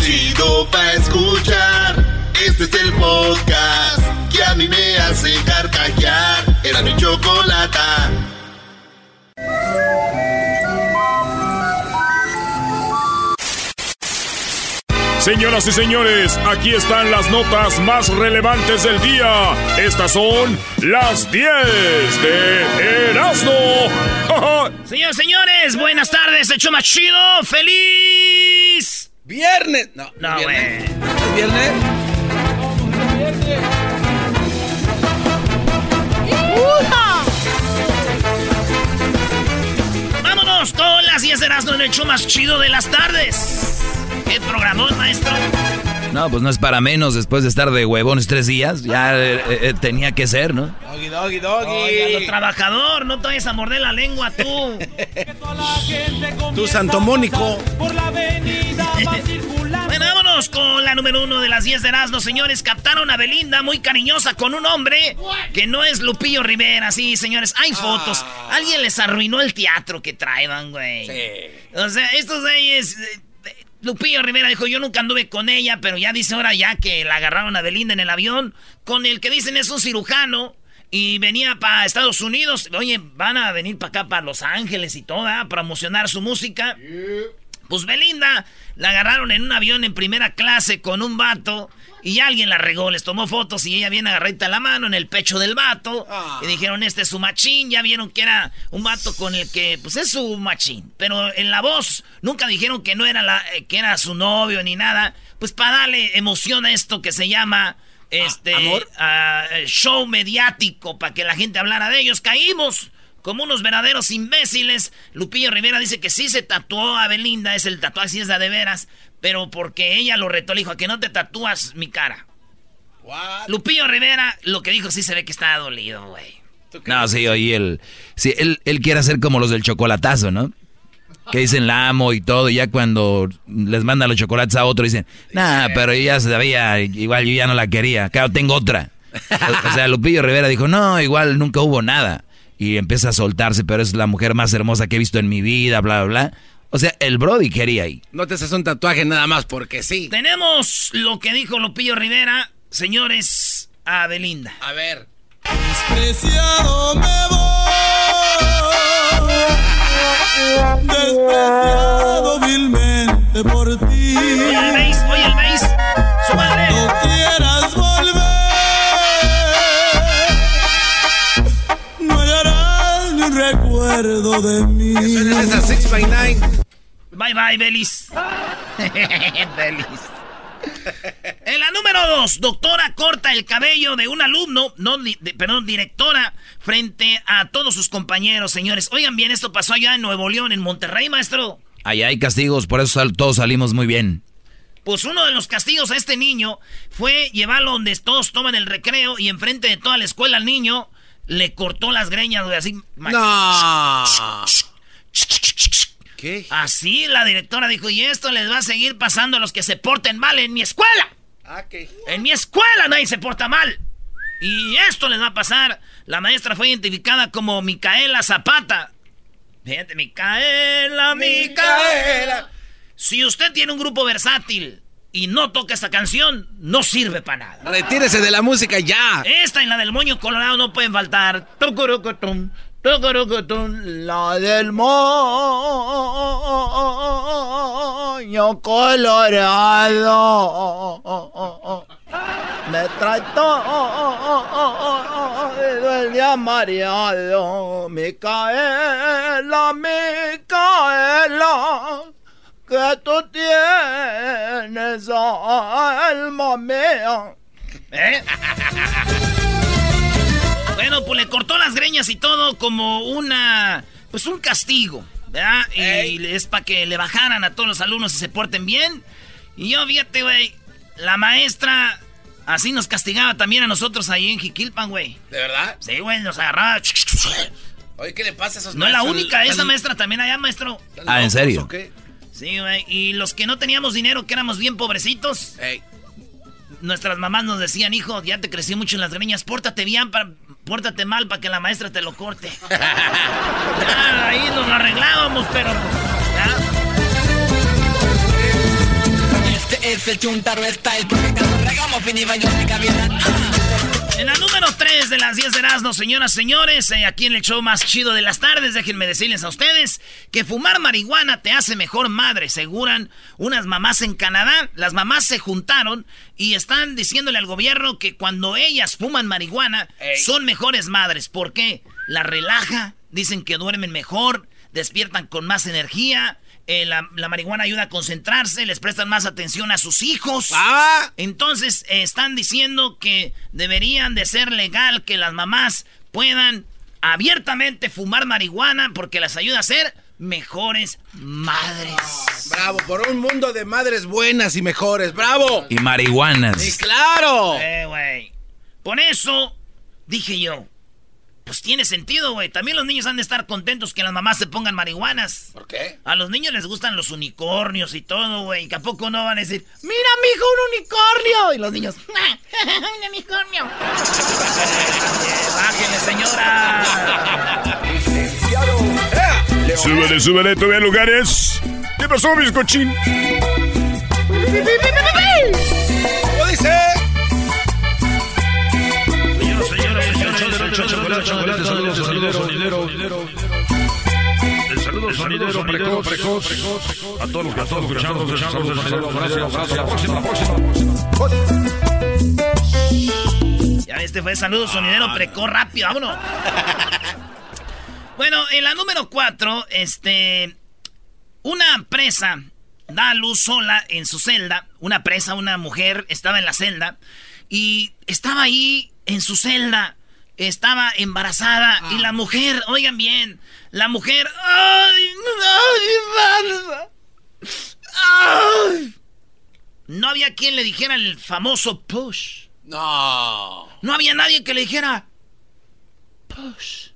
chido pa' escuchar. Este es el podcast que a mí me hace carcajear. Era mi chocolata. Señoras y señores, aquí están las notas más relevantes del día. Estas son las 10 de Erasmo. Señores, señores, buenas tardes, hecho más chido, feliz. Viernes. No, No, güey. ¿Es viernes? Vámonos con las 10 de Erasmo en el show más chido de las tardes. ¿Qué programón, maestro? No, pues no es para menos después de estar de huevones tres días. Ya eh, eh, tenía que ser, ¿no? Doggy, doggy, doggy. Oye, lo trabajador, no te vayas a morder la lengua tú. Tu Santo Mónico. Bueno, vámonos con la número uno de las 10 de Erasmo, señores. Captaron a Belinda muy cariñosa con un hombre que no es Lupillo Rivera. Sí, señores, hay fotos. Alguien les arruinó el teatro que traían, güey. O sea, estos güeyes... Lupillo Rivera dijo, yo nunca anduve con ella, pero ya dice ahora ya que la agarraron a Belinda en el avión, con el que dicen es un cirujano, y venía para Estados Unidos. Oye, van a venir para acá, para Los Ángeles y todo, ¿ah? a promocionar su música. Pues Belinda la agarraron en un avión en primera clase con un vato y alguien la regó, les tomó fotos y ella viene agarrita la mano en el pecho del vato y dijeron este es su machín, ya vieron que era un vato con el que pues es su machín, pero en la voz nunca dijeron que no era la eh, que era su novio ni nada, pues para darle emoción a esto que se llama este ¿amor? ah, show mediático para que la gente hablara de ellos, caímos como unos verdaderos imbéciles. Lupillo Rivera dice que sí se tatuó a Belinda, es el tatuaje, sí es la de veras, pero porque ella lo retó, le dijo, "¿A que no te tatúas mi cara. What? Lupillo Rivera, lo que dijo sí se ve que está dolido, güey. ¿Tú qué No, sí, oye, él, sí, él, él quiere hacer como los del chocolatazo, ¿no? Que dicen la amo y todo, y ya cuando les manda los chocolates a otro dicen, nah, pero ella ya sabía, igual yo ya no la quería, claro, tengo otra. O, o sea, Lupillo Rivera dijo, no, igual nunca hubo nada. Y empieza a soltarse, pero es la mujer más hermosa que he visto en mi vida, bla, bla, bla. O sea, el Brody quería ahí. No te haces un tatuaje nada más porque sí. Tenemos lo que dijo Lupillo Rivera, señores, a Belinda. A ver. Despreciado me voy, despreciado vilmente por ti. Oye el bass, oye el bass, su madre. No quieras volver, no hallarás ni un recuerdo de mí. Suena esa 6 by 9 Bye bye, Belis. Belis. En la número dos, doctora corta el cabello de un alumno, no, di- de- perdón, directora, frente a todos sus compañeros, señores. Oigan bien, esto pasó allá en Nuevo León, en Monterrey, maestro. Allá hay castigos, por eso sal- todos salimos muy bien. Pues uno de los castigos a este niño fue llevarlo donde todos toman el recreo y enfrente de toda la escuela al niño le cortó las greñas, güey, así. No. ¿Qué? Así la directora dijo, y esto les va a seguir pasando a los que se porten mal en mi escuela. Ah, ¿qué? En mi escuela nadie se porta mal. Y esto les va a pasar. La maestra fue identificada como Micaela Zapata. Fíjate, Micaela, Micaela. Si usted tiene un grupo versátil y no toca esta canción, no sirve para nada. Retírese de la música ya. Esta y la del moño colorado no pueden faltar. Tucurucutum, La del moño colorado. Me trató el día mareado. Micaela, Micaela. Que tú tienes alma mía. ¿Eh? Bueno, pues le cortó las greñas y todo como una, pues un castigo, ¿verdad? Y es para que le bajaran a todos los alumnos y se porten bien. Y yo, fíjate, güey, la maestra así nos castigaba también a nosotros ahí en Jiquilpan, güey. ¿De verdad? Sí, güey, nos agarraba. Oye, ¿qué le pasa a esos No es la única, esa ¿Están- maestra también allá, maestro. Ah, ¿en serio? qué? Sí, güey. Y los que no teníamos dinero, que éramos bien pobrecitos, Ey, nuestras mamás nos decían, hijo, ya te creció mucho en las greñas, pórtate bien, pa- pórtate mal para que la maestra te lo corte. Ya, ahí nos lo arreglábamos, pero... ya. Este es el chuntaro style, porque regamos En la número 3 de las 10 de Erasmo, señoras, señores, eh, aquí en el show más chido de las tardes, déjenme decirles a ustedes que fumar marihuana te hace mejor madre, aseguran unas mamás en Canadá. Las mamás se juntaron y están diciéndole al gobierno que cuando ellas fuman marihuana son mejores madres. ¿Por qué? La relaja, dicen que duermen mejor, despiertan con más energía. Eh, la, la marihuana ayuda a concentrarse, les prestan más atención a sus hijos. Ah. Entonces eh, están diciendo que deberían de ser legal que las mamás puedan abiertamente fumar marihuana porque las ayuda a ser mejores madres. Bravo, por un mundo de madres buenas y mejores. ¡Bravo! Y marihuanas. ¡Sí, claro! Eh, güey. Por eso dije yo, pues tiene sentido, güey. También los niños han de estar contentos que las mamás se pongan marihuanas. ¿Por qué? A los niños les gustan los unicornios y todo, güey. Que a poco no van a decir, mira, mijo, un unicornio. Y los niños, un unicornio. Bájenle, señora. Súbele, súbele, todavía lugares. ¿Qué pasó, bizcochín? ¿Cómo dice? El saludo sonidero precoz, precoz, A todos los que escuchando, gracias, gracias. La próxima, la próxima. Ya este fue saludo sonidero precoz rápido, vámonos. bueno, en la número 4, este. Una presa da a luz sola en su celda. Una presa, una mujer, estaba en la celda. Y estaba ahí en su celda. Estaba embarazada. Y la mujer, oigan bien, la mujer. ¡Ay! ¡Ay! ¡Ay! No había quien le dijera el famoso push. No. No había nadie que le dijera push.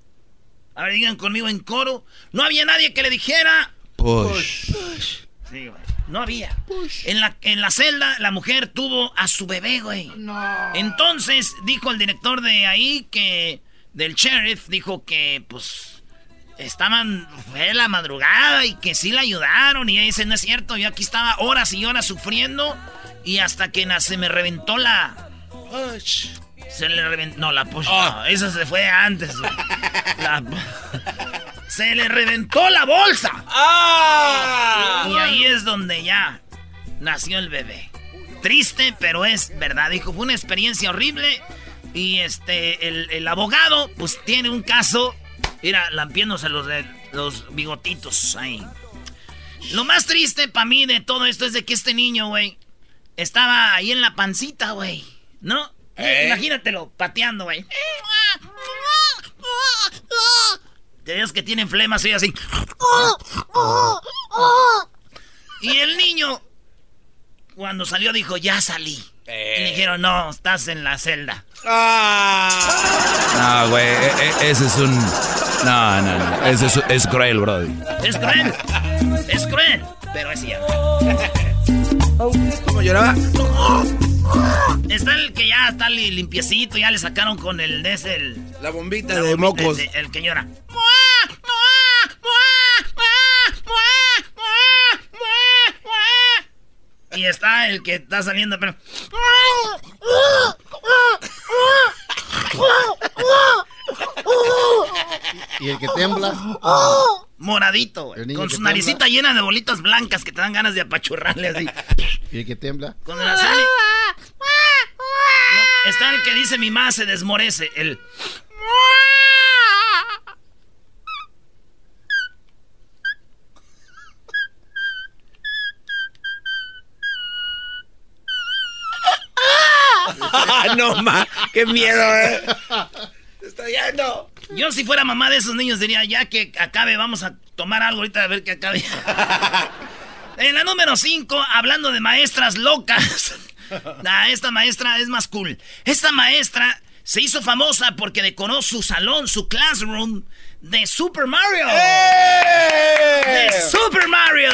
A ver, digan conmigo en coro. No había nadie que le dijera Push. Sí, güey. No había. En la, en la celda, la mujer tuvo a su bebé, güey. Entonces, dijo el director de ahí que. Del sheriff, dijo que, pues. Estaban. Fue la madrugada y que sí la ayudaron. Y ella dice: No es cierto, yo aquí estaba horas y horas sufriendo. Y hasta que se me reventó la. Push. Se le reventó. No, la push. No, eso se fue antes, güey. La- se le reventó la bolsa. ¡Ah! Y ahí es donde ya nació el bebé. Triste, pero es verdad. Dijo, fue una experiencia horrible. Y este, el, el abogado, pues tiene un caso. Mira, lampiéndose los, los bigotitos ahí. Lo más triste para mí de todo esto es de que este niño, güey, estaba ahí en la pancita, güey. ¿No? ¿Eh? Imagínatelo, pateando, güey. De esos que tienen flemas y así. Y el niño, cuando salió, dijo, ya salí. Y le dijeron, no, estás en la celda. ¡Ah! No, güey, e- e- ese es un... No, no, no, ese es, es cruel, brody. Es cruel. Es cruel. Pero es cierto. ¿Cómo lloraba? Está el que ya está li- limpiecito, ya le sacaron con el de ese, el, La bombita la de bombita, mocos. El, el que llora. Y está el que está saliendo, pero. Y el que tembla. Moradito, güey, Con su naricita llena de bolitas blancas que te dan ganas de apachurrarle así. Y el que tembla. Con la sal- No, está el que dice mi mamá se desmorece. El. ¡Ah, no, ma! ¡Qué miedo, eh! ¡Se está yendo! Yo si fuera mamá de esos niños diría, ya que acabe, vamos a tomar algo ahorita a ver que acabe. en la número 5, hablando de maestras locas. Nah, esta maestra es más cool. Esta maestra se hizo famosa porque decoró su salón, su classroom, de Super Mario. ¡De Super Mario!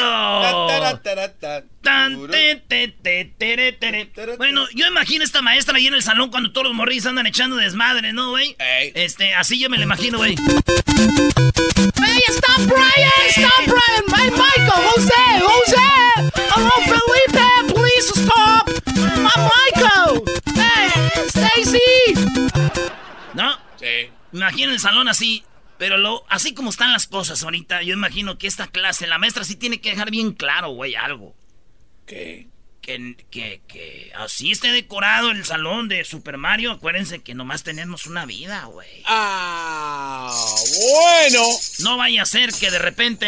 Tan, te, te, te, tere, tere. Bueno, yo imagino a esta maestra ahí en el salón cuando todos los morrillos andan echando desmadre, ¿no, güey? Ey. Este, así yo me lo imagino, güey. Hey, stop, Brian! Stop, Brian! Hey, Michael! Jose! Jose! Hello, Felipe! Please stop! Imagino el salón así, pero lo, así como están las cosas ahorita, yo imagino que esta clase, la maestra sí tiene que dejar bien claro, güey, algo. ¿Qué? Que, que, que así esté decorado el salón de Super Mario, acuérdense que nomás tenemos una vida, güey. Ah, bueno. No vaya a ser que de repente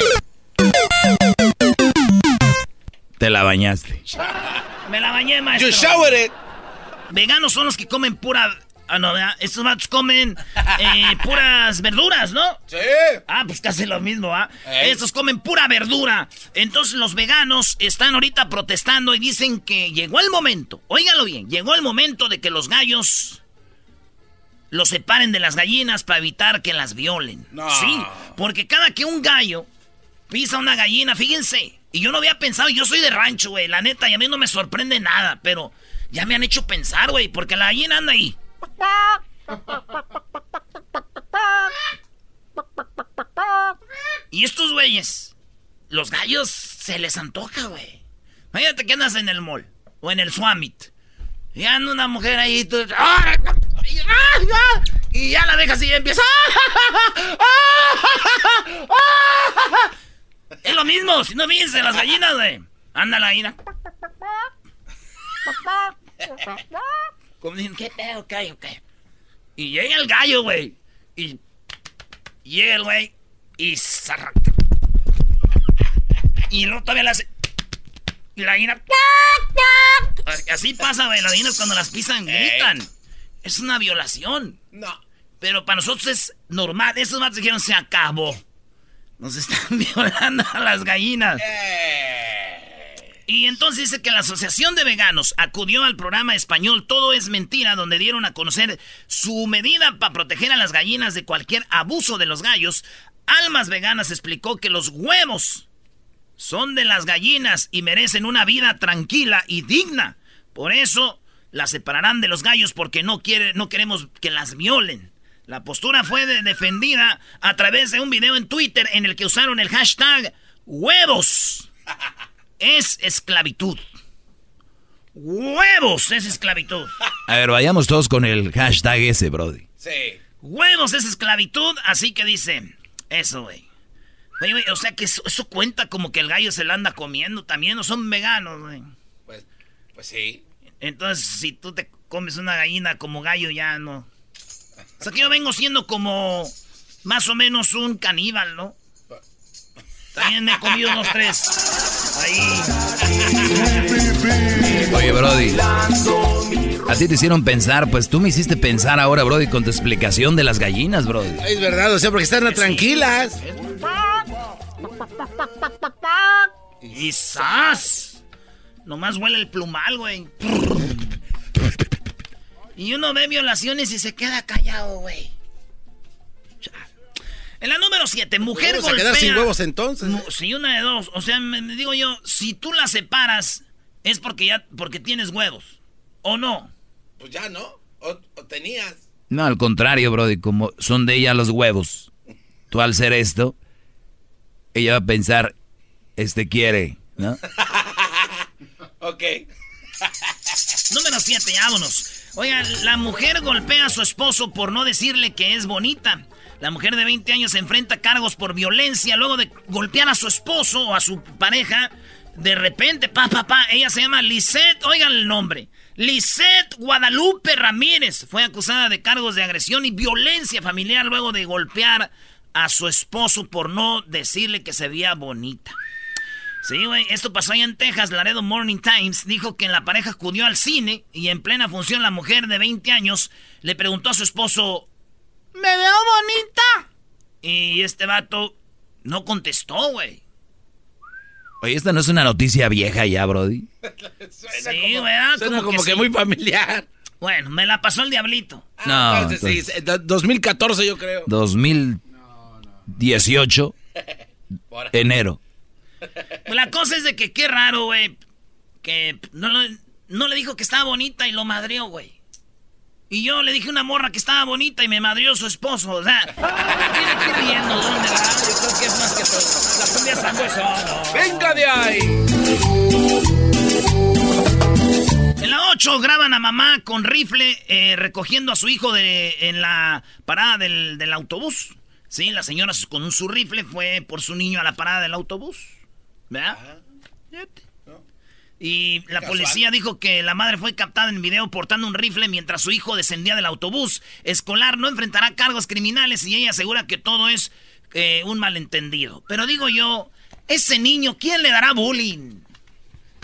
Te la bañaste. me la bañé, maestro. You showered it. Veganos son los que comen pura... Ah, no, ¿verdad? Estos vatos comen eh, puras verduras, ¿no? Sí. Ah, pues casi lo mismo, ¿ah? Estos comen pura verdura. Entonces los veganos están ahorita protestando y dicen que llegó el momento, óigalo bien, llegó el momento de que los gallos los separen de las gallinas para evitar que las violen. No. Sí, porque cada que un gallo pisa una gallina, fíjense, y yo no había pensado, yo soy de rancho, güey, la neta, y a mí no me sorprende nada, pero ya me han hecho pensar, güey, porque la gallina anda ahí. Y estos güeyes, los gallos se les antoja, güey. Imagínate que andas en el mall o en el Swamit. Y anda una mujer ahí tú- ¡Ah! y, ya la dejas y empieza. Es lo mismo, si no fíjense las gallinas, güey. Anda la gallina. Como dicen, ¿qué pedo? Ok, ok. Y llega el gallo, güey. Y llega el güey y zarra. Y luego todavía la hace. Y la gallina. Así pasa, güey. Las gallinas cuando las pisan gritan. Es una violación. No. Pero para nosotros es normal. Esos matos dijeron se acabó. Nos están violando a las gallinas. Y entonces dice que la Asociación de Veganos acudió al programa español Todo es Mentira, donde dieron a conocer su medida para proteger a las gallinas de cualquier abuso de los gallos. Almas Veganas explicó que los huevos son de las gallinas y merecen una vida tranquila y digna. Por eso las separarán de los gallos porque no, quiere, no queremos que las violen. La postura fue de- defendida a través de un video en Twitter en el que usaron el hashtag huevos. Es esclavitud. Huevos es esclavitud. A ver, vayamos todos con el hashtag ese, Brody. Sí. Huevos es esclavitud, así que dice eso, güey. O sea que eso, eso cuenta como que el gallo se la anda comiendo también, o son veganos, güey. Pues, pues sí. Entonces, si tú te comes una gallina como gallo, ya no. O sea que yo vengo siendo como más o menos un caníbal, ¿no? También me he comido unos tres. Ahí. Oye, Brody. A ti te hicieron pensar, pues tú me hiciste pensar ahora, Brody, con tu explicación de las gallinas, Brody. Es verdad, o sea, porque están tranquilas. Y ¡zas! Nomás huele el plumal, güey. Y uno ve violaciones y se queda callado, güey. En la número 7, mujer Vamos a golpea... quedar sin huevos entonces. Sí, una de dos. O sea, me, me digo yo, si tú la separas, es porque ya porque tienes huevos. ¿O no? Pues ya, ¿no? O, o tenías. No, al contrario, Brody, como son de ella los huevos. Tú al ser esto, ella va a pensar, este quiere, ¿no? Ok. Número 7, vámonos. Oigan, la mujer golpea a su esposo por no decirle que es bonita. La mujer de 20 años se enfrenta a cargos por violencia luego de golpear a su esposo o a su pareja. De repente, pa, pa, pa, ella se llama Lisette, oigan el nombre. Lisette Guadalupe Ramírez fue acusada de cargos de agresión y violencia familiar luego de golpear a su esposo por no decirle que se veía bonita. Sí, güey, esto pasó allá en Texas. Laredo Morning Times dijo que la pareja acudió al cine y en plena función la mujer de 20 años le preguntó a su esposo, ¿me veo bonita? Y este vato no contestó, güey. Oye, esta no es una noticia vieja ya, Brody. Sí, ¿verdad? Suena como, que, sí. muy familiar. Bueno, me la pasó el diablito. No, Entonces, sí, entonces- eh, do- 2014 yo creo. 2018, enero. Pues la cosa es de que qué raro, güey. Que no, lo- no le dijo que estaba bonita y lo madrió, güey. Y yo le dije a una morra que estaba bonita y me madrió su esposo. O sea, ir riendo, ¿dónde va? Yo creo que es más que todo. La. ¡Venga de ahí! En la 8 graban a mamá con rifle eh, recogiendo a su hijo de, en la parada del, del autobús. Sí, la señora con su rifle fue por su niño a la parada del autobús. ¿Verdad? Y la policía dijo que la madre fue captada en video portando un rifle mientras su hijo descendía del autobús escolar. No enfrentará cargos criminales y ella asegura que todo es eh, un malentendido. Pero digo yo, ese niño, ¿quién le dará bullying?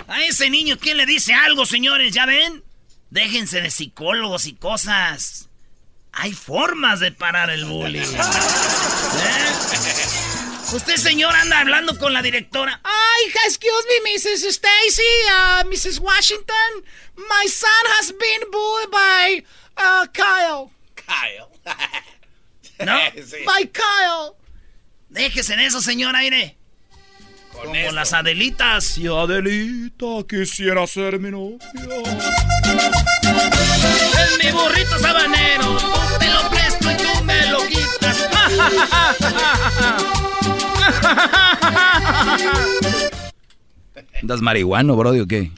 A ese niño, ¿quién le dice algo, señores? ¿Ya ven? Déjense de psicólogos y cosas. Hay formas de parar el bullying. ¿Eh? Usted, señor, anda hablando con la directora. Ay, excuse me, Mrs. Stacy, uh, Mrs. Washington. My son has been bullied by uh, Kyle. Kyle. ¿No? By Kyle. Déjese en eso, señor Aire. Como las Adelitas. Y Adelita quisiera ser mi novia. Es mi burrito sabanero. Te lo presto y tú me lo quitas. ¿Andas marihuano, bro, o qué?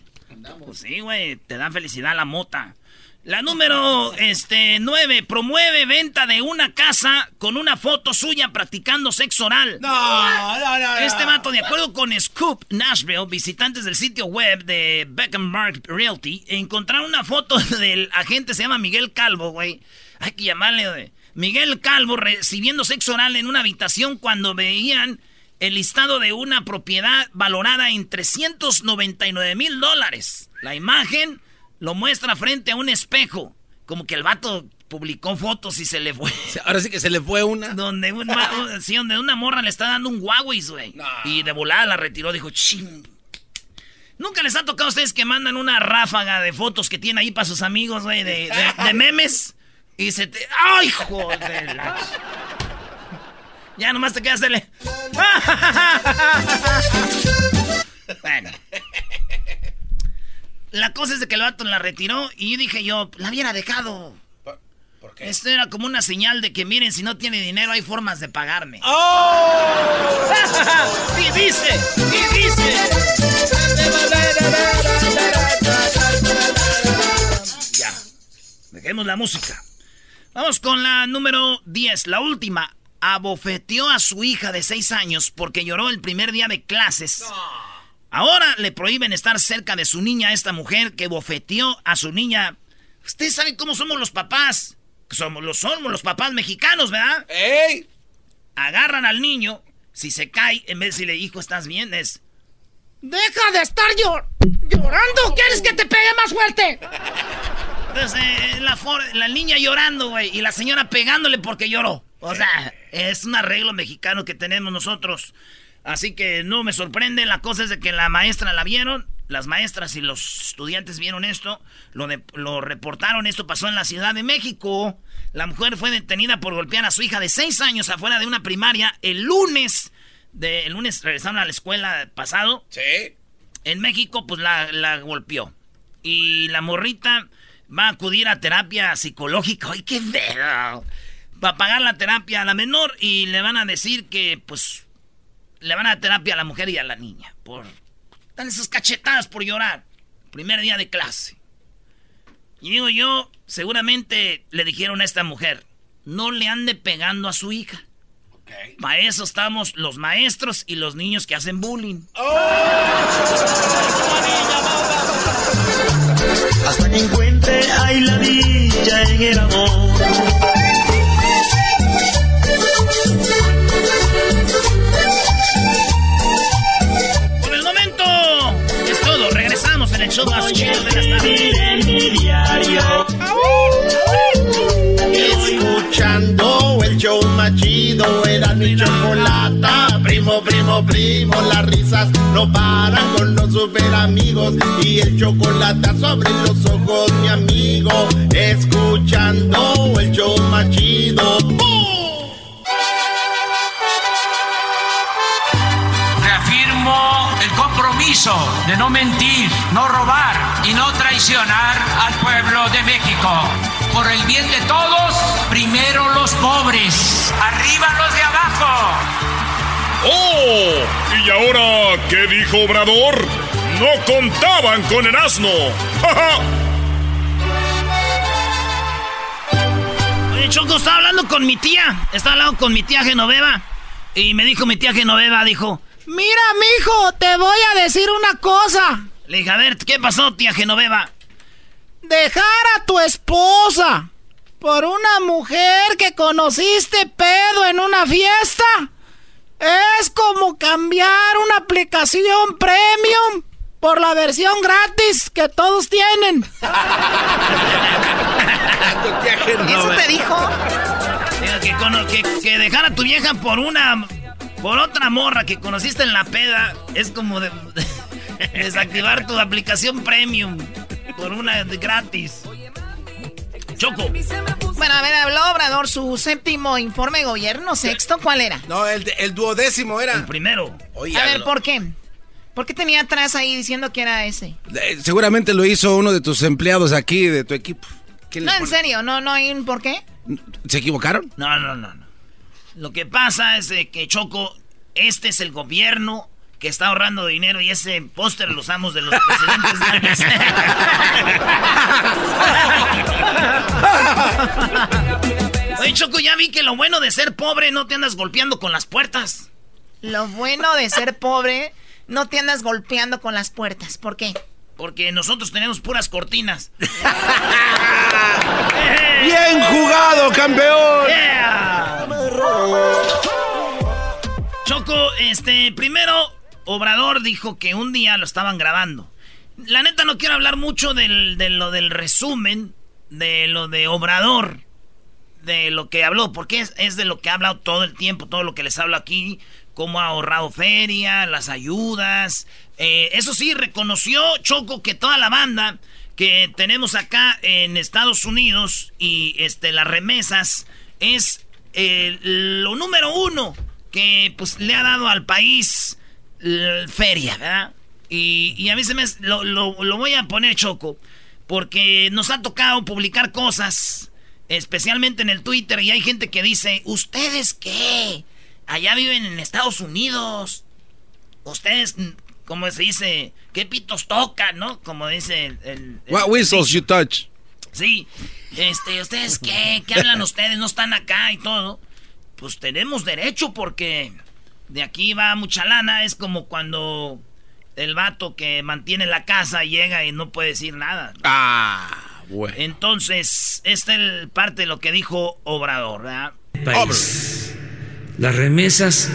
Pues sí, güey, te da felicidad la mota. La número este, 9 promueve venta de una casa con una foto suya practicando sexo oral. No, no, no. Este vato, de acuerdo con Scoop Nashville, visitantes del sitio web de Beckenberg Realty, encontraron una foto del agente, se llama Miguel Calvo, güey. Hay que llamarle, güey. Miguel Calvo recibiendo sexo oral en una habitación cuando veían el listado de una propiedad valorada en 399 mil dólares. La imagen lo muestra frente a un espejo. Como que el vato publicó fotos y se le fue. Ahora sí que se le fue una. Donde, sí, donde una morra le está dando un Huawei, güey. Y de volada la retiró, dijo, ching. ¿Nunca les ha tocado a ustedes que mandan una ráfaga de fotos que tiene ahí para sus amigos, güey, de, de, memes? Y se te... ¡Ay, joder! Ya nomás te quedas dele. bueno. La cosa es de que el vato la retiró y yo dije yo, la hubiera dejado. ¿Por qué? Esto era como una señal de que miren, si no tiene dinero hay formas de pagarme. ¡Oh! y dice, y dice. ya. Dejemos la música. Vamos con la número 10, la última. Abofeteó a su hija de 6 años porque lloró el primer día de clases. Ahora le prohíben estar cerca de su niña, esta mujer que bofeteó a su niña. Ustedes saben cómo somos los papás. Somos los, somos los papás mexicanos, ¿verdad? ¡Ey! Agarran al niño. Si se cae, en vez de decirle, hijo, ¿estás bien? Es. ¡Deja de estar llorando! ¿Quieres que te pegue más fuerte? Entonces, eh, la, la niña llorando, güey, y la señora pegándole porque lloró. O sea, es un arreglo mexicano que tenemos nosotros. Así que no me sorprende. La cosa es de que la maestra la vieron. Las maestras y los estudiantes vieron esto. Lo, lo reportaron. Esto pasó en la Ciudad de México. La mujer fue detenida por golpear a su hija de seis años afuera de una primaria el lunes. De, el lunes regresaron a la escuela pasado. Sí. En México, pues la, la golpeó. Y la morrita va a acudir a terapia psicológica. ¡Ay, qué verga! Va a pagar la terapia a la menor y le van a decir que, pues, le van a terapia a la mujer y a la niña. Por. Dan esas cachetadas por llorar. Primer día de clase. Y digo yo, seguramente le dijeron a esta mujer: no le ande pegando a su hija. Para eso estamos los maestros y los niños que hacen bullying. Hasta que encuentre ahí la dicha en el amor. Escuchando el show más era mi chocolata. Primo, primo, primo, las risas no paran con los super amigos. Y el chocolate sobre los ojos, mi amigo. Escuchando el show más. de no mentir, no robar y no traicionar al pueblo de México. Por el bien de todos, primero los pobres, arriba los de abajo. ¡Oh! ¿Y ahora qué dijo Obrador? No contaban con el asno. ¡Ja, ja! Choco, estaba hablando con mi tía. Estaba hablando con mi tía Genoveva. Y me dijo mi tía Genoveva, dijo, Mira, mijo, te voy a decir una cosa. Le dije, a ver, ¿qué pasó, tía Genoveva? Dejar a tu esposa por una mujer que conociste pedo en una fiesta es como cambiar una aplicación premium por la versión gratis que todos tienen. ¿Eso te dijo? Que, que, dejar a tu vieja por una. Por otra morra que conociste en la peda es como de, desactivar tu aplicación premium por una gratis. Choco. Bueno, a ver, habló Obrador su séptimo informe de gobierno, sexto, ¿cuál era? No, el, el duodécimo era. El primero. a ver, ¿por qué? ¿Por qué tenía atrás ahí diciendo que era ese? Eh, seguramente lo hizo uno de tus empleados aquí, de tu equipo. No, en serio, no, no hay un por qué. ¿Se equivocaron? No, no, no, no. Lo que pasa es que Choco, este es el gobierno que está ahorrando dinero y ese póster lo usamos de los presidentes de antes. Oye, Choco, ya vi que lo bueno de ser pobre no te andas golpeando con las puertas. Lo bueno de ser pobre no te andas golpeando con las puertas. ¿Por qué? Porque nosotros tenemos puras cortinas. ¡Bien jugado, campeón! Choco, este, primero, Obrador dijo que un día lo estaban grabando. La neta no quiero hablar mucho del, de lo del resumen, de lo de Obrador, de lo que habló, porque es, de lo que ha hablado todo el tiempo, todo lo que les hablo aquí, cómo ha ahorrado feria, las ayudas, eh, eso sí, reconoció Choco que toda la banda que tenemos acá en Estados Unidos y este, las remesas es lo número uno que pues le ha dado al país feria, ¿verdad? Y, a mí se me... Lo, lo voy a poner Choco porque nos ha tocado publicar cosas, especialmente en el Twitter, y hay gente que dice, ¿ustedes qué? Allá viven en Estados Unidos. Ustedes como se dice, qué pitos tocan, ¿no? Como dice el... What whistles you touch. Sí, este, ¿ustedes qué? ¿Qué hablan ustedes? No están acá y todo. Pues tenemos derecho porque de aquí va mucha lana. Es como cuando el vato que mantiene la casa llega y no puede decir nada. Ah, bueno. Entonces, esta es parte de lo que dijo Obrador, ¿verdad? Las remesas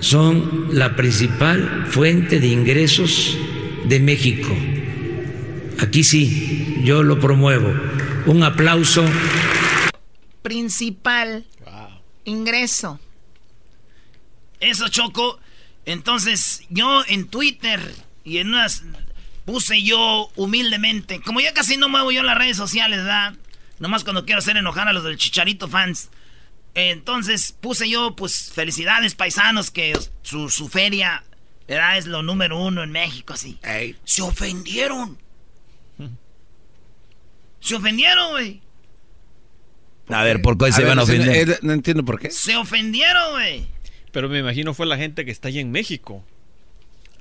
son la principal fuente de ingresos de México. Aquí sí, yo lo promuevo. Un aplauso. Principal ingreso. Eso, Choco. Entonces, yo en Twitter y en unas puse yo humildemente, como ya casi no muevo yo en las redes sociales, ¿verdad? Nomás cuando quiero hacer enojar a los del Chicharito fans. Entonces puse yo, pues, felicidades paisanos, que su, feria es lo número uno en México, así. Se ofendieron. Se ofendieron, güey. A ver, ¿por qué se van a ofender? No, entiendo por qué. Se ofendieron, güey. Pero me imagino fue la gente que está allá en México.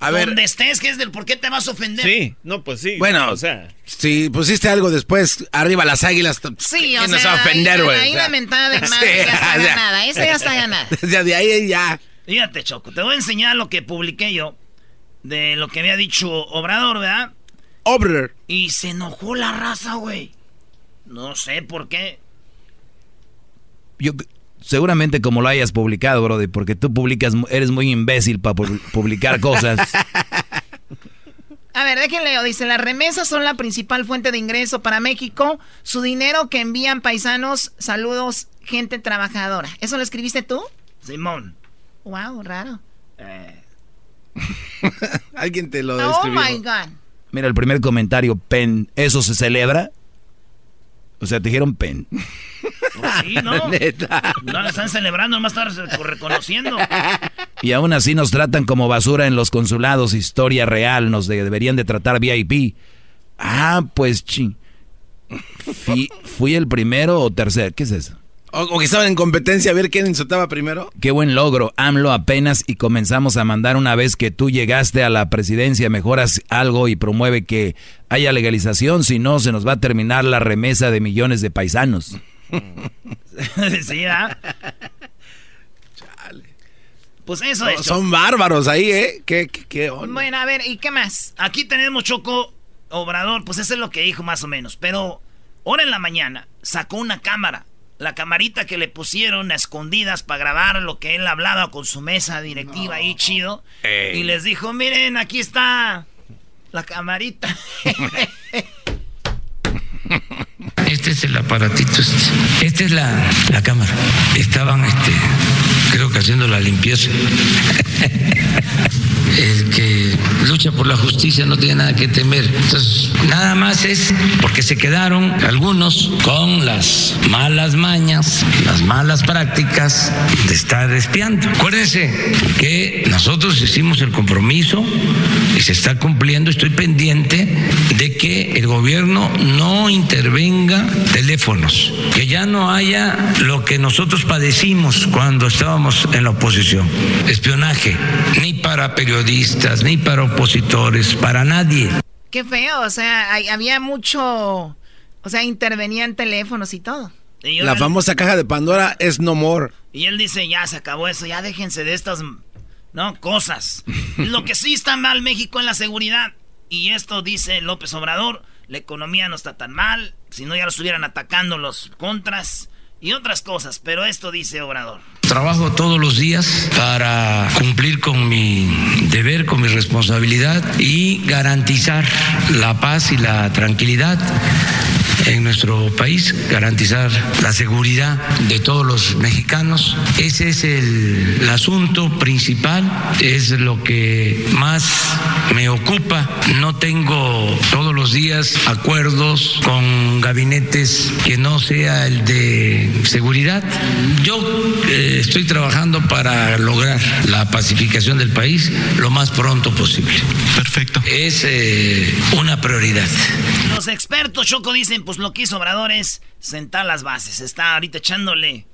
A ver. Donde estés, que es del por qué te vas a ofender. Sí, no, pues sí. Bueno, o sea. Si pusiste algo después, arriba las águilas. Sí, o sea. se va a ofender, güey? Ahí, la mentada de madre ya está ganada. Esa ya está ganada. Ya de ahí ya. Fíjate, Choco, te voy a enseñar lo que publiqué yo de lo que había dicho Obrador, ¿verdad? Obrador. Y se enojó la raza, güey. No sé por qué. Yo, Seguramente como lo hayas publicado, Brody, porque tú publicas, eres muy imbécil para publicar cosas. A ver, déjenle, dice, las remesas son la principal fuente de ingreso para México. Su dinero que envían paisanos, saludos, gente trabajadora. ¿Eso lo escribiste tú? Simón. Wow, raro. Eh. Alguien te lo describió. Oh my God. Mira, el primer comentario, Pen, ¿eso se celebra? O sea, te dijeron pen. Pues sí, ¿no? No lo están celebrando, nomás están reconociendo. Y aún así nos tratan como basura en los consulados, historia real, nos deberían de tratar VIP. Ah, pues ching. Fui, el primero o tercero, ¿qué es eso? O, que estaban en competencia a ver quién insultaba primero. Qué buen logro, AMLO apenas y comenzamos a mandar una vez que tú llegaste a la presidencia, mejoras algo y promueve que haya legalización, si no se nos va a terminar la remesa de millones de paisanos. sí, ¿ah? Pues eso No, es. son bárbaros ahí, ¿eh? ¿Qué, qué, qué onda? Bueno, a ver, ¿y qué más? Aquí tenemos Choco Obrador, pues eso es lo que dijo más o menos. Pero ahora en la mañana sacó una cámara. La camarita que le pusieron a escondidas para grabar lo que él hablaba con su mesa directiva ahí chido. Ey. Y les dijo, miren, aquí está la camarita. Este es el aparatito. Este. Esta es la, la cámara. Estaban, este, creo que haciendo la limpieza. El que lucha por la justicia no tiene nada que temer. Entonces, nada más es porque se quedaron algunos con las malas mañas, las malas prácticas de estar espiando. Acuérdense que nosotros hicimos el compromiso y se está cumpliendo. Estoy pendiente de que el gobierno no intervenga teléfonos, que ya no haya lo que nosotros padecimos cuando estábamos en la oposición, espionaje, ni para periodistas, ni para opositores, para nadie. Qué feo, o sea, hay- había mucho, o sea, intervenían teléfonos y todo. Y La famosa caja de Pandora es no more. Y él dice, ya se acabó eso, ya déjense de estas, no, cosas. Lo que sí está mal México en la seguridad. Y esto dice López Obrador, la economía no está tan mal, si no ya lo estuvieran atacando los contras y otras cosas. Pero esto dice Obrador. Trabajo todos los días para cumplir con mi deber, con mi responsabilidad y garantizar la paz y la tranquilidad en nuestro país, garantizar la seguridad de todos los mexicanos. Ese es el, el asunto principal, es lo que más me ocupa. No tengo todos los días acuerdos con gabinetes que no sea el de seguridad. Yo eh, estoy trabajando para lograr la pacificación del país lo más pronto posible. Perfecto. Es eh, una prioridad. Los expertos, Choco, dicen, pues lo que hizo Obrador es sentar las bases. Está ahorita echándole.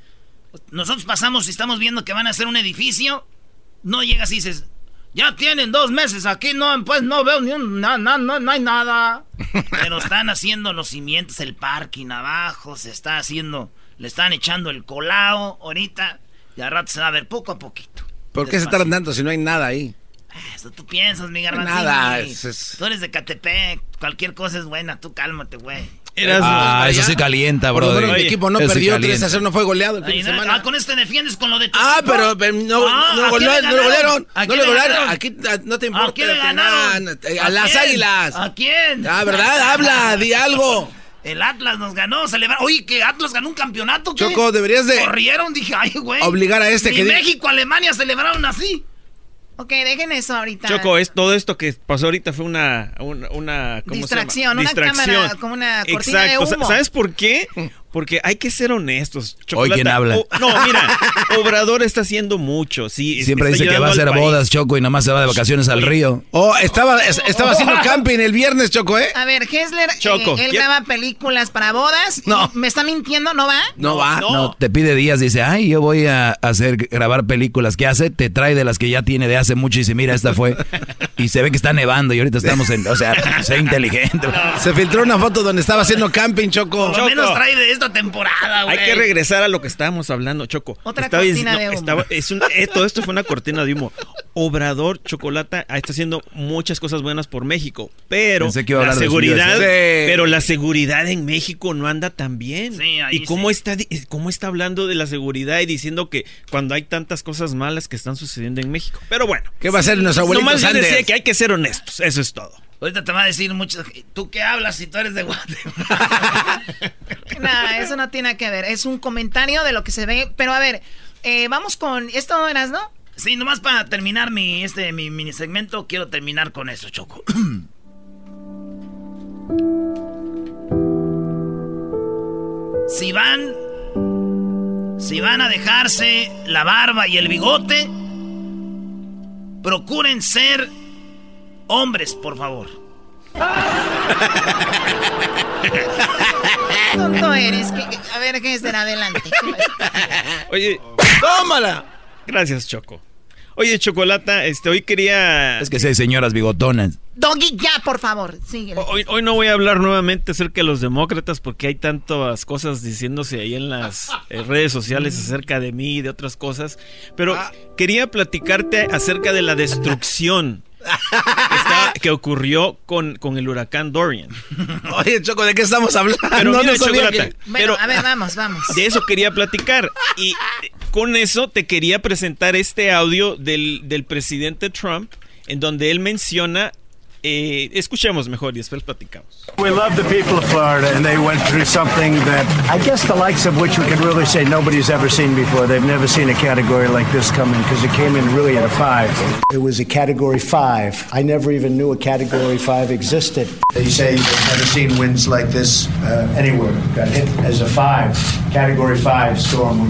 Nosotros pasamos y estamos viendo que van a hacer un edificio. No llegas y dices, ya tienen dos meses aquí, no, pues no veo ni un, no, no, no, no hay nada. Pero están haciendo los cimientos, el parking abajo, se está haciendo, le están echando el colao ahorita. Y al rato se va a ver poco a poquito. ¿Por qué se tardan tanto si no hay nada ahí? Eso tú piensas, mi garbanzini. nada, es- es- Tú eres de Catepec, cualquier cosa es buena, tú cálmate, güey. Ah, eso sí calienta, bro. mi equipo no perdió 3 a 0, no fue goleado el fin Ay, de no, semana. ah, con esto te defiendes con lo de tu Ah, equipo? pero, no, Ah, no, ¿a no, no lo golearon. ¿A No quién lo le golearon. Aquí ah, no te importa. ¿A quién le ganaron? nada, A, las águilas. ¿A quién? Ah, ¿verdad? Habla, di algo. El Atlas nos ganó, celebraron. Oye, que Atlas ganó un campeonato, ¿qué? Choco, deberías de Corrieron, dije, ay, güey. obligar a este Ni que di- México, Alemania celebraron así. Ok, dejen eso ahorita. Choco, es, todo esto que pasó ahorita fue una, una, una ¿cómo se llama? Distracción, una cámara como una cortina de humo. ¿Sabes por qué? Porque hay que ser honestos. Chocolata. ¿quién habla? O- no, mira, Obrador está haciendo mucho. Sí, Siempre dice que va a hacer país. bodas, Choco, y nada más se va de vacaciones al río. Oh, estaba, es- estaba haciendo camping el viernes, Choco, ¿eh? A ver, Hessler, eh, Choco, él ¿quién- graba películas para bodas. No. ¿Me está mintiendo? ¿No va? No va. No, te pide días, dice, ay, yo voy a hacer grabar películas. ¿Qué hace? Te trae de las que ya tiene de hace mucho y dice, mira, esta fue. Y se ve que está nevando y ahorita estamos en, o sea, sé inteligente. Se filtró una foto donde estaba haciendo camping, Choco. Por lo menos trae de esta temporada, güey. Hay que regresar a lo que estábamos hablando, Choco. Otra Estaba cortina diciendo- de humo. estaba- es un- eh, todo esto fue una cortina de humo. Obrador, Chocolata, ah, está haciendo muchas cosas buenas por México, pero la seguridad, sí. pero la seguridad en México no anda tan bien. Sí, ahí ¿Y cómo está, cómo está hablando de la seguridad y diciendo que cuando hay tantas cosas malas que están sucediendo en México? Pero bueno. ¿Qué va a hacer nuestro abuelito Nomás yo decía que hay que ser honestos, eso es todo. Ahorita te va a decir mucho. ¿Tú qué hablas si tú eres de Guatemala? Nada, eso no tiene que ver. Es un comentario de lo que se ve. Pero a ver, eh, vamos con. ¿Esto eras, no? Sí, nomás para terminar mi, este, mi mini segmento, quiero terminar con eso, Choco. si van. Si van a dejarse la barba y el bigote, procuren ser hombres, por favor. Qué tonto eres. que- a ver, Hessler, adelante. Oye, tómala. Gracias, Choco. Oye, Chocolata, este, hoy quería... Es que seis señoras bigotonas. Doggy, ya, por favor. Síguele. Hoy, hoy no voy a hablar nuevamente acerca de los demócratas porque hay tantas cosas diciéndose ahí en las eh, redes sociales acerca de mí y de otras cosas. Pero quería platicarte acerca de la destrucción que ocurrió con, con el huracán Dorian. Oye, Choco, ¿de qué estamos hablando? Pero No mira, sabía Chocolata, que- Bueno, pero a ver, vamos, vamos. de eso quería platicar. Y con eso te quería presentar este audio del, del presidente Trump, en donde él menciona. Eh, escuchemos mejor y después platicamos. We love the people of Florida, and they went through something that I guess the likes of which we can really say nobody's ever seen before. They've never seen a category like this come in because it came in really at a five. It was a Category 5. I never even knew a Category 5 existed. They say they've never seen winds like this uh, anywhere. Got hit as a five, Category 5 storm,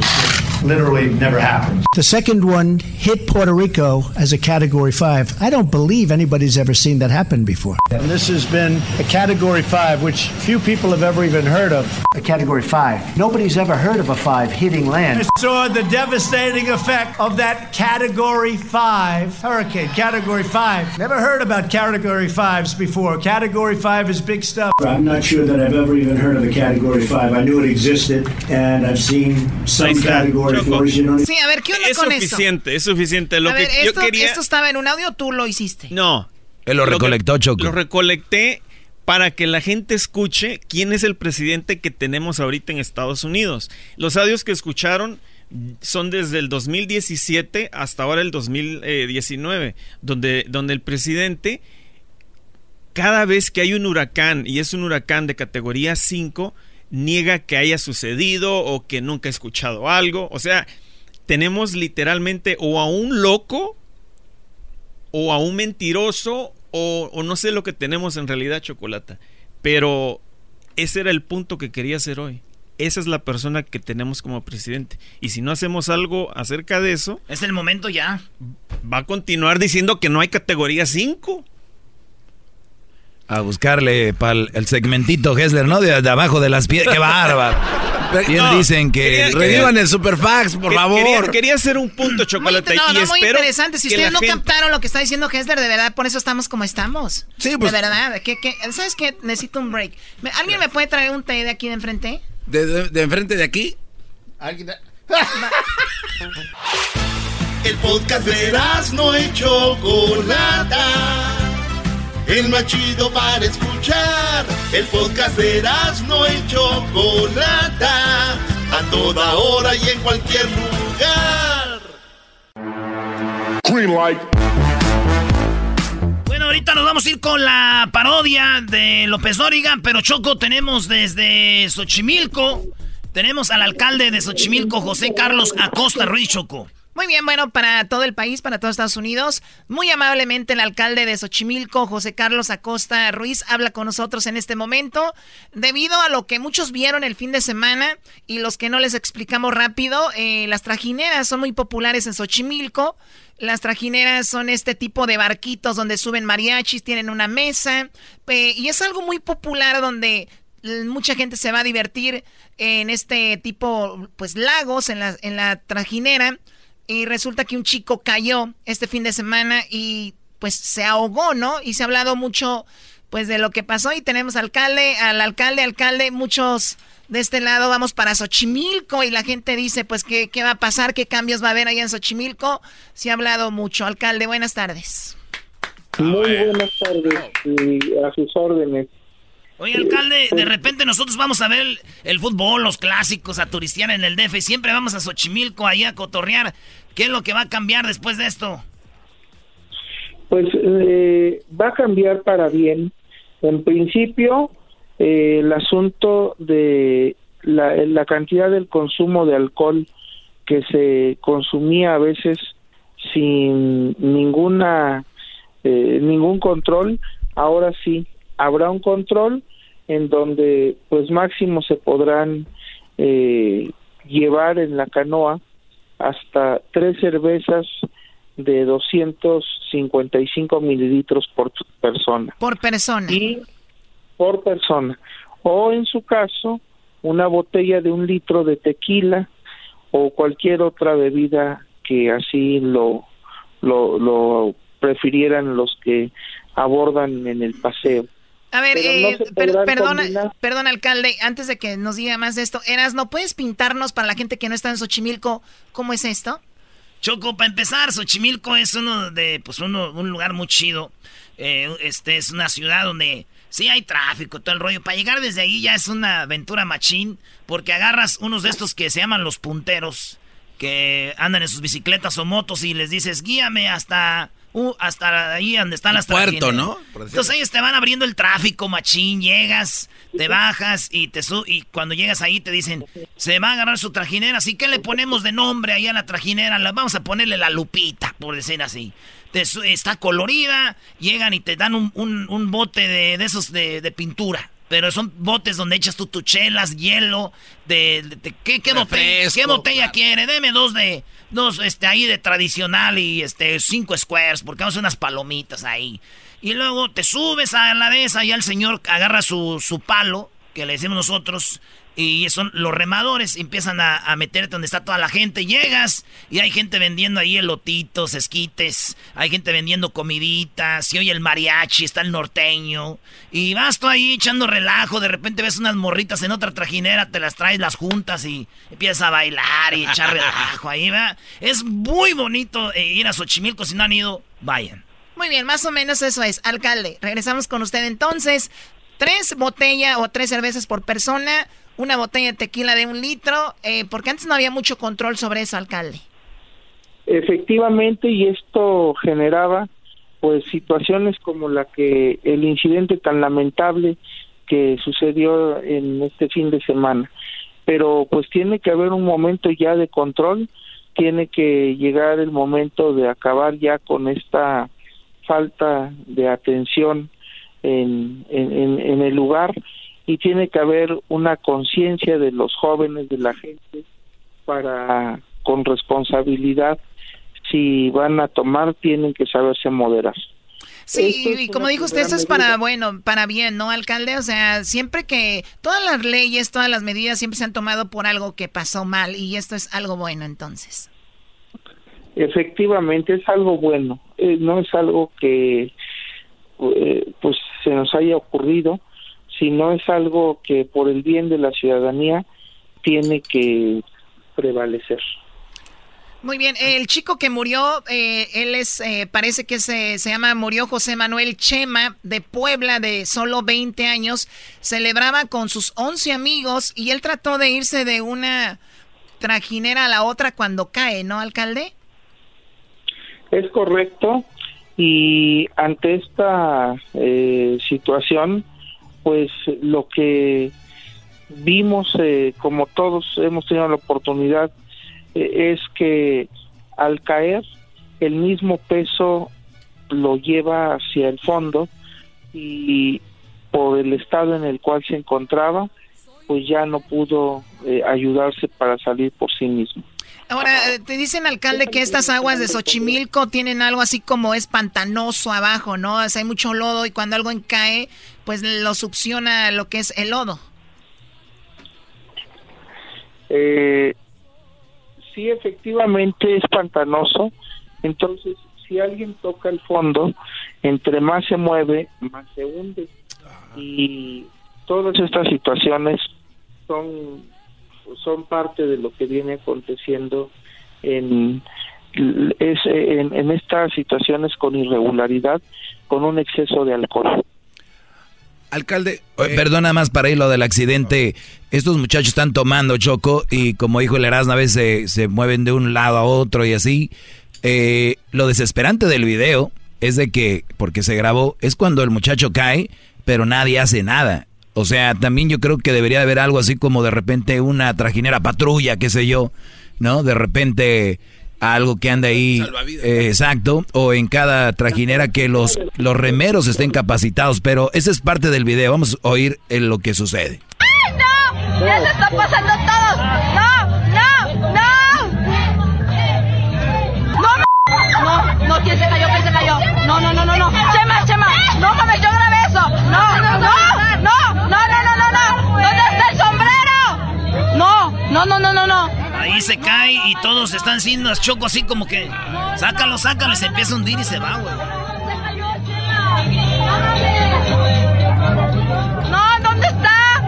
literally never happens. The second one hit Puerto Rico as a Category 5. I don't believe anybody's ever seen that happen before. And this has been a Category 5, which few people have ever even heard of. A Category 5. Nobody's ever heard of a 5 hitting land. saw the devastating effect of that Category 5 hurricane. Category 5. Never heard about Category 5s before. Category 5 is big stuff. I'm not sure that I've ever even heard of a Category 5. I knew it existed, and I've seen some Ahí está, Category Choco. 4s. You don't Sí, a ver, ¿qué onda Es con eso? suficiente, es suficiente. Lo a que ver, yo esto, quería. ¿esto estaba en un audio o tú lo hiciste? No. Él lo recolectó, Choco. Lo recolecté para que la gente escuche quién es el presidente que tenemos ahorita en Estados Unidos. Los audios que escucharon son desde el 2017 hasta ahora el 2019, donde, donde el presidente, cada vez que hay un huracán, y es un huracán de categoría 5, niega que haya sucedido o que nunca ha escuchado algo. O sea, tenemos literalmente o a un loco o a un mentiroso o, o no sé lo que tenemos en realidad, Chocolata. Pero ese era el punto que quería hacer hoy. Esa es la persona que tenemos como presidente. Y si no hacemos algo acerca de eso, Es el momento ya. va a continuar diciendo que no hay categoría 5. A buscarle para el segmentito Hessler, ¿no? De, de abajo de las piedras. ¡Qué bárbaro! Bien No, dicen que... quería- Revivan el Superfax, por Que- favor. Quería, quería hacer un punto, Muy, Chocolate. no, y no, muy espero interesante. Si ustedes no gente- captaron lo que está diciendo Hessler, de verdad, por eso estamos como estamos. Sí, pues- De verdad. ¿qué, qué? sabes qué? Necesito un break. ¿Me- ¿Alguien me puede traer un té de aquí de enfrente? De, de- de enfrente de aquí. ¿Alguien? El podcast de no y Chocolata. El más chido para escuchar. El podcast de no y Chocolata. A toda hora y en cualquier lugar. Green light. Bueno, ahorita nos vamos a ir con la parodia de López Dóriga, pero Choco, tenemos desde Xochimilco, tenemos al alcalde de Xochimilco, José Carlos Acosta Ruiz Choco. Muy bien, bueno, para todo el país, para todos Estados Unidos, muy amablemente el alcalde de Xochimilco, José Carlos Acosta Ruiz, habla con nosotros en este momento, debido a lo que muchos vieron el fin de semana y los que no les explicamos rápido, eh, las trajineras son muy populares en Xochimilco. Las trajineras son este tipo de barquitos donde suben mariachis, tienen una mesa, eh, y es algo muy popular donde mucha gente se va a divertir en este tipo, pues lagos, en la, en la trajinera. Y resulta que un chico cayó este fin de semana y pues se ahogó, ¿no? Y se ha hablado mucho pues de lo que pasó y tenemos alcalde, al alcalde, alcalde, muchos de este lado vamos para Xochimilco y la gente dice pues qué, qué va a pasar, qué cambios va a haber allá en Xochimilco. Se ha hablado mucho. Alcalde, buenas tardes. Muy buenas tardes y a sus órdenes. Oye, alcalde, de repente nosotros vamos a ver el, el fútbol, los clásicos, a turistear en el DF y siempre vamos a Xochimilco ahí a cotorrear. ¿Qué es lo que va a cambiar después de esto? Pues eh, va a cambiar para bien. En principio, eh, el asunto de la, cantidad del consumo de alcohol que se consumía a veces sin ninguna eh, ningún control, ahora sí habrá un control en donde pues máximo se podrán eh, llevar en la canoa hasta tres cervezas de 255 mililitros por persona. Por persona. Y por persona. O en su caso, una botella de un litro de tequila o cualquier otra bebida que así lo, lo, lo prefirieran los que abordan en el paseo. A ver, no eh, per- perdona, combinar. alcalde, antes de que nos diga más de esto, Eras, ¿no puedes pintarnos para la gente que no está en Xochimilco cómo es esto? Choco, para empezar, Xochimilco es uno de, pues uno, un lugar muy chido. Eh, este es una ciudad donde sí hay tráfico, todo el rollo. Para llegar desde ahí ya es una aventura machín, porque agarras unos de estos que se llaman los punteros, que andan en sus bicicletas o motos y les dices, guíame hasta, uh, hasta ahí donde están las puerto, trajineras". ¿no? Entonces ellos te van abriendo el tráfico, machín, llegas, te bajas y te su y cuando llegas ahí te dicen, se va a agarrar su trajinera, así que le ponemos de nombre ahí a la trajinera, la, vamos a ponerle la lupita, por decir así. Te su- está colorida, llegan y te dan un, un- un bote de, de esos de, de pintura. Pero son botes donde echas tú tus chelas, hielo, de, de- de- ¿qué, qué botella, ¿qué botella quiere? Deme dos de, dos este ahí de tradicional y este cinco squares, porque vamos a hacer unas palomitas ahí. Y luego te subes a la de esa y el señor agarra su, su palo, que le decimos nosotros, y son los remadores, empiezan a, a meterte donde está toda la gente. Llegas y hay gente vendiendo ahí elotitos, esquites, hay gente vendiendo comiditas, y oye el mariachi, está el norteño. Y vas tú ahí echando relajo, de repente ves unas morritas en otra trajinera, te las traes, las juntas y empiezas a bailar y echar relajo ahí, ¿va? Es muy bonito eh, ir a Xochimilco, si no han ido, vayan. Muy bien, más o menos eso es. Alcalde, regresamos con usted entonces. Tres botellas o tres cervezas por persona, una botella de tequila de un litro, eh, porque antes no había mucho control sobre eso, alcalde. Efectivamente, y esto generaba pues situaciones como la que el incidente tan lamentable que sucedió en este fin de semana. Pero pues tiene que haber un momento ya de control, tiene que llegar el momento de acabar ya con esta falta de atención en, en, en- en el lugar y tiene que haber una conciencia de los jóvenes, de la gente, para con responsabilidad, si van a tomar, tienen que saberse moderar. Sí, es y como dijo usted, esto es para, medida. bueno, para bien, ¿no, alcalde? O sea, siempre que todas las leyes, todas las medidas siempre se han tomado por algo que pasó mal y esto es algo bueno entonces. Efectivamente, es algo bueno, eh, no es algo que eh, pues se nos haya ocurrido, sino es algo que por el bien de la ciudadanía tiene que prevalecer. Muy bien, el chico que murió, eh, él es, eh, parece que se, se llama, murió José Manuel Chema de Puebla de solo 20 años, celebraba con sus 11 amigos y él trató de irse de una trajinera a la otra cuando cae, ¿no, alcalde? Es correcto y ante esta eh, situación, pues lo que vimos, eh, como todos hemos tenido la oportunidad, eh, es que al caer el mismo peso lo lleva hacia el fondo y por el estado en el cual se encontraba, pues ya no pudo eh, ayudarse para salir por sí mismo. Ahora, eh, te dicen, alcalde, que estas aguas de Xochimilco tienen algo así como es pantanoso abajo, ¿no? O sea, hay mucho lodo y cuando algo cae, pues lo succiona lo que es el lodo. Eh, sí, efectivamente es pantanoso. Entonces, si alguien toca el fondo, entre más se mueve, más se hunde. Y todas estas situaciones son, son parte de lo que viene aconteciendo en, es, en, en estas situaciones con irregularidad, con un exceso de alcohol. Alcalde. Oye, Perdona más para ir lo del accidente. Estos muchachos están tomando choco y como dijo el Erasmo, a veces se, se mueven de un lado a otro y así. Eh, lo desesperante del video es de que, porque se grabó, es cuando el muchacho cae, pero nadie hace nada. O sea, también yo creo que debería haber algo así como de repente una trajinera patrulla, qué sé yo, ¿no? De repente algo que anda ahí, eh, exacto, o en cada trajinera que los, los remeros estén capacitados, pero esa es parte del video, vamos a oír eh, lo que sucede. ¡No! ¡Ya se está pasando todo! ¡No! ¡No! ¡No! ¡No! ¡No! ¡No! ¿Quién se cayó? ¿Quién se cayó? ¡No, no, no, no! no. ¡Chema, Chema! ¡No mames, yo grabé eso! ¡No! ¡No! ¡No! ¡No! ¡No, no, no, no! Ahí se cae y todos están haciendo choco así como que sácalo, sácalo y se empieza a hundir y se va, güey. No, ¿dónde está?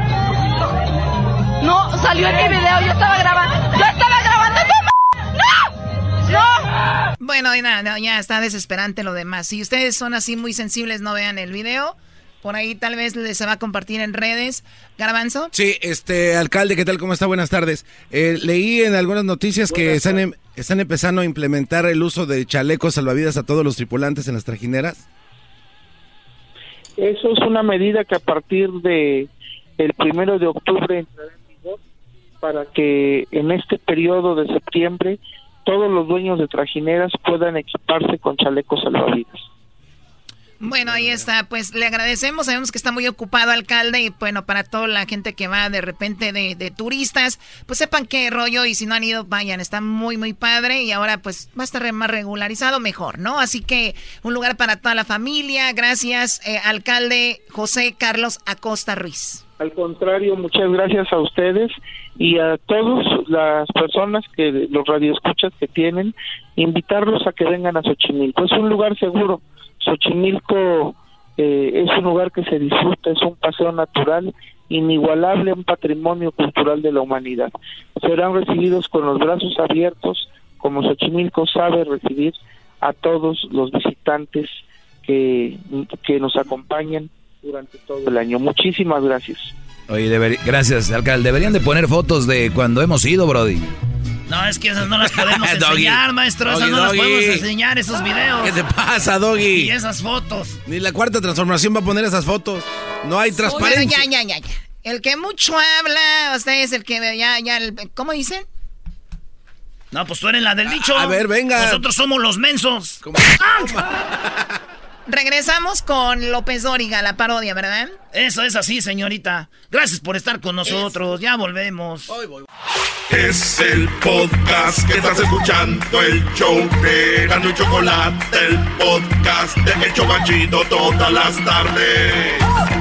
No, salió en mi video, yo estaba grabando. Yo estaba grabando. ¡No! ¡No! Bueno, ya, ya está desesperante lo demás. Si ustedes son así muy sensibles, no vean el video. Por ahí tal vez se va a compartir en redes. Garbanzo. Sí, este, alcalde, ¿qué tal? ¿Cómo está? Buenas tardes. Eh, leí en algunas noticias que están, em, están empezando a implementar el uso de chalecos salvavidas a todos los tripulantes en las trajineras. Eso es una medida que a partir de el primero de octubre entrará en vigor para que en este periodo de septiembre todos los dueños de trajineras puedan equiparse con chalecos salvavidas. Bueno, ahí está. Pues le agradecemos. Sabemos que está muy ocupado, alcalde. Y bueno, para toda la gente que va de repente de, de, turistas, pues sepan qué rollo. Y si no han ido, vayan. Está muy, muy padre. Y ahora, pues va a estar más regularizado, mejor, ¿no? Así que un lugar para toda la familia. Gracias, eh, alcalde José Carlos Acosta Ruiz. Al contrario, muchas gracias a ustedes y a todas las personas que los radioescuchas que tienen, invitarlos a que vengan a Xochimilco. Es un lugar seguro Xochimilco eh, es un lugar que se disfruta, es un paseo natural inigualable, un patrimonio cultural de la humanidad. Serán recibidos con los brazos abiertos, como Xochimilco sabe recibir a todos los visitantes que, que nos acompañan durante todo el año. Muchísimas gracias. Oye, gracias, alcalde. Deberían de poner fotos de cuando hemos ido, Brody. No, es que esas no las podemos enseñar, maestro. esas no las podemos enseñar, esos videos. ¿Qué te pasa, Doggy? Y esas fotos. Ni la cuarta transformación va a poner esas fotos. No hay transparencia. ya, ya, ya, ya. El que mucho habla, usted es el que ya, ya, ¿cómo dicen? No, pues tú eres la del dicho. A ver, venga. Nosotros somos los mensos. ¿Cómo? Regresamos con López Dóriga, la parodia, ¿verdad? Eso es así, señorita. Gracias por estar con nosotros. Ya volvemos. Es el podcast que estás escuchando, el show de y Chocolate, el podcast de El Chobachito todas las tardes.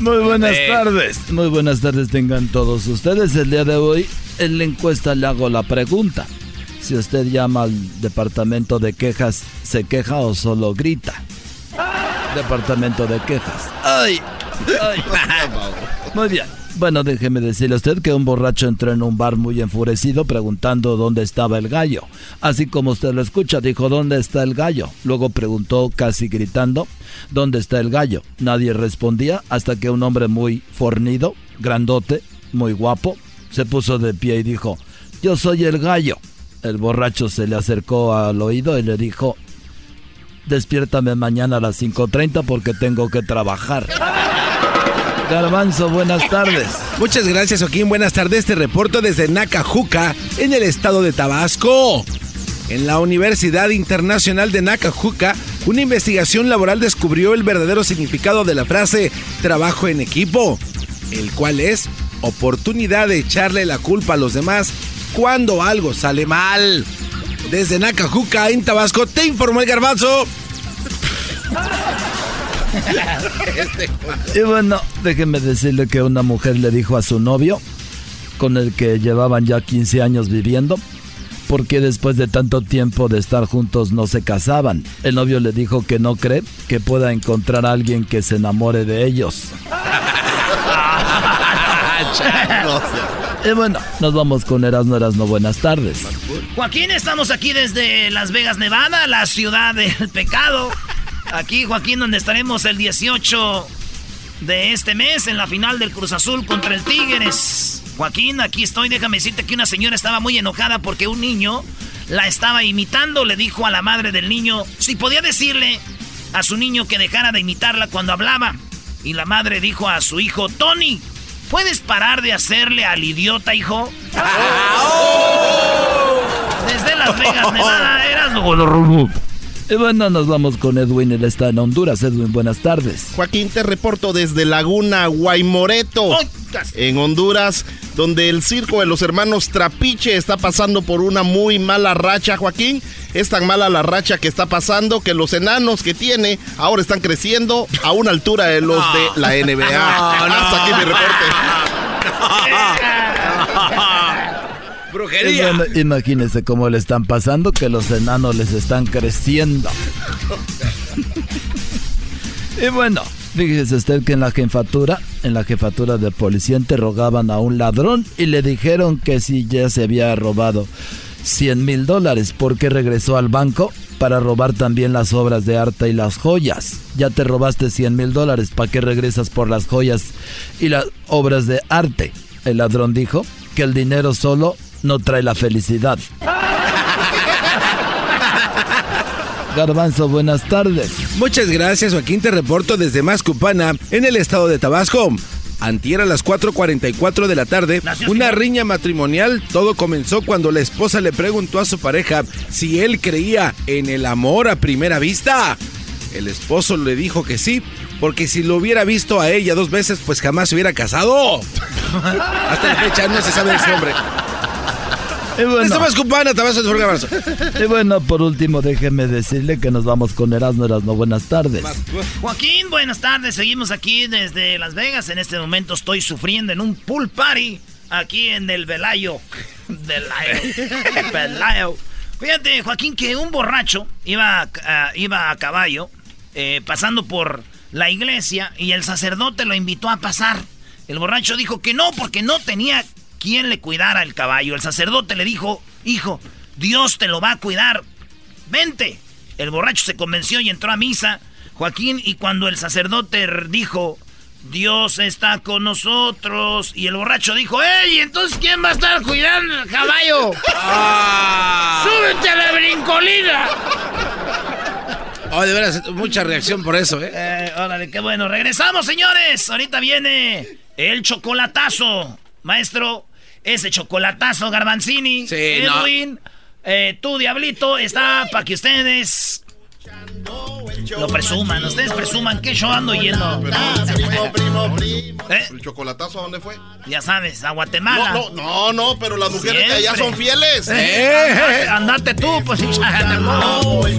Muy buenas tardes, muy buenas tardes tengan todos ustedes. El día de hoy en la encuesta le hago la pregunta. Si usted llama al departamento de quejas, ¿se queja o solo grita? Departamento de quejas. ¡Ay! ¡Ay! Muy bien. Bueno, déjeme decirle a usted que un borracho entró en un bar muy enfurecido preguntando dónde estaba el gallo. Así como usted lo escucha, dijo, ¿dónde está el gallo? Luego preguntó casi gritando, ¿dónde está el gallo? Nadie respondía hasta que un hombre muy fornido, grandote, muy guapo, se puso de pie y dijo, yo soy el gallo. El borracho se le acercó al oído y le dijo, despiértame mañana a las 5.30 porque tengo que trabajar. Garbanzo, buenas tardes. Muchas gracias, Joaquín. Buenas tardes. Te reporto desde Nacajuca, en el estado de Tabasco. En la Universidad Internacional de Nacajuca, una investigación laboral descubrió el verdadero significado de la frase trabajo en equipo, el cual es oportunidad de echarle la culpa a los demás cuando algo sale mal. Desde Nacajuca, en Tabasco, te informó el garbanzo. y bueno, déjeme decirle que una mujer le dijo a su novio, con el que llevaban ya 15 años viviendo, porque después de tanto tiempo de estar juntos no se casaban. El novio le dijo que no cree que pueda encontrar a alguien que se enamore de ellos. y bueno, nos vamos con Erasno Erasno. Buenas tardes. Joaquín, estamos aquí desde Las Vegas, Nevada, la ciudad del pecado. Aquí, Joaquín, donde estaremos el 18 de este mes en la final del Cruz Azul contra el Tigres. Joaquín, aquí estoy. Déjame decirte que una señora estaba muy enojada porque un niño la estaba imitando. Le dijo a la madre del niño si podía decirle a su niño que dejara de imitarla cuando hablaba. Y la madre dijo a su hijo, Tony, ¿puedes parar de hacerle al idiota, hijo? Desde Las Vegas, Nevada, eras Y bueno, nos vamos con Edwin, él está en Honduras. Edwin, buenas tardes. Joaquín, te reporto desde Laguna Guaymoreto, en Honduras, donde el circo de los hermanos Trapiche está pasando por una muy mala racha, Joaquín. Es tan mala la racha que está pasando que los enanos que tiene ahora están creciendo a una altura de los de la NBA. Hasta aquí mi reporte. Brujería. imagínense cómo le están pasando, que los enanos les están creciendo. y bueno, fíjese usted que en la jefatura, en la jefatura de policía interrogaban a un ladrón y le dijeron que si ya se había robado 100 mil dólares, porque regresó al banco para robar también las obras de arte y las joyas. Ya te robaste 100 mil dólares, ¿para qué regresas por las joyas y las obras de arte? El ladrón dijo que el dinero solo no trae la felicidad. Garbanzo, buenas tardes. Muchas gracias, Joaquín. Te reporto desde Mascupana, en el estado de Tabasco. Antier a las 4.44 de la tarde, una riña matrimonial. Todo comenzó cuando la esposa le preguntó a su pareja si él creía en el amor a primera vista. El esposo le dijo que sí, porque si lo hubiera visto a ella dos veces, pues jamás se hubiera casado. Hasta la fecha no se sabe su nombre. Y bueno, y bueno, por último, déjeme decirle que nos vamos con Erasmo Erasmo. Buenas tardes. Joaquín, buenas tardes. Seguimos aquí desde Las Vegas. En este momento estoy sufriendo en un pool party aquí en el Velayo. Velayo. Velayo. Fíjate, Joaquín, que un borracho iba, iba a caballo eh, pasando por la iglesia y el sacerdote lo invitó a pasar. El borracho dijo que no, porque no tenía quien le cuidara el caballo. El sacerdote le dijo, hijo, Dios te lo va a cuidar. Vente. El borracho se convenció y entró a misa, Joaquín, y cuando el sacerdote dijo, Dios está con nosotros, y el borracho dijo, ¡Ey! Entonces, ¿quién va a estar cuidando el caballo? Ah. ¡Súbete a la brincolina! Oh, de veras, mucha reacción por eso, ¿eh? ¿eh? Órale, qué bueno. Regresamos, señores. Ahorita viene el chocolatazo. Maestro, ese chocolatazo Garbanzini, Edwin, eh, tú, Diablito, está para que ustedes lo presuman, ustedes presuman que yo ando yendo. ¿Eh? ¿El chocolatazo a dónde fue? Ya sabes, a Guatemala. No, no, no, pero las mujeres de allá son fieles. Eh, andate tú, pues. No, el.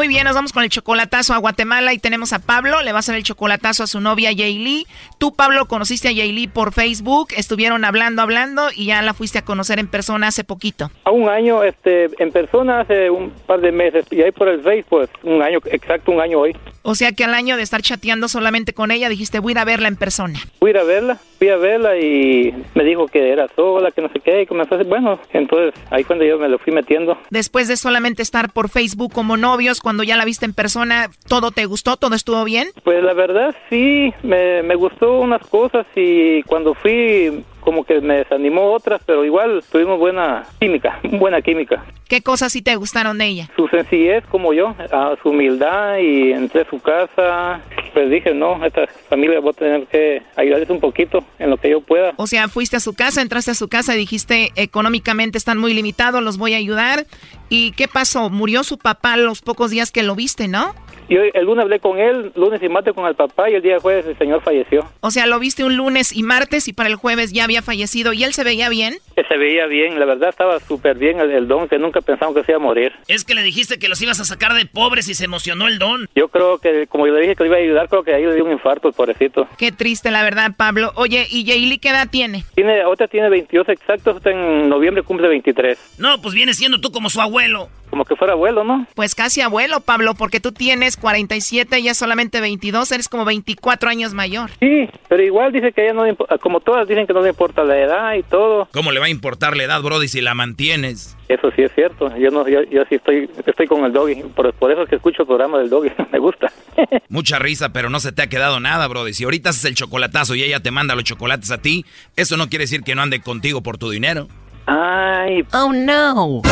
Muy bien, nos vamos con el chocolatazo a Guatemala y tenemos a Pablo, le va a hacer el chocolatazo a su novia Yayli. Tú, Pablo, conociste a Yayli por Facebook, estuvieron hablando, hablando y ya la fuiste a conocer en persona hace poquito. A un año, este, en persona hace un par de meses y ahí por el Facebook, pues, un año, exacto un año hoy. O sea que al año de estar chateando solamente con ella dijiste voy a ir a verla en persona. Fui a ir a verla, fui a verla y me dijo que era sola, que no sé qué, y comenzó a decir, bueno, entonces ahí cuando yo me lo fui metiendo. Después de solamente estar por Facebook como novios, cuando ya la viste en persona, ¿todo te gustó? ¿Todo estuvo bien? Pues la verdad sí, me, gustó unas cosas y cuando fui como que me desanimó otras, pero igual tuvimos buena química, buena química. ¿Qué cosas sí te gustaron de ella? Su sencillez como yo, su humildad y entré a su casa, pues dije, no, esta familia voy a tener que ayudarles un poquito en lo que yo pueda. O sea, fuiste a su casa, entraste a su casa y dijiste, económicamente están muy limitados, los voy a ayudar. ¿Y qué pasó? ¿Murió su papá los pocos días que lo viste, no? Yo el lunes hablé con él, lunes y martes con el papá y el día jueves el señor falleció. O sea, lo viste un lunes y martes y para el jueves ya había fallecido y él se veía bien. se veía bien, la verdad estaba súper bien el, don, que nunca pensamos que se iba a morir. Es que le dijiste que los ibas a sacar de pobres y se emocionó el don. Yo creo que, como yo le dije que le iba a ayudar, creo que ahí le dio un infarto el pobrecito. Qué triste, la verdad, Pablo. Oye, ¿y Jaylee qué edad tiene? Tiene, ahorita tiene 22 exactos, en noviembre cumple 23. No, pues viene siendo tú como su abuelo. Como que fuera abuelo, ¿no? Pues casi abuelo, Pablo, porque tú tienes 47 y ella solamente 22, eres como 24 años mayor. Sí, pero igual dice que ella no como todas dicen que no le importa la edad y todo. ¿Cómo le va a a importar la edad, Brody, si la mantienes. Eso sí es cierto. Yo no, yo, yo sí estoy, estoy con el doggy. Por, por eso es que escucho el programa del doggy. Me gusta. Mucha risa, pero no se te ha quedado nada, Brody. Si ahorita haces el chocolatazo y ella te manda los chocolates a ti, eso no quiere decir que no ande contigo por tu dinero. Ay. Oh, no.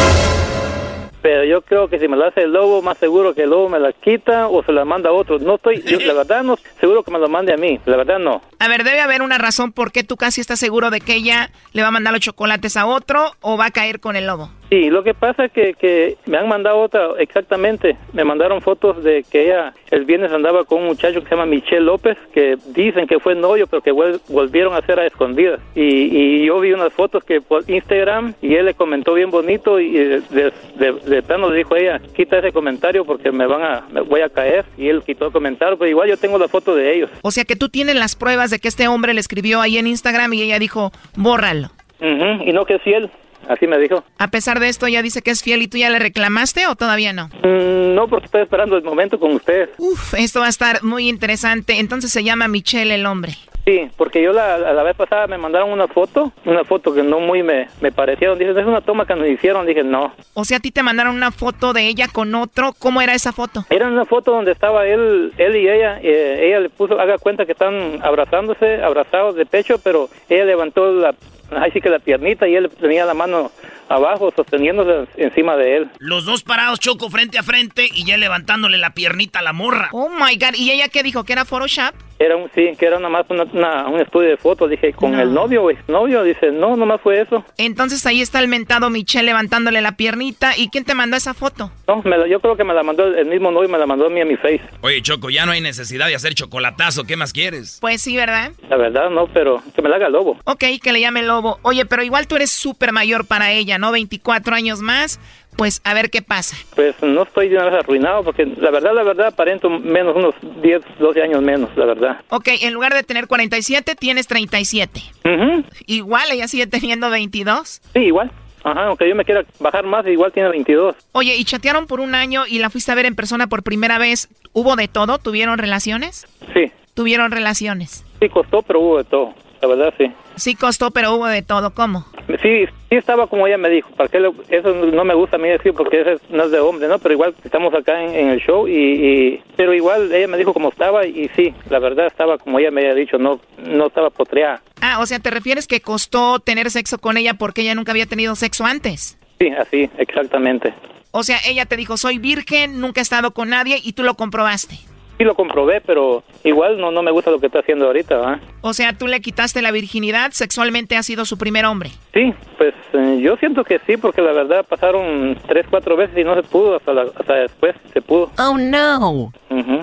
Pero yo creo que si me la hace el lobo, más seguro que el lobo me la quita o se la manda a otro. No estoy, yo, la verdad no seguro que me lo mande a mí. La verdad no. A ver, debe haber una razón por qué tú casi estás seguro de que ella le va a mandar los chocolates a otro o va a caer con el lobo. Sí, lo que pasa es que, que me han mandado otra, exactamente. Me mandaron fotos de que ella el viernes andaba con un muchacho que se llama Michelle López, que dicen que fue novio, pero que volvieron a ser a escondidas. Y, y yo vi unas fotos que por Instagram y él le comentó bien bonito y de, de, de- de plano le dijo a ella, quita ese comentario porque me van a, me voy a caer. Y él quitó el comentario, pero igual yo tengo la foto de ellos. O sea que tú tienes las pruebas de que este hombre le escribió ahí en Instagram y ella dijo, bórralo. Ujú, Y no que es fiel, así me dijo. A pesar de esto, ella dice que es fiel y tú ya le reclamaste o todavía no. Mm, no, porque estoy esperando el momento con ustedes. Uf, esto va a estar muy interesante. Entonces se llama Michelle el hombre. Sí, porque yo la, la vez pasada me mandaron una foto, una foto que no muy me, me parecieron. Dicen, es una toma que nos hicieron. Dije, no. O sea, a ti te mandaron una foto de ella con otro. ¿Cómo era esa foto? Era una foto donde estaba él, él y ella. eh, ella le puso, haga cuenta que están abrazándose, abrazados de pecho, pero ella levantó la, ahí sí que la piernita y él tenía la mano abajo sosteniéndose encima de él. Los dos parados, Choco, frente a frente y ya levantándole la piernita a la morra. Oh my God. ¿Y ella qué dijo? ¿Que era Photoshop? Era un, sí, que era nomás una, una- un estudio de fotos. Dije, ¿con No. el novio o exnovio? Dice, no, nomás fue eso. Entonces ahí está el mentado Michelle levantándole la piernita. ¿Y quién te mandó esa foto? No, me la- yo creo que me la mandó el, mismo novio, me la mandó a mí a mi face. Oye, Choco, ya no hay necesidad de hacer chocolatazo. ¿Qué más quieres? Pues sí, ¿verdad? La verdad, no, pero que me la haga el lobo. Ok, que le llame lobo. Oye, pero igual tú eres súper mayor para ella, ¿no? 24 años más. Pues a ver qué pasa. Pues no estoy de una vez arruinado, porque la verdad, la verdad, aparento menos, unos 10, 12 años menos, la verdad. Ok, en lugar de tener 47, tienes 37. Ujú. Igual, ella sigue teniendo 22. Sí, igual. Ajá, aunque yo me quiera bajar más, igual tiene 22. Oye, y chatearon por un año y la fuiste a ver en persona por primera vez. ¿Hubo de todo? ¿Tuvieron relaciones? Sí, Tuvieron relaciones. sí costó, pero hubo de todo. La verdad, sí. Sí costó, pero hubo de todo. ¿Cómo? Sí, sí estaba como ella me dijo. ¿Para qué lo- eso no me gusta a mí decir porque eso es- no es de hombre, ¿no? Pero igual estamos acá en, en el show y, y- Pero igual ella me dijo cómo estaba y sí, la verdad estaba como ella me había dicho, no, no estaba potreada. Ah, o sea, ¿te refieres que costó tener sexo con ella porque ella nunca había tenido sexo antes? Sí, así, exactamente. O sea, ella te dijo, soy virgen, nunca he estado con nadie y tú lo comprobaste. Sí lo comprobé, pero igual no, no me gusta lo que está haciendo ahorita, ¿va? O sea, tú le quitaste la virginidad, sexualmente ha sido su primer hombre. Sí, pues eh, yo siento que sí, porque la verdad pasaron tres, cuatro veces y no se pudo, hasta, la- hasta después se pudo. Oh, no. Ujú.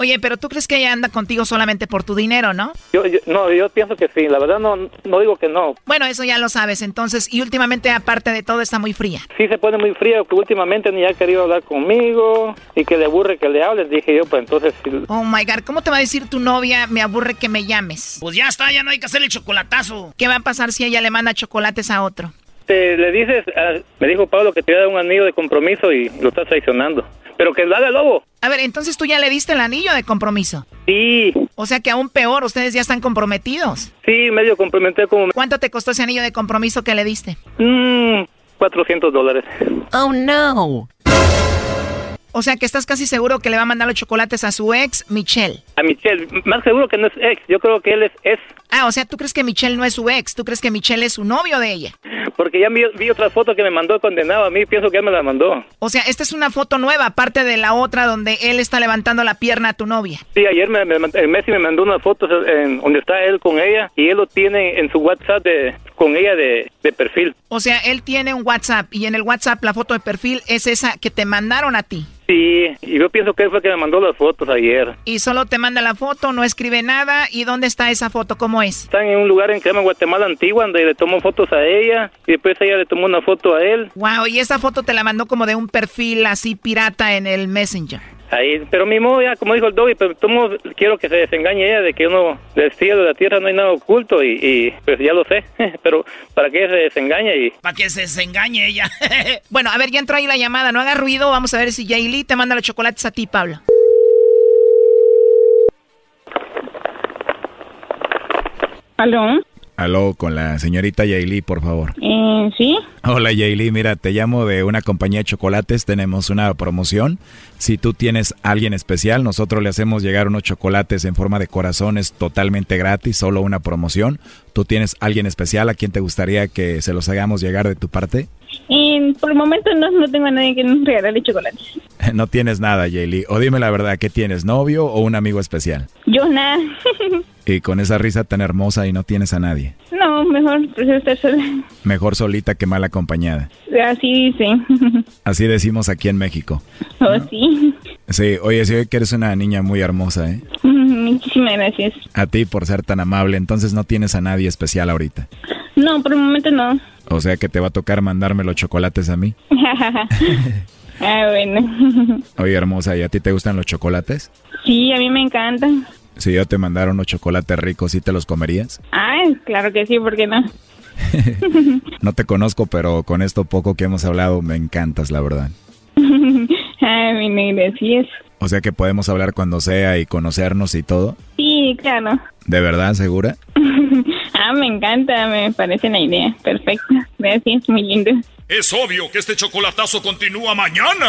Oye, pero tú crees que ella anda contigo solamente por tu dinero, ¿no? yo, yo- no, yo pienso que sí, la verdad no, no digo que no. Bueno, eso ya lo sabes, entonces, y últimamente, aparte de todo, está muy fría. Sí se pone muy fría, que últimamente ni ha querido hablar conmigo y que le aburre que le hables, dije yo, pues entonces... sí, Oh my god, ¿cómo te va a decir tu novia? Me aburre que me llames. Pues ya está, ya no hay que hacer el chocolatazo. ¿Qué va a pasar si ella le manda chocolates a otro? te- le dices, ah, me dijo Pablo que te iba a dar un anillo de compromiso y lo estás traicionando. Pero que haga el lobo. A ver, entonces tú ya le diste el anillo de compromiso. Sí. O sea que aún peor, ustedes ya están comprometidos. Sí, medio comprometer como... ¿Cuánto te costó ese anillo de compromiso que le diste? Mmm, 400 dólares. Oh no. O sea que estás casi seguro que le va a mandar los chocolates a su ex, Michelle. A Michelle, más seguro que no es ex, yo creo que él es ex. Ah, o sea, tú crees que Michelle no es su ex, tú crees que Michelle es su novio de ella. Porque ya vi, vi otra foto que me mandó condenado a mí, pienso que él me la mandó. O sea, esta es una foto nueva, aparte de la otra donde él está levantando la pierna a tu novia. Sí, ayer me, me, el Messi me mandó unas fotos en, donde está él con ella y él lo tiene en su WhatsApp de, con ella de, de perfil. O sea, él tiene un WhatsApp y en el WhatsApp la foto de perfil es esa que te mandaron a ti. Sí, y yo pienso que él fue el que me mandó las fotos ayer. Y solo te manda la foto, no escribe nada. ¿Y dónde está esa foto? ¿Cómo es? Están en un lugar en llama Guatemala Antigua, donde le tomó fotos a ella y después ella le tomó una foto a él. Wow, y esa foto te la mandó como de un perfil así pirata en el Messenger. Ahí, pero mi modo ya, como dijo el Dobby, pero tomo, quiero que se desengañe ella de que uno del cielo de la tierra no hay nada oculto y, y, pues ya lo sé, pero para que se desengañe y... Para que se desengañe ella. bueno, a ver, ya entró ahí la llamada, no haga ruido, vamos a ver si Jaylee te manda los chocolates a ti, Pablo. ¿Aló? Aló, con la señorita Yaili, por favor. Eh, sí. Hola Yaili, mira, te llamo de una compañía de chocolates, tenemos una promoción. Si tú tienes alguien especial, nosotros le hacemos llegar unos chocolates en forma de corazones totalmente gratis, solo una promoción. ¿Tú tienes alguien especial a quien te gustaría que se los hagamos llegar de tu parte? Eh, por el momento no, no tengo a nadie que nos regale chocolates. No tienes nada, Yaili. O dime la verdad, ¿qué tienes? ¿Novio o un amigo especial? Yo nada. Y con esa risa tan hermosa y no tienes a nadie. no, mejor prefiero estar sola. Mejor solita que mal acompañada. Así dice. Así decimos aquí en México. Oh, sí. Sí, oye, sí que eres una niña muy hermosa, ¿eh? Muchísimas gracias. A ti por ser tan amable, entonces no tienes a nadie especial ahorita. No, por el momento no. O sea que te va a tocar mandarme los chocolates a mí. ah, bueno. Oye, hermosa, ¿y a ti te gustan los chocolates? Sí, a mí me encantan. Si yo te mandara unos chocolates ricos, ¿sí te los comerías? Ay, claro que sí, ¿por qué no? No te conozco, pero con esto poco que hemos hablado me encantas, la verdad. Ay, mi negra, sí es. O sea que podemos hablar cuando sea y conocernos y todo. Sí, claro. ¿De verdad, segura? Ah, me encanta, me parece una idea. Perfecta. Gracias, muy lindo. Es obvio que este chocolatazo continúa mañana.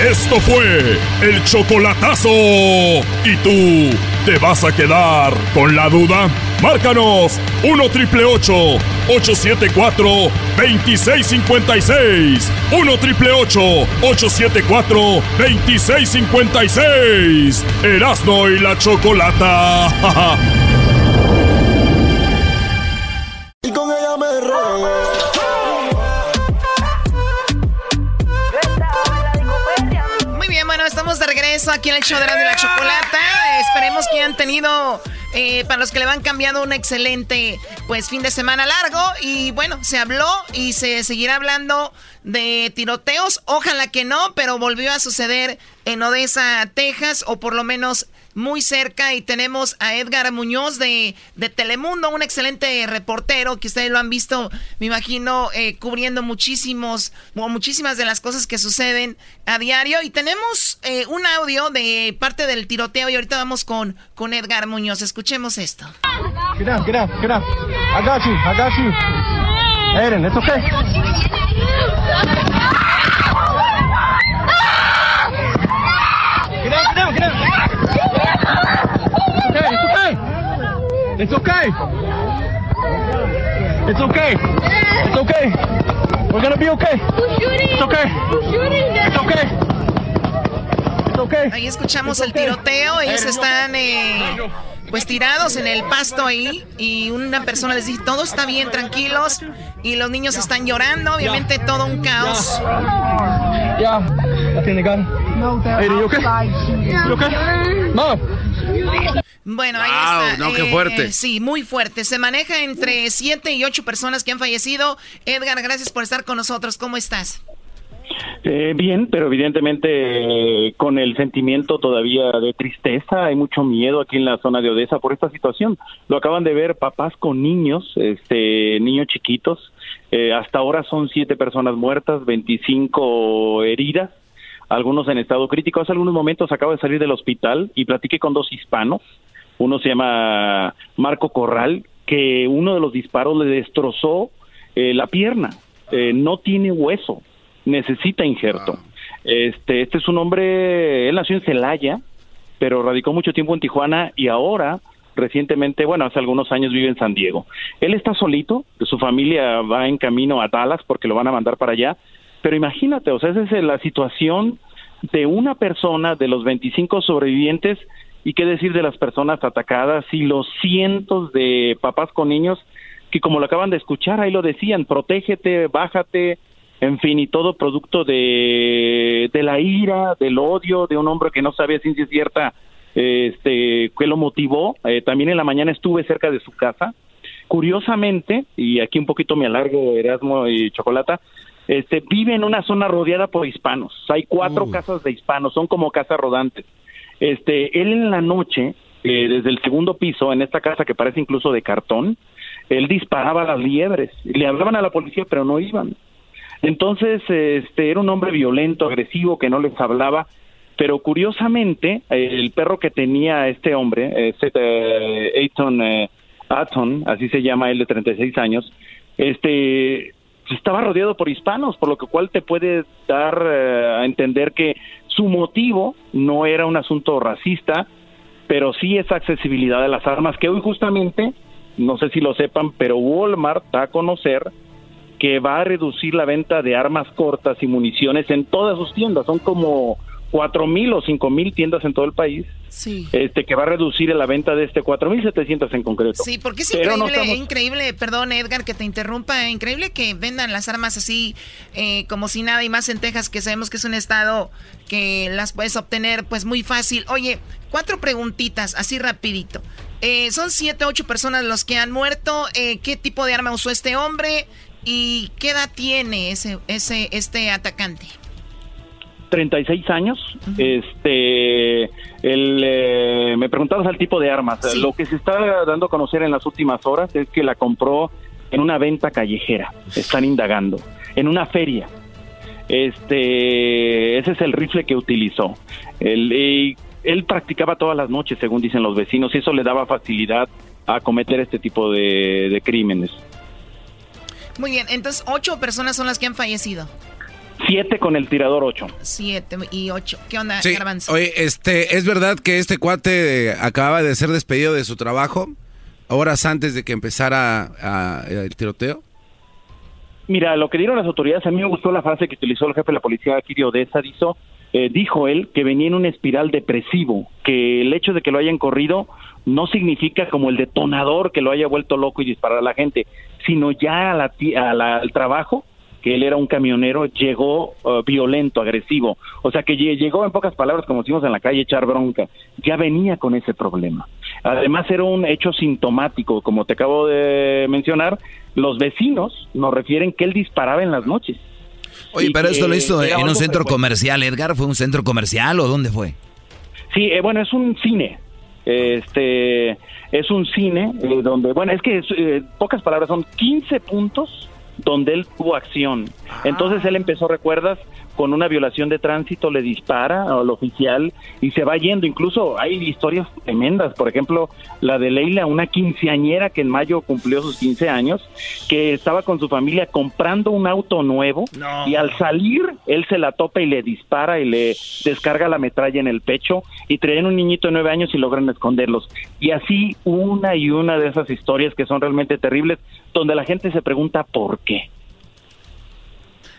Esto fue el chocolatazo. ¿Y tú te vas a quedar con la duda? Márcanos 1 triple 874 2656. 1 triple 874 2656. Erasno y la chocolata. Muy bien, bueno, estamos de regreso aquí en el show de la, de la chocolata. Esperemos que hayan tenido, eh, para los que le van cambiando, un excelente pues fin de semana largo. Y bueno, se habló y se seguirá hablando de tiroteos. Ojalá que no, pero volvió a suceder en Odessa, Texas, o por lo menos muy cerca. Y tenemos a Edgar Muñoz de, de Telemundo, un excelente reportero que ustedes lo han visto, me imagino, eh, cubriendo muchísimos, o muchísimas de las cosas que suceden a diario. Y tenemos eh, un audio de parte del tiroteo y ahorita vamos con, con Edgar Muñoz. Escuchemos esto. Get down, get down, get down. I got you, I got you. It's okay. Get down, get down, get down. It's okay, it's okay. It's okay. It's okay. We're gonna be okay. It's okay. It's okay. It's okay. Ahí escuchamos el tiroteo, ellos están eh, pues tirados en el pasto ahí y una persona les dice, todo está bien, tranquilos, y los niños están llorando, obviamente todo un caos. Yeah. Bueno, ahí Wow, está. no, qué fuerte. Sí, muy fuerte. Se maneja entre 7 y 8 personas que han fallecido. Edgar, gracias por estar con nosotros. ¿Cómo estás? Eh, bien, pero evidentemente eh, con el sentimiento todavía de tristeza, hay mucho miedo aquí en la zona de Odessa por esta situación. Lo acaban de ver papás con niños, este, niños chiquitos. Eh, hasta ahora son siete personas muertas, 25 heridas, algunos en estado crítico. Hace algunos momentos acabo de salir del hospital y platiqué con dos hispanos. Uno se llama Marco Corral, que uno de los disparos le destrozó eh, la pierna. No tiene hueso necesita injerto. Este, este es un hombre, él nació en Celaya, pero radicó mucho tiempo en Tijuana y ahora recientemente, bueno, hace algunos años vive en San Diego. Él está solito, su familia va en camino a Dallas porque lo van a mandar para allá, pero imagínate, o sea, esa es la situación de una persona de los 25 sobrevivientes y qué decir de las personas atacadas y los cientos de papás con niños que como lo acaban de escuchar, ahí lo decían, protégete, bájate, en fin, y todo producto de, de la ira, del odio de un hombre que no sabía ciencia cierta este, qué lo motivó. Eh, también en la mañana estuve cerca de su casa. Curiosamente, y aquí un poquito me alargo, Erasmo y Chocolata, este, vive en una zona rodeada por hispanos. Hay cuatro casas de hispanos, son como casas rodantes. Este, él en la noche, eh, desde el segundo piso, en esta casa que parece incluso de cartón, él disparaba a las liebres. Le hablaban a la policía, pero no iban. Entonces, este, era un hombre violento, agresivo, que no les hablaba, pero curiosamente, el perro que tenía este hombre, este, eh, Ayton eh, Atton, así se llama él de 36 años, este estaba rodeado por hispanos, por lo cual te puede dar eh, a entender que su motivo no era un asunto racista, pero sí esa accesibilidad de las armas que hoy justamente, no sé si lo sepan, pero Walmart da a conocer que va a reducir la venta de armas cortas y municiones en todas sus tiendas. Son como cuatro mil o cinco mil tiendas en todo el país. Sí. Este que va a reducir la venta de este cuatro mil setecientos en concreto. Sí, porque es increíble, increíble, perdón Edgar que te interrumpa, increíble que vendan las armas así eh, como si nada y más en Texas que sabemos que es un estado que las puedes obtener pues muy fácil. Oye, cuatro preguntitas así rapidito. Eh, son siete, ocho personas los que han muerto. Eh, ¿Qué tipo de arma usó este hombre? ¿Y qué edad tiene ese, ese, este atacante? 36 años. Este, el, eh, me preguntabas al tipo de armas. Lo que se está dando a conocer en las últimas horas es que la compró en una venta callejera. Están indagando. En una feria. Este, ese es el rifle que utilizó. El, él practicaba todas las noches, según dicen los vecinos, y eso le daba facilidad a cometer este tipo de, de crímenes. Muy bien, entonces ocho personas son las que han fallecido. Siete con el tirador ocho. Siete y ocho. ¿Qué onda, sí. Oye, este, ¿es verdad que este cuate acababa de ser despedido de su trabajo horas antes de que empezara el tiroteo? Mira, lo que dieron las autoridades, a mí me gustó la frase que utilizó el jefe de la policía aquí de Odessa, dijo, eh, dijo él que venía en un espiral depresivo, que el hecho de que lo hayan corrido no significa como el detonador que lo haya vuelto loco y disparar a la gente, sino ya a la, al trabajo que él era un camionero, llegó uh, violento, agresivo. O sea que llegó en pocas palabras, como decimos en la calle, echar bronca. Ya venía con ese problema. Además era un hecho sintomático, como te acabo de mencionar. Los vecinos nos refieren que él disparaba en las noches. Oye, pero esto lo hizo en un centro comercial, Edgar. ¿Fue un centro comercial o dónde fue? Sí, eh, bueno, es un cine. Este es un cine eh, donde, bueno, es que eh, pocas palabras son 15 puntos donde él tuvo acción. Entonces él empezó, recuerdas, con una violación de tránsito, le dispara al oficial y se va yendo. Incluso hay historias tremendas, por ejemplo, la de Leila, una quinceañera que en mayo cumplió sus 15 años, que estaba con su familia comprando un auto nuevo y al salir él se la topa y le dispara y le descarga la metralla en el pecho y traen un niñito de nueve años y logran esconderlos. Y así una y una de esas historias que son realmente terribles, donde la gente se pregunta por qué.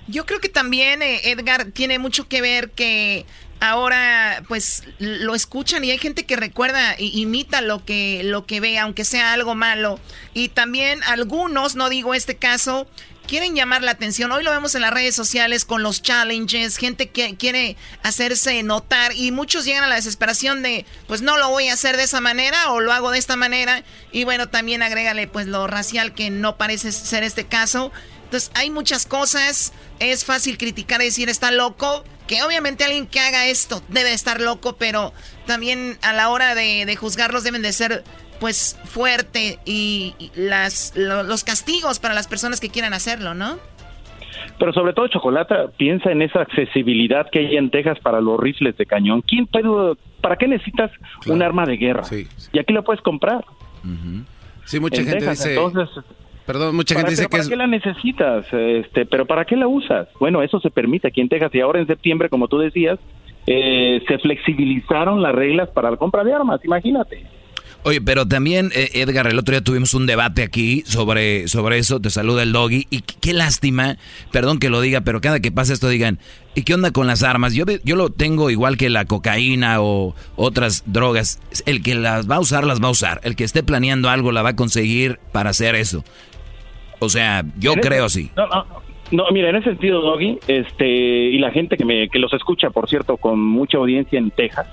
Yo creo que también, eh, Edgar, tiene mucho que ver que ahora pues lo escuchan y hay gente que recuerda e imita lo que lo que ve aunque sea algo malo. Y también algunos no digo este caso quieren llamar la atención. Hoy lo vemos en las redes sociales con los challenges gente que quiere hacerse notar y muchos llegan a la desesperación de pues no lo voy a hacer de esa manera o lo hago de esta manera. Y bueno también agrégale pues lo racial que no parece ser este caso entonces hay muchas cosas, es fácil criticar y decir está loco, que obviamente alguien que haga esto debe estar loco, pero también a la hora de, juzgarlos deben de ser pues fuerte y, las, los castigos para las personas que quieran hacerlo, ¿no? Pero sobre todo, Chocolata, piensa en esa accesibilidad que hay en Texas para los rifles de cañón. ¿Quién puede, ¿Para qué necesitas un arma de guerra? Y aquí la puedes comprar. Sí, mucha gente dice... Entonces, Perdón, mucha gente dice que ¿Para qué la necesitas? Este, pero ¿para qué la usas? Bueno, eso se permite aquí en Texas y ahora en septiembre, como tú decías, eh, se flexibilizaron las reglas para la compra de armas, imagínate. Oye, pero también, eh, Edgar, el otro día tuvimos un debate aquí sobre, sobre eso, te saluda el doggy, y qué, lástima, perdón que lo diga, pero cada que pasa esto digan, ¿y qué onda con las armas? Yo, yo lo tengo igual que la cocaína o otras drogas, el que las va a usar, las va a usar, el que esté planeando algo la va a conseguir para hacer eso. O sea, yo creo así. No, no, no, mira, en ese sentido, Doggy, este, y la gente que, me, que los escucha, por cierto, con mucha audiencia en Texas,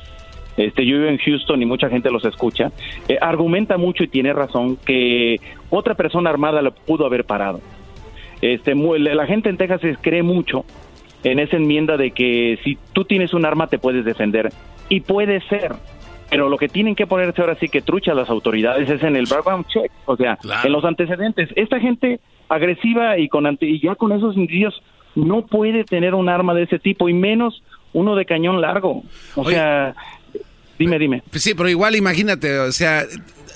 este, yo vivo en Houston y mucha gente los escucha, eh, argumenta mucho y tiene razón que otra persona armada lo pudo haber parado. Este, la gente en Texas cree mucho en esa enmienda de que si tú tienes un arma te puedes defender. Y puede ser, pero lo que tienen que ponerse ahora sí que trucha las autoridades es en el background check, o sea, en los antecedentes. Esta gente agresiva y con y ya con esos indicios no puede tener un arma de ese tipo y menos uno de cañón largo. O sea, Dime, dime. Sí, pero igual imagínate, o sea,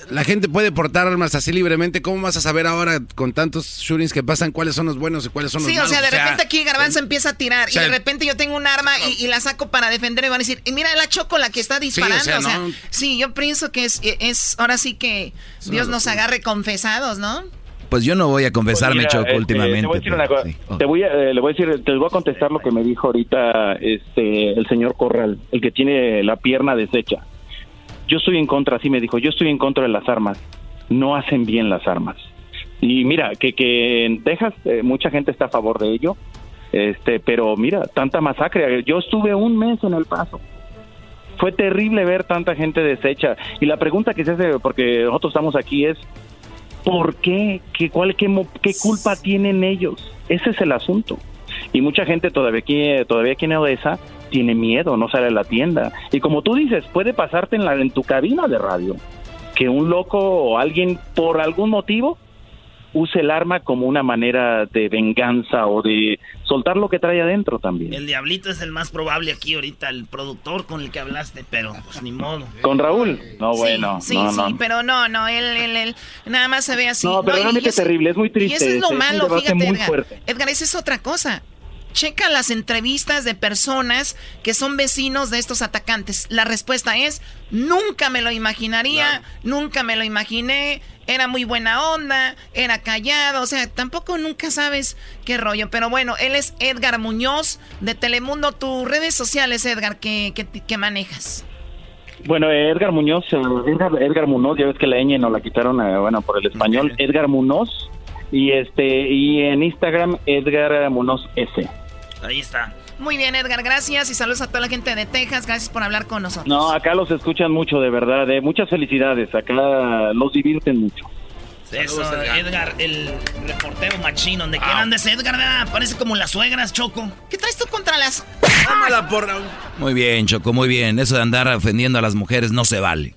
la gente puede portar armas así libremente. ¿Cómo vas a saber ahora con tantos shootings que pasan cuáles son los buenos y cuáles son los Sí, malos? o sea, de repente aquí Garbanzo empieza a tirar o sea, y de repente yo tengo un arma y, y la saco para defender y van a decir, "Y mira la Choco la que está disparando. sea, o sea, no. sí, yo pienso que es, es ahora sí que Dios nos agarre confesados, ¿no? Pues yo no voy a confesarme, Mira, Choco, últimamente. Te voy a decir una pero cosa. sí. Te voy a, eh, le voy a decir, te voy a contestar lo que me dijo ahorita este el señor Corral, el que tiene la pierna deshecha. Yo estoy en contra, así me dijo, yo estoy en contra de las armas. No hacen bien las armas. Y mira, que, que en Texas eh, mucha gente está a favor de ello, este, pero mira, tanta masacre. Yo estuve un mes en El Paso. Fue terrible ver tanta gente deshecha. Y la pregunta que se hace, porque nosotros estamos aquí, es ¿por qué? ¿Qué, cuál, qué, qué culpa tienen ellos? Ese es el asunto. Y mucha gente todavía aquí, todavía aquí en Odessa tiene miedo, no sale a la tienda. Y como tú dices, puede pasarte en, la, en tu cabina de radio que un loco o alguien por algún motivo use el arma como una manera de venganza o de soltar lo que trae adentro también. El diablito es el más probable aquí ahorita, el productor con el que hablaste, pero pues ni modo. Con Raúl, no bueno, Sí, no, sí, no. pero no, no, él, él, él nada más se ve así. No, pero realmente eso- terrible, es muy triste, Y eso es lo es malo, fíjate, Edgar. Edgar, esa es otra cosa. Checa las entrevistas de personas que son vecinos de estos atacantes. La respuesta es, nunca me lo imaginaría, nunca me lo imaginé, era muy buena onda, era callado, o sea, tampoco nunca sabes qué rollo. Pero bueno, él es Edgar Muñoz de Telemundo. Tus redes sociales, Edgar, que, que, que manejas. Bueno, Edgar Muñoz, eh, Edgar, Edgar Muñoz, ya ves que la ñ nos la quitaron, eh, bueno, por el español, Edgar Muñoz, y este, y en Instagram, Edgar Muñoz S. Ahí está. Muy bien, Edgar, gracias y saludos a toda la gente de Texas. Gracias por hablar con nosotros. No, acá los escuchan mucho, de verdad, eh, muchas felicidades, acá los divierten mucho. Eso, Edgar. el reportero machín, donde quiera andes, Edgar, ¿verdad? Parece como las suegras, Choco. ¿Qué traes tú contra las...? Tómala por Muy bien, Choco, muy bien. Eso de andar ofendiendo a las mujeres no se vale.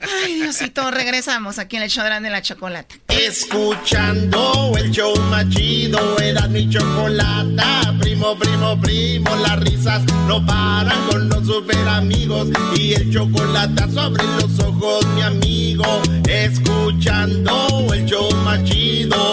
Ay, Diosito, regresamos aquí en el show de la Chocolata. Escuchando el show machido, era mi chocolata. Primo, primo, primo, las risas no paran con los super amigos. Y el chocolate sobre los ojos, mi amigo. Escuchando el show machido.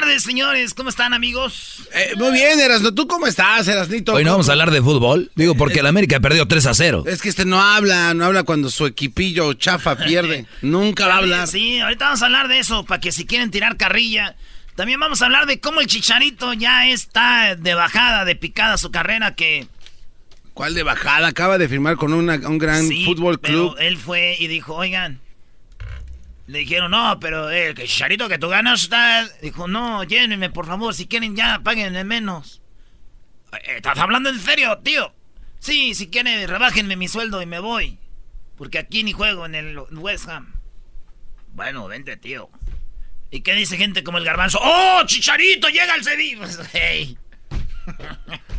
Tardes, señores. ¿Cómo están, amigos? Eh, muy bien, Erasno. ¿Tú cómo estás, Erasnito? Hoy no vamos a hablar de fútbol. Digo, porque el América perdió 3 a 0. Es que este no habla, no habla cuando su equipillo chafa pierde. Nunca va a hablar. Sí, ahorita vamos a hablar de eso, para que si quieren tirar carrilla. También vamos a hablar de cómo el Chicharito ya está de bajada, de picada su carrera, que... ¿Cuál de bajada? Acaba de firmar con una- un gran Sí, fútbol pero club. él fue y dijo, oigan, le dijeron, no, pero eh, que Chicharito, que tú ganas, está... dijo, no, llévenme, por favor, si quieren ya, páguenme menos. Eh, ¿Estás hablando en serio, tío? Sí, si quieren, rebájenme mi sueldo y me voy. Porque aquí ni juego en el West Ham. Bueno, vente, tío. ¿Y qué dice gente como el garbanzo? ¡Oh, Chicharito, llega al Sevilla! Pues.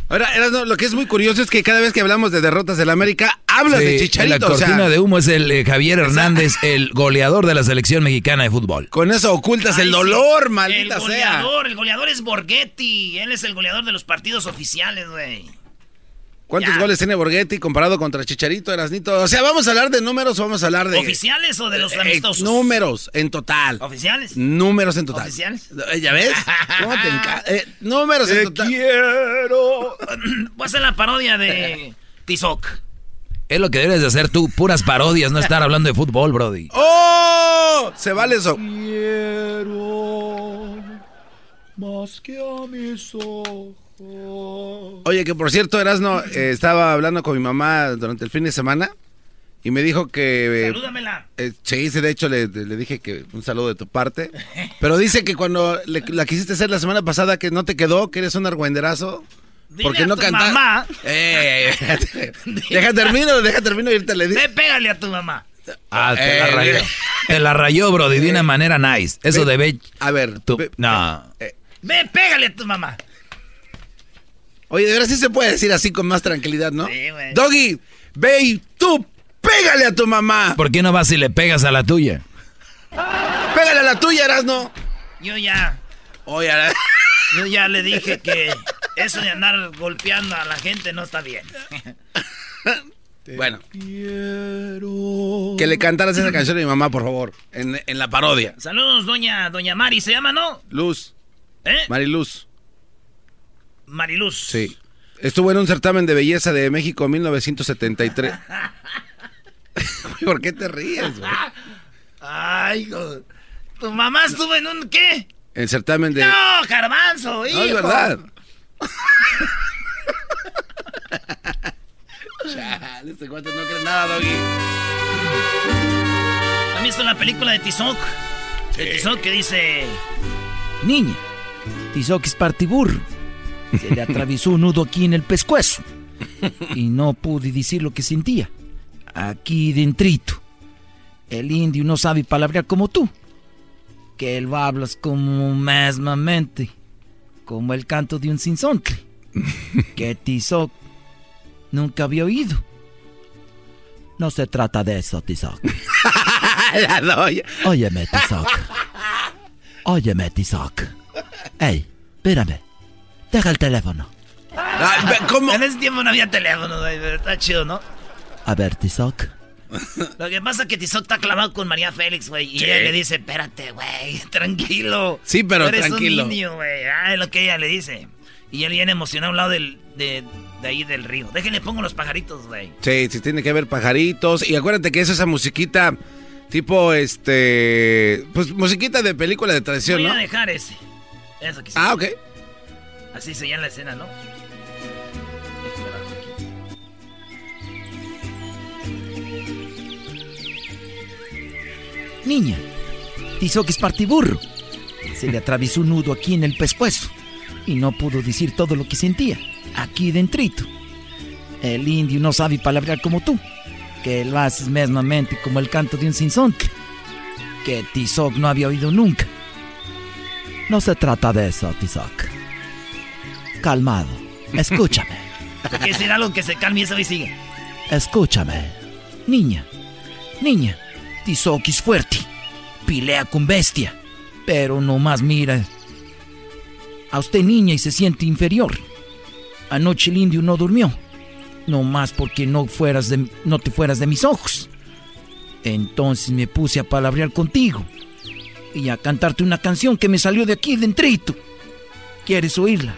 Ahora, Erasno, lo que es muy curioso es que cada vez que hablamos de derrotas del América, hablas de Sí, Chicharito. La o sea, cortina de humo es el eh, Javier Hernández, el goleador de la selección mexicana de fútbol. Con eso ocultas Ay, el sí. dolor, maldita el sea. goleador, El goleador es Borghetti. Él es el goleador de los partidos oficiales, güey. ¿Cuántos goles tiene Borghetti comparado contra Chicharito, Erasnito? O sea, ¿vamos a hablar de números o vamos a hablar de... ¿Oficiales o de los Eh, amistosos? números en total. ¿Oficiales? Números en total. ¿Oficiales? Eh, ¿Ya ves? ¿Cómo te enca- eh, números en total. quiero. Voy a hacer la parodia de Tizoc. Es lo que debes de hacer tú, puras parodias, no estar hablando de fútbol, Brody. ¡Oh! Se vale eso. Quiero más que a mis ojos. Oye, que por cierto, Erasno, eh, estaba hablando con mi mamá durante el fin de semana y me dijo que... eh, Salúdamela. eh, sí, de hecho le, le dije que un saludo de tu parte. Pero dice que cuando le- la quisiste hacer la semana pasada que no te quedó, que eres un argüenderazo. Porque a no canta. mamá. Eh, deja termino, deja termino y ahorita le digo. Ve, pégale a tu mamá. Ah, te la Eh, rayó. eh. Te la rayó, bro, de una manera nice. Eso de ve. A ver, tú. ve- no. Ve, pégale a tu mamá. Oye, de verdad sí se puede decir así con más tranquilidad, ¿no? Sí, güey. Doggy, ve y tú pégale a tu mamá. ¿Por qué no vas y le pegas a la tuya? Pégale a la tuya, Erasno. Yo ya, Oye, yo ya le dije que eso de andar golpeando a la gente no está bien. bueno. Que le cantaras esa canción a mi mamá, por favor, en, en la parodia. Saludos, doña, doña Mari, ¿se llama, no? Luz. ¿Eh? Mariluz. Mariluz. Sí. Estuvo en un certamen de belleza de México en 1973. ¿Por qué te ríes, güey? Ay, hijo. ¿Tu mamá estuvo en un qué? El certamen de... No, garbanzo, hijo. No, es verdad. Chale, este cuate no cree nada, Doggy. ¿Han visto la película de Tizoc? De Tizoc que dice... Niña, Tizoc es partiburro. Se le atravesó un nudo aquí en el pescuezo. Y no pude decir lo que sentía. Aquí dentrito. El indio no sabe palabrear como tú. Que él hablas como mesmamente. Como el canto de un sinsontle. Que Tizoc nunca había oído. No se trata de eso, Tizoc. Óyeme, Tizoc. Óyeme, Tizoc. Ey, espérame. Deja el teléfono. ¿Cómo? En ese tiempo no había teléfono, güey, pero está chido, ¿no? A ver, Tizoc. Lo que pasa es que Tizoc está clavado con María Félix, güey. Y ella le dice, espérate, güey, tranquilo. Sí, pero eres tranquilo. un indio, güey. Ah, es lo que ella le dice. Y él viene emocionado a un lado del, de, de ahí del río. Déjenle pongo los pajaritos, güey. Sí, sí, tiene que haber pajaritos. Y acuérdate que es esa musiquita tipo, este... Pues musiquita de película de tradición, Voy ¿no? a dejar ese. Eso que sí. Ah, ok. Así se llama la escena, ¿no? Niña, Tizoc es partiburro. Se le atravesó un nudo aquí en el pescuezo. Y no pudo decir todo lo que sentía. Aquí dentrito. El indio no sabe palabrear como tú. Que lo haces mesmamente como el canto de un sinsonte. Que Tizoc no había oído nunca. No se trata de eso, Tizoc. Calmado. Escúchame. Hay que decir algo que se calme y eso y sigue. Escúchame. Niña, niña, Tizoc es fuerte. Pilea con bestia. Pero no más mira. A usted niña y se siente inferior. Anoche el indio no durmió. No más porque no, fueras de, no te fueras de mis ojos. Entonces me puse a palabrear contigo. Y a cantarte una canción que me salió de aquí dentrito. ¿Quieres oírla?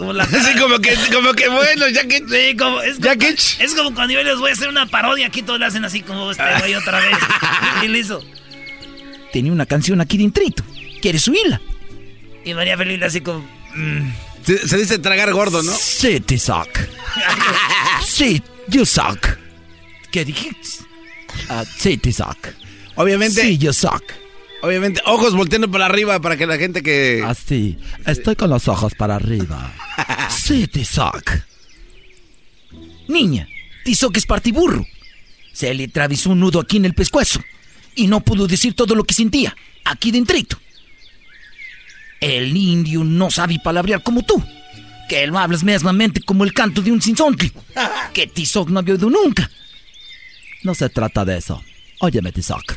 Como la... Sí, como que, como que bueno, ya que... Sí, como, es, como, es como cuando yo les voy a hacer una parodia, aquí todos le hacen así como este güey otra vez. Y le hizo. Tenía una canción aquí dentrito. ¿Quieres oírla? Y María Feliz así como. mm. Se, se dice tragar gordo, ¿no? Sí, te suck. sí, you suck. ¿Qué dijiste? Ah, sí, te suck. Obviamente. Sí, you suck. Obviamente, ojos volteando para arriba para que la gente que... Así. Estoy con los ojos para arriba. Sí, suck. Niña, Tizoc es partiburro. Se le atravesó un nudo aquí en el pescuezo. Y no pudo decir todo lo que sentía. Aquí dentrito. El indio no sabe palabrear como tú. Que lo hablas mesmamente como el canto de un sinsonte. Que Tizoc no había oído nunca. No se trata de eso. Óyeme, Tizoc.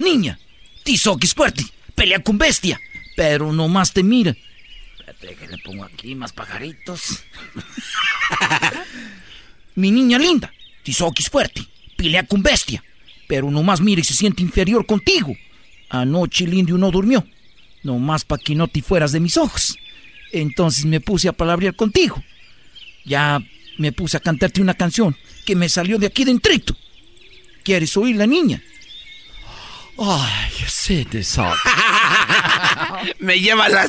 Niña, Tizoc es fuerte. Pelea con bestia. Pero nomás te mira. Espérate, que le pongo aquí más pajaritos. Mi niña linda, Tizoc es fuerte, pelea con bestia, pero nomás mira y se siente inferior contigo. Anoche el indio no durmió, nomás para que no te fueras de mis ojos. Entonces me puse a palabrear contigo. Ya me puse a cantarte una canción que me salió de aquí dentrito. ¿Quieres oír la niña? Ay, sí, Tizoc. Me lleva la...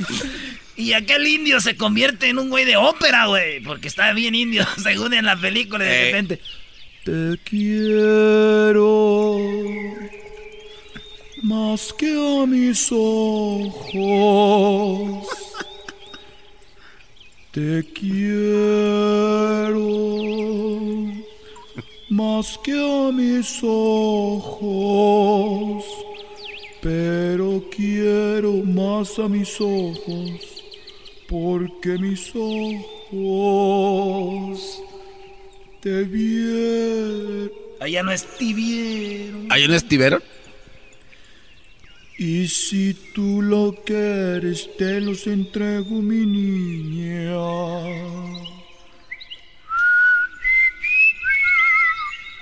Y aquel indio se convierte en un güey de ópera, güey. Porque está bien indio, según en la película, de Eh. repente. Te quiero más que a mis ojos. Te quiero más que a mis ojos, pero quiero más a mis ojos, porque mis ojos te vieron. Allá no estuvieron. ¿Allá no estuvieron? Y si tú lo quieres, te los entrego, mi niña.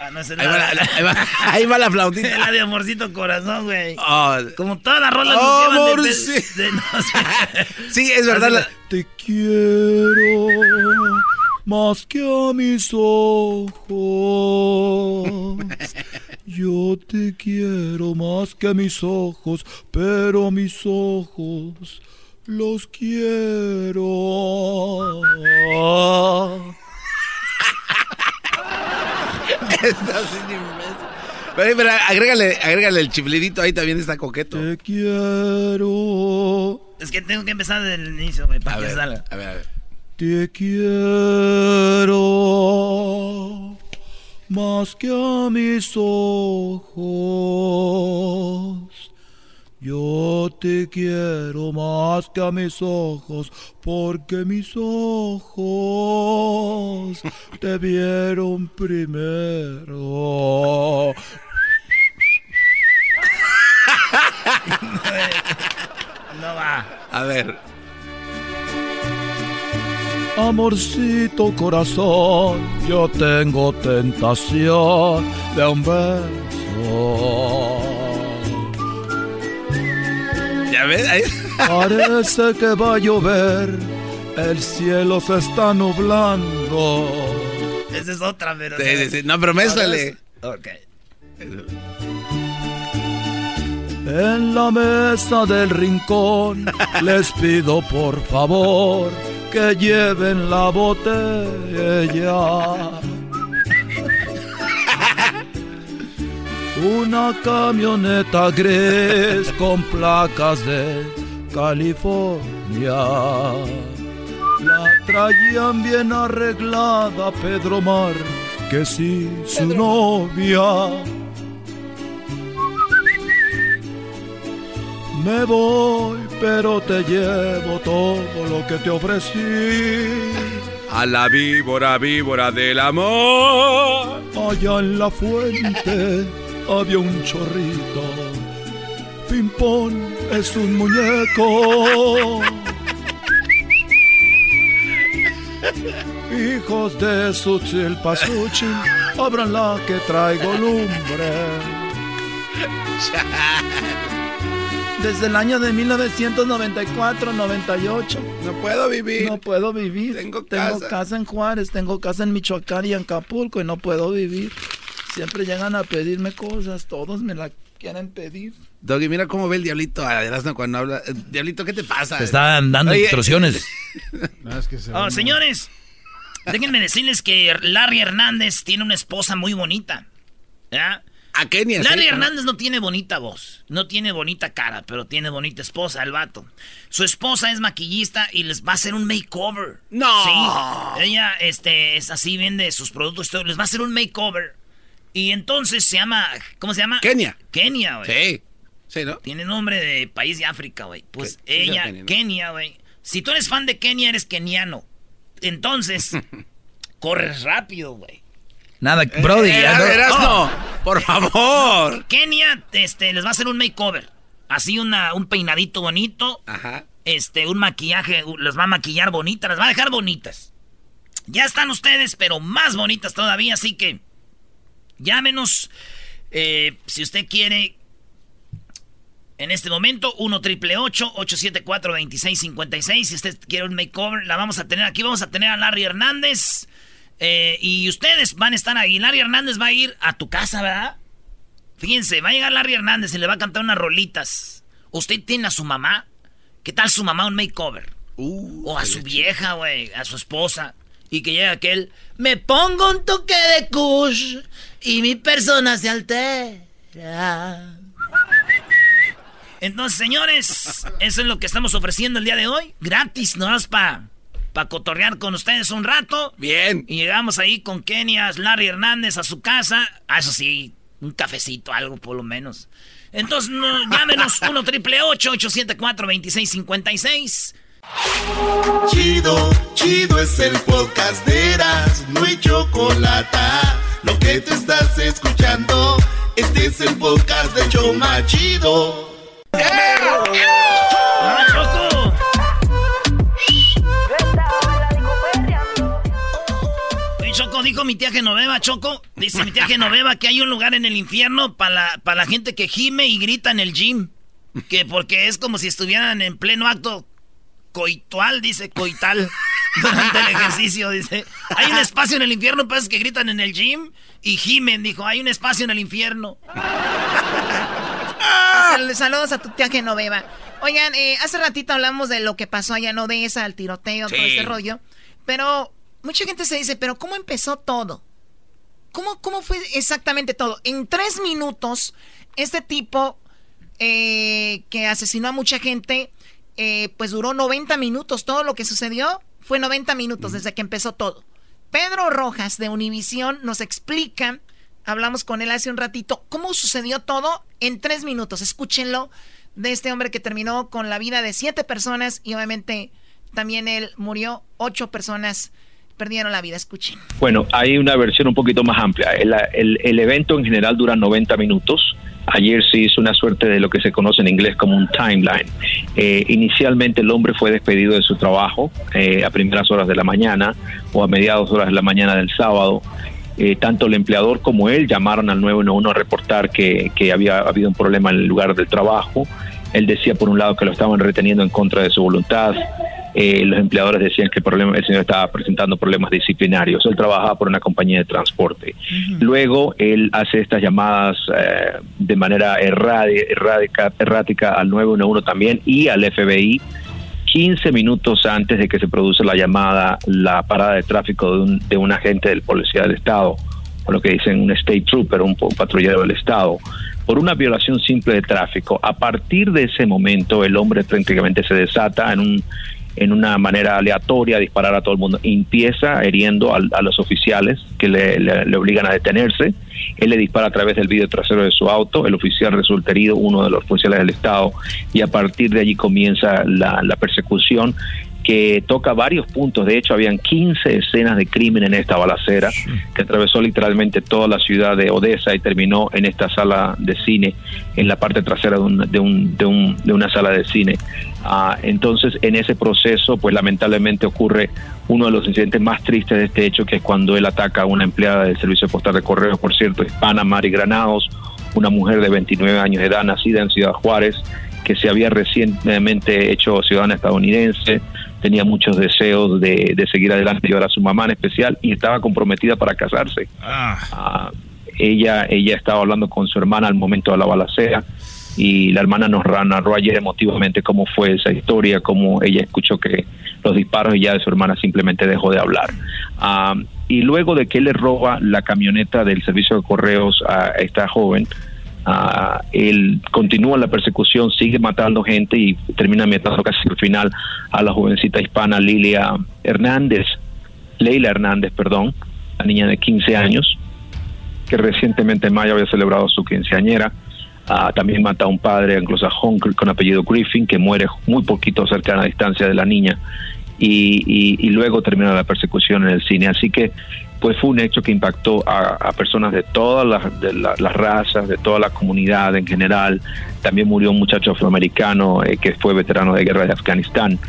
Ah, no, es Ahí la- va la- ahí va- ahí va la flautita. Es la de amorcito corazón, güey. Oh. Como todas las rolas nos llevan de- de, Amorcito. de- no. Sí, es verdad. la- Te quiero más que a mis ojos. Yo te quiero más que a mis ojos, pero mis ojos los quiero. Estás sin imbécil. Pero, pero agrégale, agrégale el chiflidito ahí también está coqueto. Te quiero. Es que tengo que empezar desde el inicio, güey, para A que ver, salga. a ver, a ver. Te quiero más que a mis ojos. Yo te quiero más que a mis ojos, porque mis ojos te vieron primero. No va. A ver. Amorcito corazón, yo tengo tentación de un beso. Ya ves, ahí. Parece que va a llover, el cielo se está nublando. Esa es otra, pero. Sí, sí, sí. No, pero. Ok. En la mesa del rincón les pido por favor que lleven la botella. Una camioneta gris con placas de California. La traían bien arreglada Pedro Mar, que sí, su novia. Me voy, pero te llevo todo lo que te ofrecí. A la víbora, víbora del amor. Allá en la fuente había un chorrito. Pimpón es un muñeco. Hijos de Suchilpasuchil, abran la que traigo lumbre. Desde el año de 1994-98. No puedo vivir. No puedo vivir. Tengo Tengo casa. casa en Juárez, tengo casa en Michoacán y en Acapulco y no puedo vivir. Siempre llegan a pedirme cosas, todos me la quieren pedir. Doggy, mira cómo ve el diablito a Erasmo cuando habla. Eh, Diablito, ¿qué te pasa? Te están dando Oye, instrucciones. Oh, señores, déjenme decirles que Larry Hernández tiene una esposa muy bonita. ¿Ya? A Kenia. Larry sí, Hernández no tiene bonita voz, no tiene bonita cara, pero tiene bonita esposa, el vato. Su esposa es maquillista y les va a hacer un makeover. No. Sí. Ella este, es así, vende sus productos, les va a hacer un makeover. Y entonces se llama, ¿cómo se llama? Kenia. Kenia, güey. Sí. Sí, ¿no? Tiene nombre de país de África, güey. Pues ella, Kenia, ¿no? Kenia, güey. Si tú eres fan de Kenia, eres keniano. Entonces, corres rápido, güey. Nada, Brody. Eh, ya no- Oh. por favor. Kenia este, les va a hacer un makeover. Así una, un peinadito bonito. Ajá. Este, un maquillaje, les va a maquillar bonitas, las va a dejar bonitas. Ya están ustedes, pero más bonitas todavía, así que llámenos eh, si usted quiere. En este momento, 1 triple 874 2656 Si usted quiere un makeover, la vamos a tener aquí. Vamos a tener a Larry Hernández. eh, y ustedes van a estar ahí. Larry Hernández va a ir a tu casa, ¿verdad? Fíjense, va a llegar Larry Hernández y le va a cantar unas rolitas. ¿Usted tiene a su mamá? ¿Qué tal su mamá un makeover? o a su vieja, güey, a su esposa. Y que llegue aquel, me pongo un toque de kush y mi persona se altera. Entonces, señores, eso es lo que estamos ofreciendo el día de hoy. Gratis, no es para para cotorrear con ustedes un rato. Bien. Y llegamos ahí con Kenia, Larry Hernández a su casa. Ah, eso sí, un cafecito, algo por lo menos. Entonces, no, llámenos 1 triple 874 2656 Chido, chido es el podcast de Eras, no hay chocolate. Lo que te estás escuchando, este es el podcast de Choma Chido. ¡Ah, Choco! Choco, dijo mi tía Genoveva, Choco. Dice mi tía Genoveva que hay un lugar en el infierno para la, la gente que gime y grita en el gym. Que porque es como si estuvieran en pleno acto coitual, dice coital. Durante el ejercicio, dice. Hay un espacio en el infierno esos que gritan en el gym y gimen, dijo. Hay un espacio en el infierno. Sal- Saludos a tu tía Genoveva. Oigan, eh, hace ratito hablamos de lo que pasó allá en Odessa, el tiroteo, todo este rollo. Pero mucha gente se dice, ¿pero cómo empezó todo? ¿Cómo, cómo fue exactamente todo? En tres minutos, este tipo eh, que asesinó a mucha gente, eh, pues duró 90 minutos. Todo lo que sucedió fue 90 minutos desde que empezó todo. Pedro Rojas de Univisión nos explica, hablamos con él hace un ratito, cómo sucedió todo en tres minutos. Escúchenlo de este hombre que terminó con la vida de siete personas y obviamente también él murió, ocho personas perdieron la vida. Escuchen. Bueno, hay una versión un poquito más amplia. El, el- el evento en general dura 90 minutos. Ayer se hizo una suerte de lo que se conoce en inglés como un timeline. Eh, inicialmente el hombre fue despedido de su trabajo eh, a primeras horas de la mañana o a mediados horas de la mañana del sábado. Eh, tanto el empleador como él llamaron al 911 a reportar que, que había habido un problema en el lugar del trabajo. Él decía por un lado que lo estaban reteniendo en contra de su voluntad. Eh, los empleadores decían que el, problema, el señor estaba presentando problemas disciplinarios. Él trabajaba por una compañía de transporte. Luego él hace estas llamadas eh, de manera errática, errática al 911 también y al FBI 15 minutos antes de que se produce la llamada, la parada de tráfico de un, de un agente del Policía del Estado, o lo que dicen un state trooper, un, un patrullero del Estado, por una violación simple de tráfico. A partir de ese momento, el hombre prácticamente se desata en un en una manera aleatoria a disparar a todo el mundo. Empieza hiriendo al- a, los oficiales que le obligan a detenerse. Él le dispara a través del vidrio trasero de su auto. El oficial resulta herido, uno de los oficiales del Estado, y a partir de allí comienza la, la persecución que toca varios puntos. De hecho, habían 15 escenas de crimen en esta balacera que atravesó literalmente toda la ciudad de Odessa y terminó en esta sala de cine, en la parte trasera de, un- de, un- de un- de una sala de cine. Ah, entonces, en ese proceso, pues lamentablemente ocurre uno de los incidentes más tristes de este hecho, que es cuando él ataca a una empleada del Servicio Postal de Correos, por cierto, hispana, Mari Granados, una mujer de 29 años de edad, nacida en Ciudad Juárez, que se había recientemente hecho ciudadana estadounidense, tenía muchos deseos de, de seguir adelante, llevar a su mamá en especial, y estaba comprometida para casarse. Ah, ella, ella estaba hablando con su hermana al momento de la balacera y la hermana nos narró ayer emotivamente cómo fue esa historia, cómo ella escuchó que los disparos y ya de su hermana simplemente dejó de hablar. Ah, y luego de que él le roba la camioneta del servicio de correos a esta joven, ah, él continúa la persecución, sigue matando gente y termina matando casi al final a la jovencita hispana Lilia Hernández, Leila Hernández, perdón, la niña de 15 años que recientemente en mayo había celebrado su quinceañera. Ah, también mata a un padre anglosajón con apellido Griffin, que muere muy poquito cerca de la distancia de la niña. Y, y- y luego termina la persecución en el cine. Así que pues fue un hecho que impactó a, personas de todas las, la- razas, de toda la comunidad en general. También murió un muchacho afroamericano eh, que fue veterano de guerra de Afganistán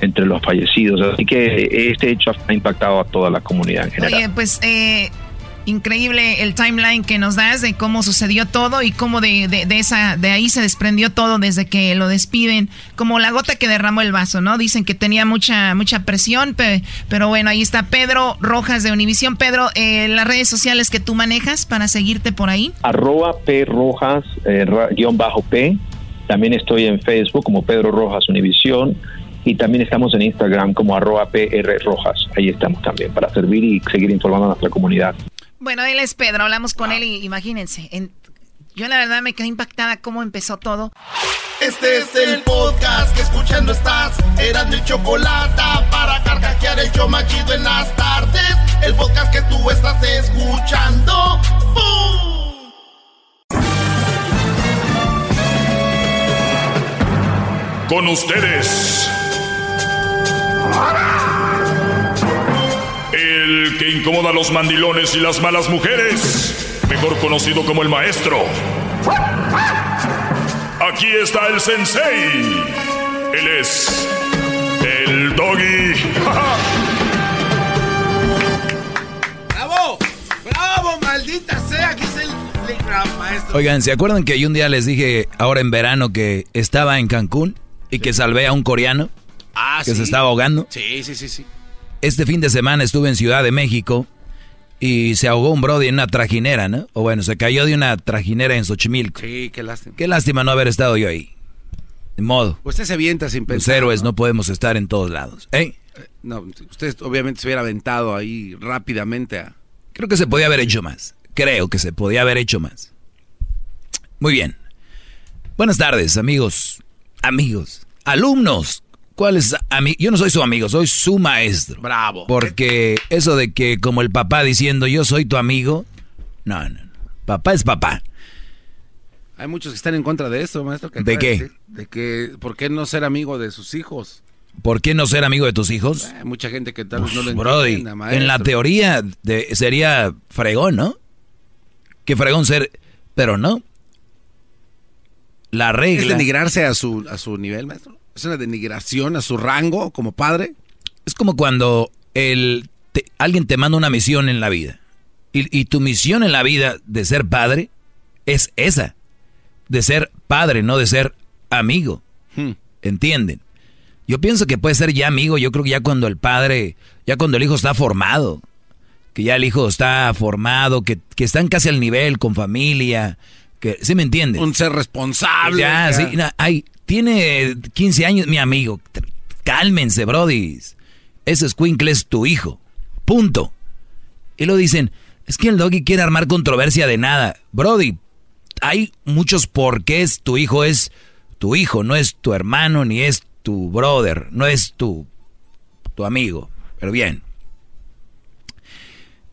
entre los fallecidos. Así que este hecho ha impactado a toda la comunidad en general. Pues eh, increíble el timeline que nos das de cómo sucedió todo y cómo de, de- esa de ahí se desprendió todo desde que lo despiden, como la gota que derramó el vaso, ¿no? Dicen que tenía mucha mucha presión, pe- pero bueno, ahí está Pedro Rojas de Univisión. Pedro, eh, las redes sociales que tú manejas para seguirte por ahí. arroba P Rojas, eh, guion bajo P. También estoy en Facebook como Pedro Rojas Univisión y también estamos en Instagram como arroba PR Rojas. Ahí estamos también para servir y seguir informando a nuestra comunidad. Bueno, él es Pedro, hablamos con él y imagínense, en- yo la verdad me quedé impactada cómo empezó todo. Este es el podcast que escuchando estás. Eran mi chocolate para carcajear el show más chido en las tardes. El podcast que tú estás escuchando. ¡Bum! Con ustedes. El que incomoda a los mandilones y las malas mujeres. Mejor conocido como el maestro. Aquí está el sensei. Él es el doggy. ¡Bravo! ¡Bravo, maldita sea! Aquí es el, el gran maestro. Oigan, ¿se acuerdan que yo un día les dije ahora en verano que estaba en Cancún y que salvé a un coreano Ah, que sí. se estaba ahogando? Sí, sí, sí, sí. Este fin de semana estuve en Ciudad de México y se ahogó un brody en una trajinera, ¿no? O bueno, se cayó de una trajinera en Xochimilco. Sí, qué lástima. Qué lástima no haber estado yo ahí. De modo. Usted se avienta sin Los pensar. héroes no podemos estar en todos lados. ¿Eh? No, usted obviamente se hubiera aventado ahí rápidamente a... Creo que se podía haber hecho más. Creo que se podía haber hecho más. Muy bien. Buenas tardes, amigos. Amigos. Alumnos. ¿Cuáles amigos? Yo no soy su amigo, soy su maestro. Bravo. Porque eso de que como el papá diciendo yo soy tu amigo. No, no. no. Papá es papá. Hay muchos que están en contra de esto, maestro. que ¿De qué? De que, ¿por qué no ser amigo de sus hijos? ¿Por qué no ser amigo de tus hijos? Hay mucha gente que tal vez no lo Brody, entienda, maestro. en la teoría de- sería fregón, ¿no? Que fregón ser, pero no. La ¿Es regla denigrarse a su, a su nivel, maestro? ¿Es una denigración a su rango como padre? es como cuando el, te- alguien te manda una misión en la vida. Y, y tu misión en la vida de ser padre es esa. De ser padre, no de ser amigo. Hmm. ¿Entienden? Yo pienso que puede ser ya amigo, yo creo que ya cuando el padre, ya cuando el hijo está formado, que ya el hijo está formado, que, que están casi al nivel, con familia, que, ¿sí me entienden? Un ser responsable. Ya, ya. sí, na- ay, tiene 15 años, mi amigo. Cálmense, brodis. Ese escuincle es tu hijo. Punto. Y lo dicen, es que el doggy quiere armar controversia de nada. Brody, hay muchos porqués. Tu hijo es tu hijo, no es tu hermano ni es tu brother, no es tu, tu amigo. Pero bien.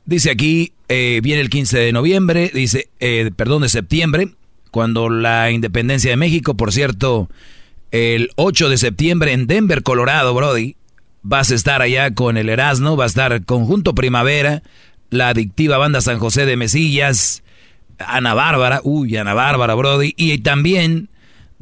Dice aquí, eh, viene el 15 de noviembre, dice, eh, perdón, de septiembre, cuando la independencia de México, por cierto, el 8 de septiembre en Denver, Colorado, Brody, vas a estar allá con el Erasmo, va a estar Conjunto Primavera, la adictiva banda San José de Mesillas, Ana Bárbara, uy, Ana Bárbara, Brody, y también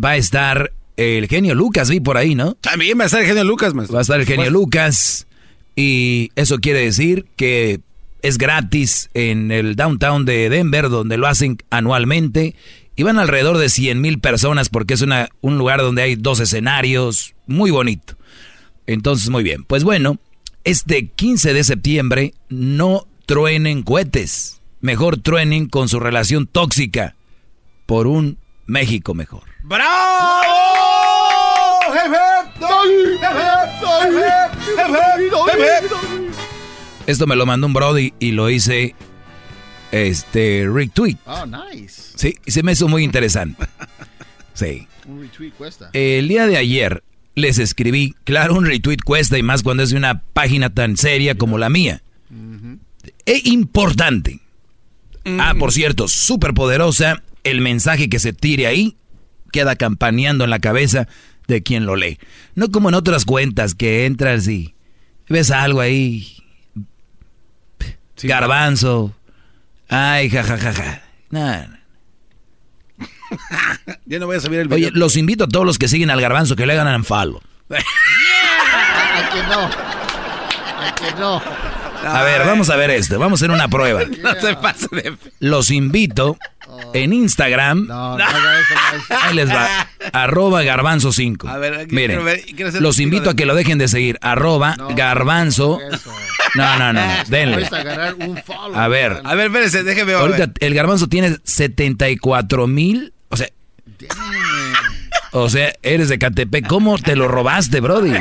va a estar el genio Lucas, vi por ahí, ¿no? También va a estar el genio Lucas. Va a estar el genio Lucas. Y eso quiere decir que es gratis en el downtown de Denver, donde lo hacen anualmente. Y van alrededor de 100 mil personas porque es una, un lugar donde hay dos escenarios. Muy bonito. Entonces, muy bien. Pues bueno, este 15 de septiembre no truenen cohetes. Mejor truenen con su relación tóxica por un México mejor. Esto me lo mandó un Brody y lo hice este retweet. Oh, nice. Sí, se me hizo muy interesante. Sí. Un retweet cuesta. El día de ayer les escribí, claro, un retweet cuesta y más cuando es de una página tan seria como la mía. E importante. Ah, por cierto, súper poderosa. El mensaje que se tire ahí queda campaneando en la cabeza de quien lo lee. No como en otras cuentas que entras y ves algo ahí. Garbanzo. Ay, jajajaja. Ja, ja. Nah, nah. Ya no voy a subir el video. Oye, los invito a todos los que siguen al garbanzo que le hagan unfollow. Ay, que no. Ay, que no. A ver, vamos a ver esto. Vamos a hacer una prueba. No se pase de... Los invito en Instagram. No, no haga eso, maestro. Ahí les va. Arroba garbanzo 5. A ver, Miren, ver- los invito a que lo dejen de seguir. Arroba garbanzo. No, no, no, no. Denle. A ver. A ver, espérese, déjeme ver. Ahorita el garbanzo tiene 74 mil. O sea. O sea, eres de Catepec. ¿Cómo te lo robaste, Brody?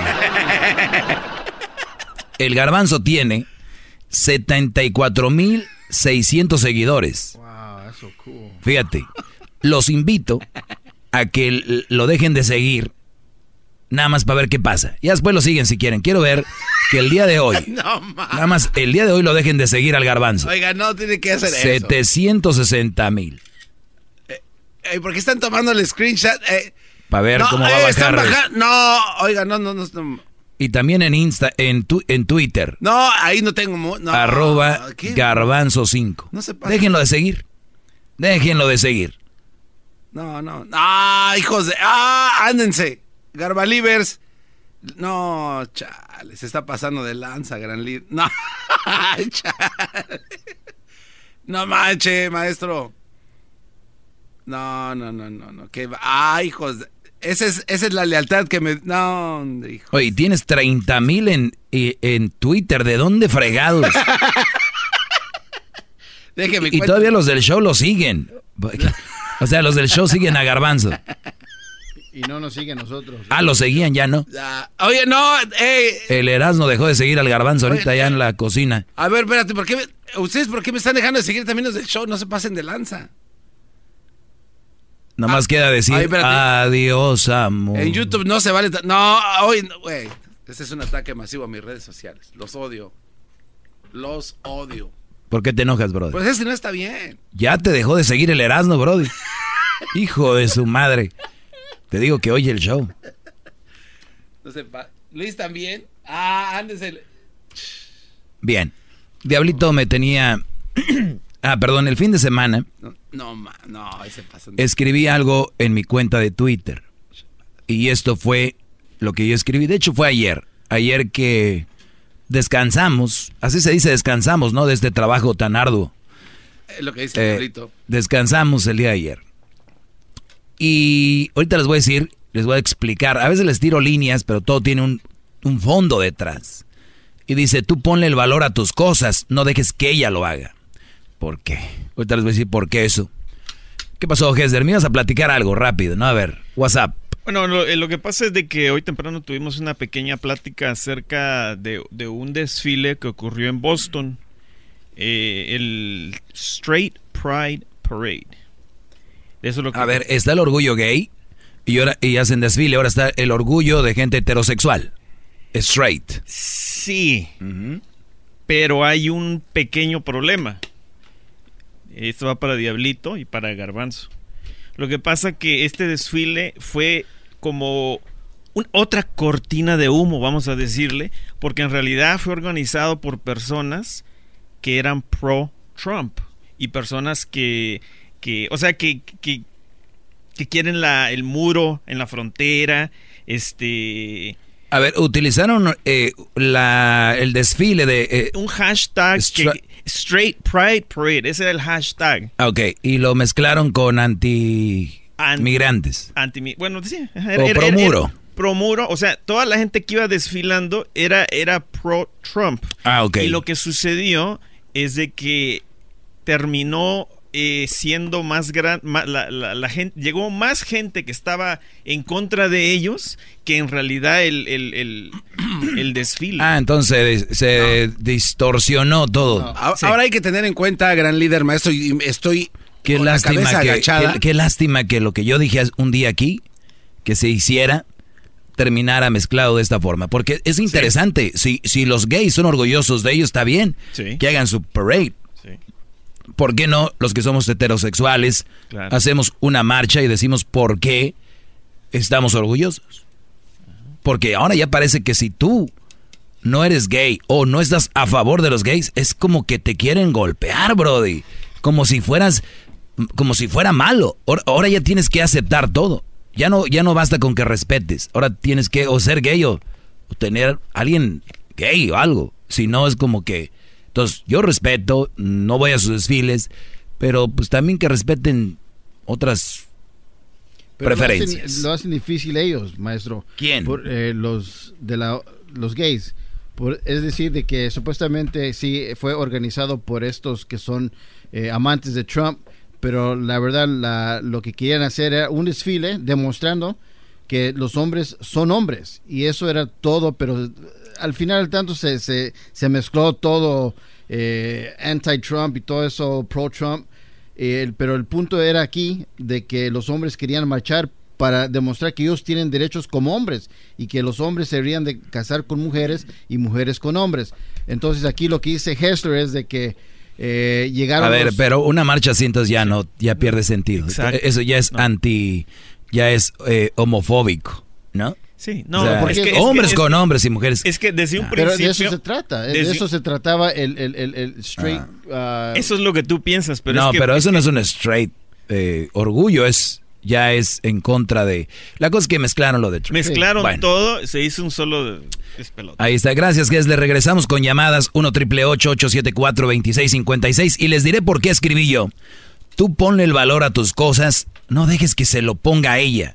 El garbanzo tiene 74 mil 600 seguidores. Wow, eso cool. Fíjate, los invito a que lo dejen de seguir. nada más para ver qué pasa. Y después lo siguen si quieren. Quiero ver que el día de hoy, nada más el día de hoy lo dejen de seguir al garbanzo. Oiga, no tiene que hacer eso. 760 mil. Eh, ¿Por qué están tomando el screenshot? Eh, para ver no, cómo va a eh, bajar. baja- No, oiga, no, no, no. no. Y también en Insta, en, tu- en Twitter, No, ahí no tengo. No, arroba ¿qué? garbanzo 5. No se pasa. Déjenlo de seguir. Déjenlo de seguir. No, no. Ah, hijos de. Ah, ándense. Garbalivers. No, chale, se está pasando de lanza, gran líder. No, chale. No manche, maestro. No, no, no, no, no. Va- ah, hijos de. Esa es, esa es la lealtad que me. No, hijo. Oye, tienes 30 mil en, y- en Twitter. ¿De dónde fregados? Déjeme y todavía los del show lo siguen. O sea, los del show siguen a garbanzo. Y no nos sigue a nosotros. Ah, lo seguían ya, ¿no? Oye, no, ey. El Erasmo dejó de seguir al garbanzo ahorita ya en la cocina. A ver, espérate, ¿por qué me- ¿ustedes por qué me están dejando de seguir también los del show? No se pasen de lanza. Nomás queda decir ay, espérate. adiós, amor. En YouTube no se vale. No, hoy, no, güey. Ese es un ataque masivo a mis redes sociales. Los odio. Los odio. ¿Por qué te enojas, brother? Pues ese no está bien. Ya te dejó de seguir el Erasmo, brody. Hijo de su madre. Te digo que oye el show. No pa- Luis también. Ah, ándese. Bien. Diablito me tenía... ah, perdón, el fin de semana No, no, ahí se pasan. escribí algo en mi cuenta de Twitter. Y esto fue lo que yo escribí. De hecho, fue ayer. Ayer que descansamos. Así se dice descansamos, ¿no? De este trabajo tan arduo. Es lo que dice el Eh, diablito. descansamos el día de ayer. Y ahorita les voy a decir, les voy a explicar. A veces les tiro líneas, pero todo tiene un, un fondo detrás. Y dice, tú ponle el valor a tus cosas, no dejes que ella lo haga. ¿Por qué? Ahorita les voy a decir por qué eso. ¿Qué pasó, Hesder? Me ibas a platicar algo rápido, ¿no? A ver, WhatsApp. Bueno, lo, eh, lo que pasa es de que hoy temprano tuvimos una pequeña plática acerca de, de un desfile que ocurrió en Boston, eh, el Straight Pride Parade. Eso es lo que A ver, está el orgullo gay y, ahora, y hacen desfile. Ahora está el orgullo de gente heterosexual. Straight. Sí, pero hay un pequeño problema. Esto va para Diablito y para Garbanzo. Lo que pasa que este desfile fue como otra cortina de humo, vamos a decirle, porque en realidad fue organizado por personas que eran pro Trump y personas que, que o sea, que, que, que quieren la, el muro en la frontera, este... A ver, utilizaron eh, la, el desfile de... eh, un hashtag que, Straight Pride Parade, ese era el hashtag. ah, ok, y lo mezclaron con anti... An- migrantes. Anti, bueno, sí, O promuro. promuro, o sea, toda la gente que iba desfilando era, era pro Trump. Ah, ok. Y lo que sucedió es de que terminó eh, siendo más gran, ma- la, la- la gente, llegó más gente que estaba en contra de ellos que en realidad el, el, el, el desfile. Ah, entonces se distorsionó todo. Ahora hay que tener en cuenta, gran líder maestro, y estoy Qué con lástima que, agachada. qué- qué lástima que lo que yo dije un día aquí, que se hiciera, terminara mezclado de esta forma. Porque es interesante, si, si los gays son orgullosos de ellos, está bien Sí. que hagan su parade. ¿Por qué no los que somos heterosexuales Claro. hacemos una marcha y decimos por qué estamos orgullosos? Porque ahora ya parece que si tú no eres gay o no estás a favor de los gays, es como que te quieren golpear, Brody. Como si fueras, como si fuera malo. Ahora, ahora ya tienes que aceptar todo. Ya no, ya no basta con que respetes. Ahora tienes que o ser gay o, o tener alguien gay o algo. Si no es como que... Entonces yo respeto, no voy a sus desfiles, pero pues también que respeten otras Pero lo hacen- preferencias. Lo hacen, difícil ellos, maestro. ¿Quién? Por, eh, los de la, los gays. Por- es decir, de que supuestamente sí fue organizado por estos que son eh, amantes de Trump, pero la verdad la- lo que querían hacer era un desfile demostrando que los hombres son hombres y eso era todo, pero al final del tanto se, se, se mezcló todo eh, anti-Trump y todo eso pro-Trump. Eh, pero el punto era aquí de que los hombres querían marchar para demostrar que ellos tienen derechos como hombres y que los hombres se deberían de casar con mujeres y mujeres con hombres. Entonces aquí lo que dice Hessler es de que eh, llegaron... A ver, los- pero una marcha así entonces ya no, ya pierde sentido. Exacto. Eso ya es anti, ya es eh, homofóbico, ¿no? Sí, no, O sea, porque es que- es que- hombres es- con hombres y mujeres. Es que desde un Pero principio... de eso se trata, de desde- eso se trataba el, el, el, el straight... ah, Eso es lo que tú piensas, pero no, es que... pero eso no es un straight eh, orgullo, es ya es en contra de. La cosa es que mezclaron lo de Trump. Mezclaron Bueno, todo, se hizo un solo despelota. Ahí está, gracias, que le regresamos con llamadas 1 triple 874 2656 y les diré por qué escribí yo. Tú ponle el valor a tus cosas, no dejes que se lo ponga a ella.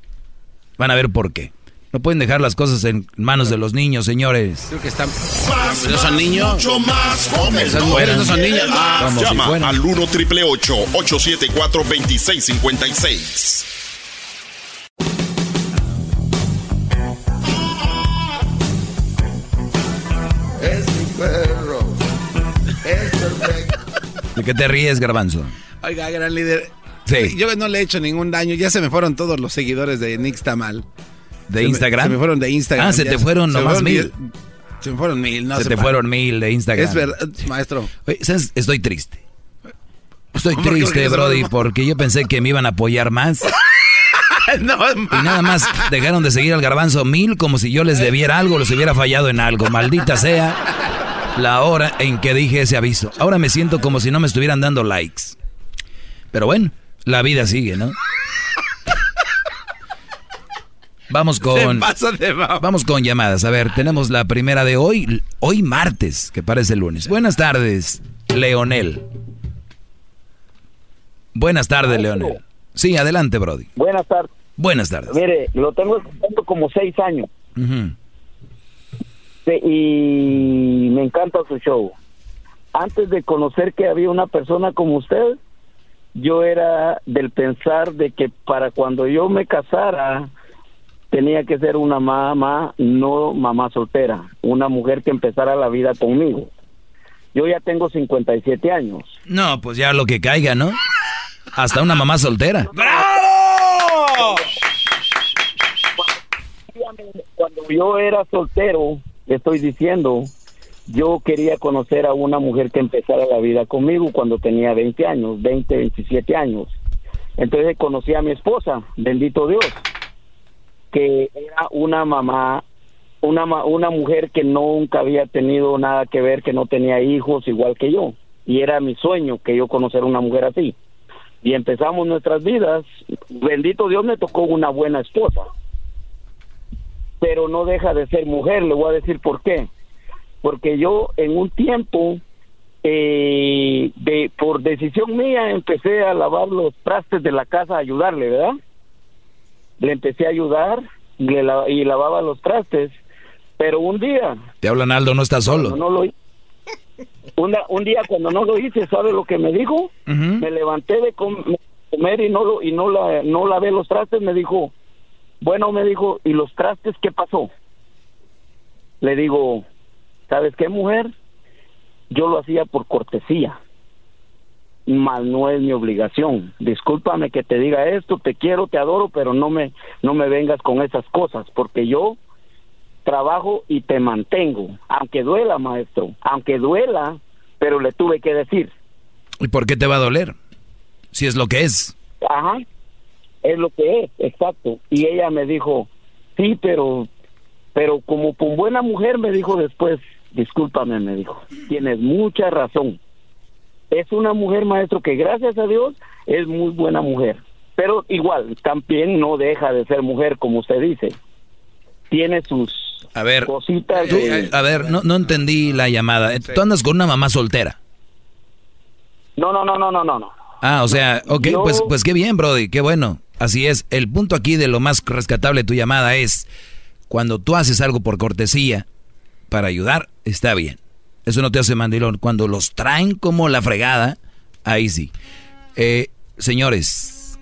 Van a ver por qué. No pueden dejar las cosas en manos de los niños, señores. Creo que están. Más, ¿No son niños? Mucho más joven. Esas mujeres no son niños. Ah, Llama al 1 triple 874 2656. Es mi perro. Es perfecto. ¿De qué te ríes, Garbanzo? Oiga, gran líder. Sí. Yo no le he hecho ningún daño. Ya se me fueron todos los seguidores de Nick Tamal. ¿De Se me- Instagram? se me fueron de Instagram. Ah, se te fueron se nomás fueron mil. Se me fueron mil, no se te fueron mil de Instagram. Es verdad, maestro. Oye, ¿sabes? Estoy triste. Estoy triste, Brody, porque yo pensé que me iban a apoyar más. no, Y nada más dejaron de seguir al garbanzo mil como si yo les debiera algo, les hubiera fallado en algo. Maldita sea la hora en que dije ese aviso. Ahora me siento como si no me estuvieran dando likes. Pero bueno, la vida sigue, ¿no? Vamos con. De Vamos con llamadas. A ver, tenemos la primera de hoy, hoy martes, que parece lunes. Buenas tardes, Leonel. Buenas tardes, Leonel. Sí, adelante, Brody. Buenas tardes. Buenas tardes. Mire, lo tengo escuchando como seis años. Sí, y me encanta su show. Antes de conocer que había una persona como usted, yo era del pensar de que para cuando yo me casara tenía que ser una mamá, no mamá soltera, una mujer que empezara la vida conmigo. Yo ya tengo 57 años. No, pues ya lo que caiga, ¿no? Hasta una mamá soltera. Cuando yo era soltero, le estoy diciendo, yo quería conocer a una mujer que empezara la vida conmigo cuando tenía 20 años, 20, 27 años. Entonces conocí a mi esposa, bendito Dios, que era una mamá, una, una mujer que nunca había tenido nada que ver, que no tenía hijos igual que yo. Y era mi sueño que yo conociera una mujer así. Y empezamos nuestras vidas. Bendito Dios me tocó una buena esposa pero no deja de ser mujer. Le voy a decir por qué. Porque yo en un tiempo, eh, de, por decisión mía, empecé a lavar los trastes de la casa, a ayudarle, ¿verdad? Le empecé a ayudar y, le la- y lavaba los trastes. Pero un día, Te hablan Aldo, no estás solo. no lo una- un día cuando no lo hice, ¿sabe lo que me dijo? Me levanté de com- comer y no lo y no la no lavé los trastes, me dijo, bueno, me dijo, ¿y los trastes qué pasó? Le digo, ¿sabes qué, mujer? Yo lo hacía por cortesía, mas no es mi obligación. Discúlpame que te diga esto, te quiero, te adoro, pero no me no me vengas con esas cosas, porque yo trabajo y te mantengo, aunque duela, maestro, aunque duela, pero le tuve que decir. ¿Y por qué te va a doler? Si es lo que es. Ajá, es lo que es, exacto. Y ella me dijo, sí, pero, pero como con buena mujer me dijo después, discúlpame, me dijo, tienes mucha razón. Es una mujer, maestro, que gracias a Dios es muy buena mujer. Pero igual, también no deja de ser mujer, como usted dice. Tiene sus A ver, cositas. tú- de- a ver, no, no entendí la llamada. Eh, Tú andas con una mamá soltera. No, no, no, no, no, no, no. Ah, o sea, ok, Yo- pues, pues qué bien, Brody, qué bueno. Así es. El punto aquí de lo más rescatable de tu llamada es cuando tú haces algo por cortesía para ayudar, está bien. Eso no te hace mandilón. Cuando los traen como la fregada, ahí sí. Eh, señores,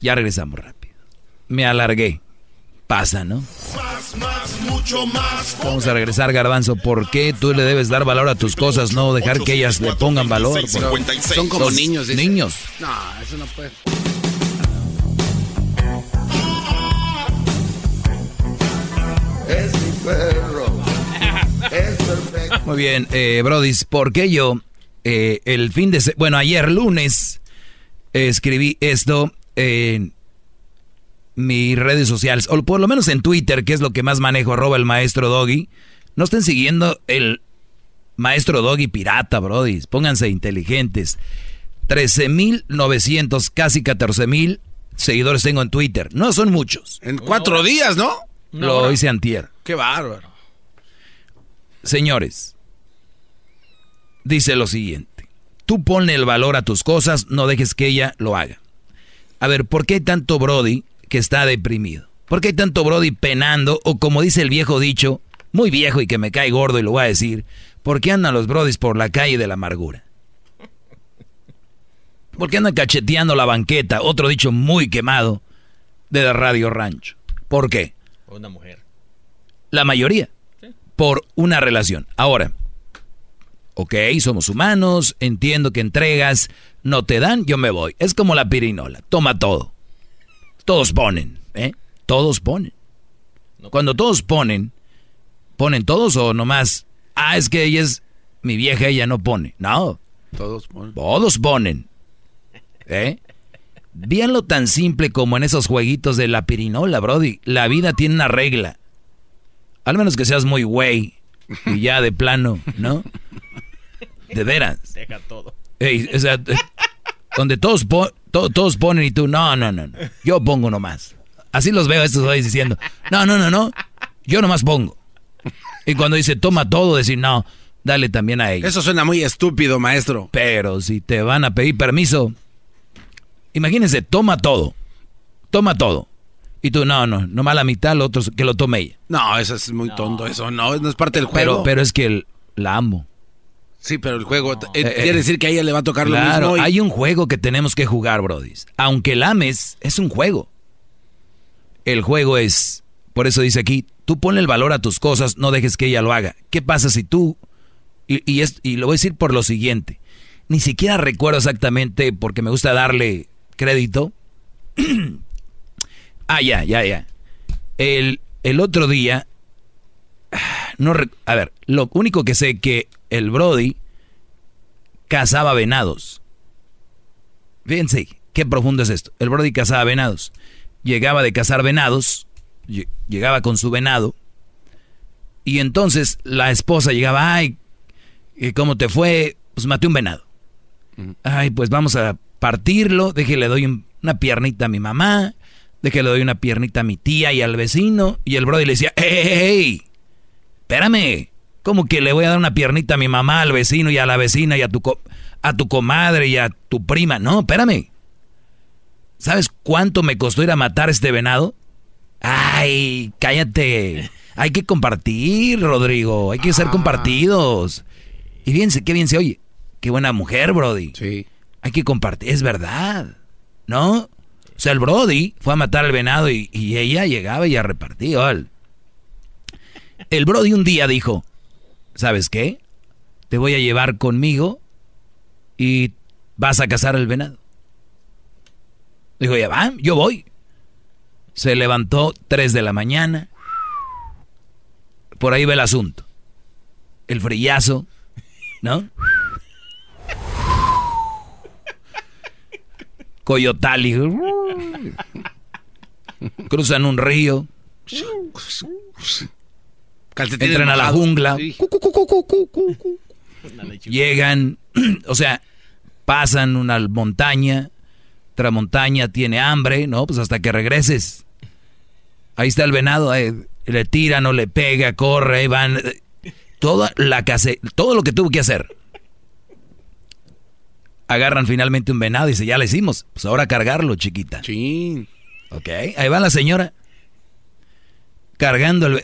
ya regresamos rápido. Me alargué. Pasa, ¿no? Más, más, mucho más. Vamos a regresar, Garbanzo. ¿Por qué tú le debes dar valor a tus cosas, no dejar que ellas le pongan valor? Son como niños. Niños. No, eso no puede. Es mi. Muy bien, eh, Brodis, ¿por qué yo eh, el fin de... Bueno, ayer lunes escribí esto en mis redes sociales, o por lo menos en Twitter, que es lo que más manejo, arroba el maestro Doggy. No estén siguiendo el maestro Doggy pirata, Brodis. Pónganse inteligentes. 13.900, casi 14.000 seguidores tengo en Twitter. No son muchos. En cuatro días, ¿no? Lo hice antier. Qué bárbaro. Señores, dice lo siguiente. Tú ponle el valor a tus cosas, no dejes que ella lo haga. A ver, ¿por qué hay tanto Brody que está deprimido? ¿Por qué hay tanto Brody penando? O como dice el viejo dicho, muy viejo y que me cae gordo y lo voy a decir, ¿por qué andan los Brodis por la calle de la amargura? ¿Por qué andan cacheteando la banqueta? Otro dicho muy quemado de Radio Rancho. ¿Por qué? Una mujer. La mayoría. Por una relación. Ahora, ok, somos humanos, entiendo que entregas, no te dan, yo me voy. Es como la pirinola, toma todo. Todos ponen, ¿eh? Todos ponen. Cuando todos ponen, ¿ponen todos o nomás? Ah, es que ella es mi vieja, ella no pone. No. Todos ponen. Todos ponen. ¿Eh? Véanlo tan simple como en esos jueguitos de la pirinola, Brody. La vida tiene una regla. Al menos que seas muy güey y ya de plano, ¿no? De veras. Deja todo. o sea, eh, donde todos, todos ponen y tú, no, no, no, no. Yo pongo nomás. Así los veo a estos hoy diciendo, no, no, no, no. Yo nomás pongo. Y cuando dice toma todo, decir, no, dale también a ellos. Eso suena muy estúpido, maestro. Pero si te van a pedir permiso, imagínense, toma todo. Toma todo. Y tú, no, no, nomás la mitad, lo otro que lo tome ella. No, eso es muy tonto, eso no, no es parte del juego. Pero, pero es que la amo. Sí, pero el juego eh, eh, quiere decir que a ella le va a tocar lo mismo. hay un juego que tenemos que jugar, Brody. Aunque la ames, es un juego. El juego es, por eso dice aquí, tú ponle el valor a tus cosas, no dejes que ella lo haga. ¿Qué pasa si tú, y, y, es, y lo voy a decir por lo siguiente, ni siquiera recuerdo exactamente porque me gusta darle crédito. ah, ya, ya, ya. El, el otro día, no, a ver, lo único que sé que el Brody cazaba venados. Fíjense, qué profundo es esto. El Brody cazaba venados. Llegaba de cazar venados, llegaba con su venado, y entonces la esposa llegaba, ay, ¿cómo te fue? Pues maté un venado. Ay, pues vamos a partirlo, que le doy una piernita a mi mamá, de que le doy una piernita a mi tía y al vecino, y el Brody le decía, ¡Ey, Espérame, ¿cómo que le voy a dar una piernita a mi mamá, al vecino y a la vecina y a tu, a tu comadre y a tu prima? No, espérame. ¿Sabes cuánto me costó ir a matar este venado? Ay, cállate. Hay que compartir, Rodrigo. Hay que ser ah. compartidos. Y fíjense, qué bien se oye. Qué buena mujer, Brody. Sí. Hay que compartir. Es verdad. ¿No? O sea, el Brody fue a matar al venado y, ella llegaba y a repartir. El Brody un día dijo, ¿sabes qué? Te voy a llevar conmigo y vas a cazar el venado. Dijo, ya va, yo voy. Se levantó 3 de la mañana. Por ahí va el asunto. El frillazo, ¿no? Coyotali. Cruzan un río. Entran a la jungla. Llegan, o sea, pasan una montaña, otra montaña tiene hambre, ¿no? Pues hasta que regreses. Ahí está el venado, eh, le tira, no le pega, corre, van. Toda la case, todo lo que tuvo que hacer. Agarran finalmente un venado y dice, ya le hicimos. Pues ahora cargarlo, chiquita. Sí. Ok, ahí va la señora cargando el,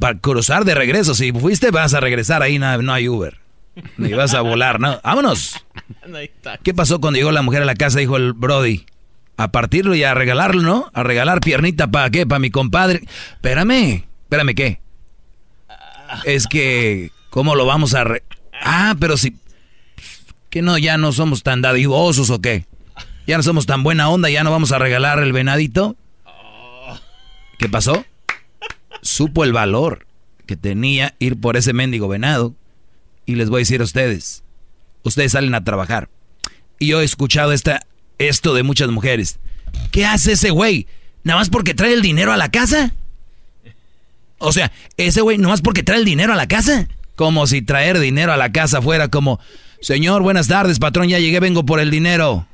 para cruzar de regreso. Si fuiste, vas a regresar ahí, no, no hay Uber. Ni vas a volar, ¿no? ¡Vámonos! ¿Qué pasó cuando llegó la mujer a la casa? Dijo el Brody. A partirlo y a regalarlo, ¿no? A regalar piernita para qué? Para mi compadre. Espérame, espérame, ¿qué? Es que, ¿cómo lo vamos a... Ah, pero si... ¿Que no, ya no somos tan dadivosos o qué? Ya no somos tan buena onda, ya no vamos a regalar el venadito. ¿Qué pasó? Supo el valor que tenía ir por ese mendigo venado Y les voy a decir a ustedes, ustedes salen a trabajar. Y yo he escuchado esta, esto de muchas mujeres. ¿Qué hace ese güey? ¿Nada más porque trae el dinero a la casa? O sea, ese güey, ¿nada más porque trae el dinero a la casa? Como si traer dinero a la casa fuera como, señor, buenas tardes, patrón, ya llegué, vengo por el dinero.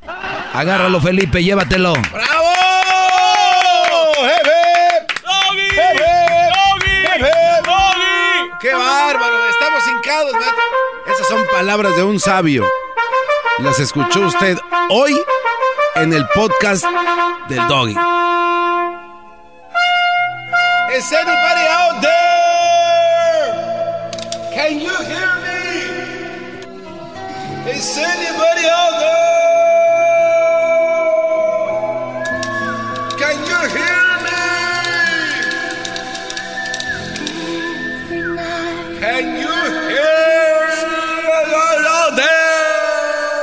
Agárralo, Felipe, llévatelo. ¡Bravo! ¡Qué bárbaro! Estamos hincados, maestro. Esas son palabras de un sabio. Las escuchó usted hoy en el podcast del Doggy. Is anybody out there? Can you hear me? Is anybody out there?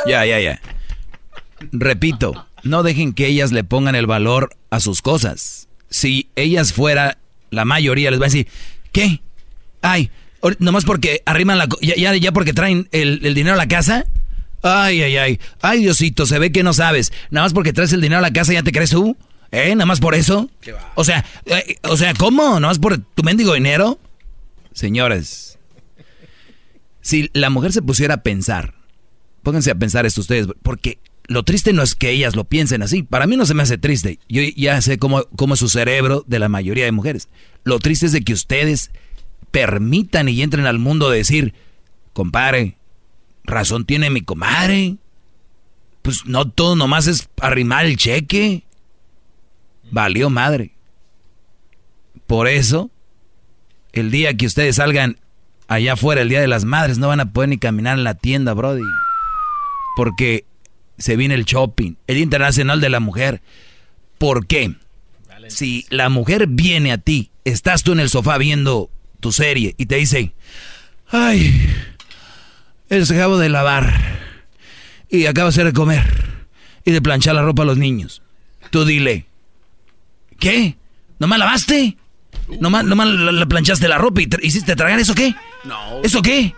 Ya, ya, ya. Repito, no dejen que ellas le pongan el valor a sus cosas. Si ellas fuera la mayoría, les va a decir, ¿qué? Ay, nomás porque arriman la... ya, ya porque traen el, el dinero a la casa. Ay, ay, ay. Ay, Diosito, se ve que no sabes. Nada más porque traes el dinero a la casa, ¿ya te crees tú? ¿Eh? ¿Nada más por eso? O sea, eh, o sea, ¿cómo? ¿Nada más por tu mendigo dinero? Señores, si la mujer se pusiera a pensar, pónganse a pensar esto ustedes, porque lo triste no es que ellas lo piensen así. Para mí no se me hace triste. Yo ya sé cómo, cómo es su cerebro de la mayoría de mujeres. Lo triste es de que ustedes permitan y entren al mundo de decir, compadre, razón tiene mi comadre. Pues no todo nomás es arrimar el cheque. Valió madre. Por eso, el día que ustedes salgan allá afuera, el día de las madres, no van a poder ni caminar en la tienda, Brody. Porque se viene el shopping, el Internacional de la Mujer. ¿Por qué? Si la mujer viene a ti, estás tú en el sofá viendo tu serie y te dice, ay, el acabo de lavar y acabo de hacer de comer y de planchar la ropa a los niños. Tú dile, ¿qué? ¿Nomás lavaste? ¿Nomás, nomás la, la planchaste la ropa y tra- hiciste tragar eso qué? No. ¿Eso qué?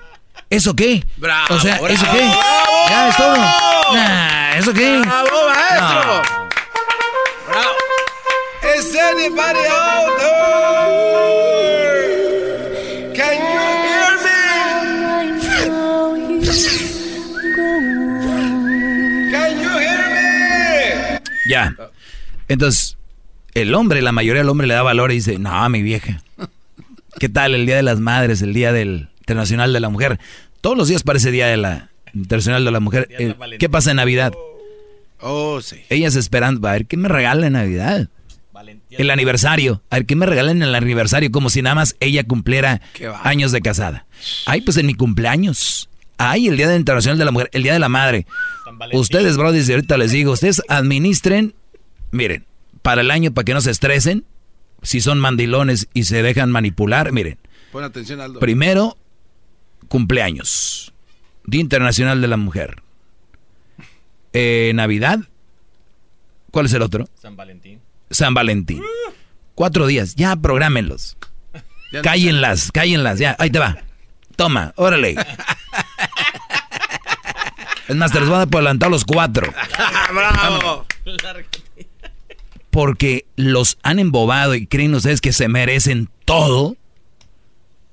¿Eso qué? Bravo, o sea, bravo, ¿eso qué? bravo. Ya es todo. Nah, ¿eso qué? ¡Bravo, maestro! No. ¡Bravo! Is anybody out there? Can you hear me? Can you hear me? Ya. Entonces, el hombre, la mayoría del hombre le da valor y dice, no, mi vieja. ¿Qué tal el Día de las Madres, el Día del Internacional de la Mujer? Todos los días parece Día de la Internacional de la Mujer. Eh, ¿Qué pasa en Navidad? Oh, sí. Ellas esperando, a ver, ¿qué me regala en Navidad? El aniversario. A ver, ¿qué me regalan en el aniversario? Como si nada más ella cumpliera años de casada. Ay, pues en mi cumpleaños. Ay, el Día de Internacional de la Mujer, el Día de la Madre. Ustedes, brothers, ahorita les digo, ustedes administren, miren, para el año, para que no se estresen, si son mandilones y se dejan manipular, miren, Pon atención, Aldo. primero, cumpleaños, Día Internacional de la Mujer. Eh, Navidad, ¿cuál es el otro? San Valentín. San Valentín. Cuatro días, ya prográmenlos. Cállenlas, cállenlas, ya, ahí te va. Toma, órale. Es más, te los voy a adelantado los cuatro. ¡Bravo! Porque los han embobado y creen ustedes que se merecen todo.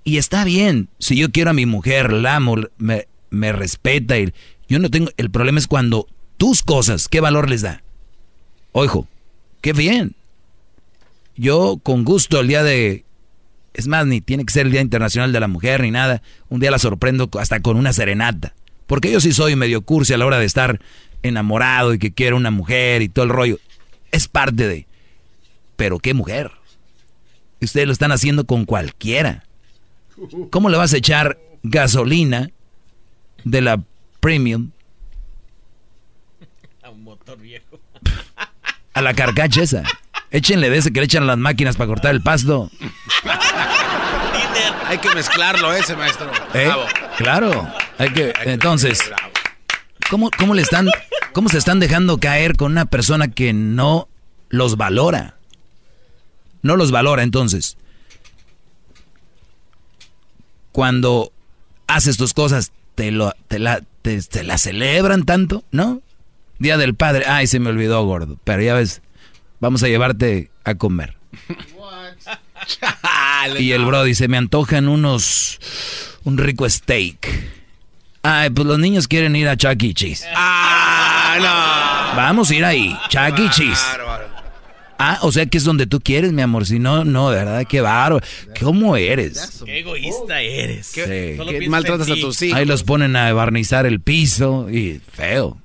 Y está bien. Si yo quiero a mi mujer, la amo, me, me respeta. Y yo no tengo. El problema es cuando tus cosas, ¿qué valor les da? Ojo, qué bien. Yo con gusto el día de. Es más, ni tiene que ser el Día Internacional de la Mujer ni nada. Un día la sorprendo hasta con una serenata. Porque yo sí soy medio cursi a la hora de estar enamorado y que quiero una mujer y todo el rollo. Es parte de. Pero qué mujer. Ustedes lo están haciendo con cualquiera. ¿Cómo le vas a echar gasolina de la premium A un motor viejo. a la carcacha esa? Échenle de ese que le echan a las máquinas para cortar el pasto. Hay que mezclarlo ese, maestro. ¿Eh? Bravo. Claro. Hay que, entonces, ¿cómo, cómo le están, ¿cómo se están dejando caer con una persona que no los valora? No los valora, entonces. Cuando haces tus cosas, te, lo, te, la, te, la celebran tanto, ¿no? Día del Padre, ay, se me olvidó, gordo. Pero ya ves, vamos a llevarte a comer. y el bro dice, me antojan unos, un rico steak. Ay, pues los niños quieren ir a Chuck E. Cheese. Ah, no. Vamos a ir ahí, Chuck E. Cheese. Ah, o sea que es donde tú quieres, mi amor. Si no, no, de verdad, qué baro. ¿Cómo eres? Qué egoísta eres. Qué, maltratas a tus hijos. Ahí los ponen a barnizar el piso y feo.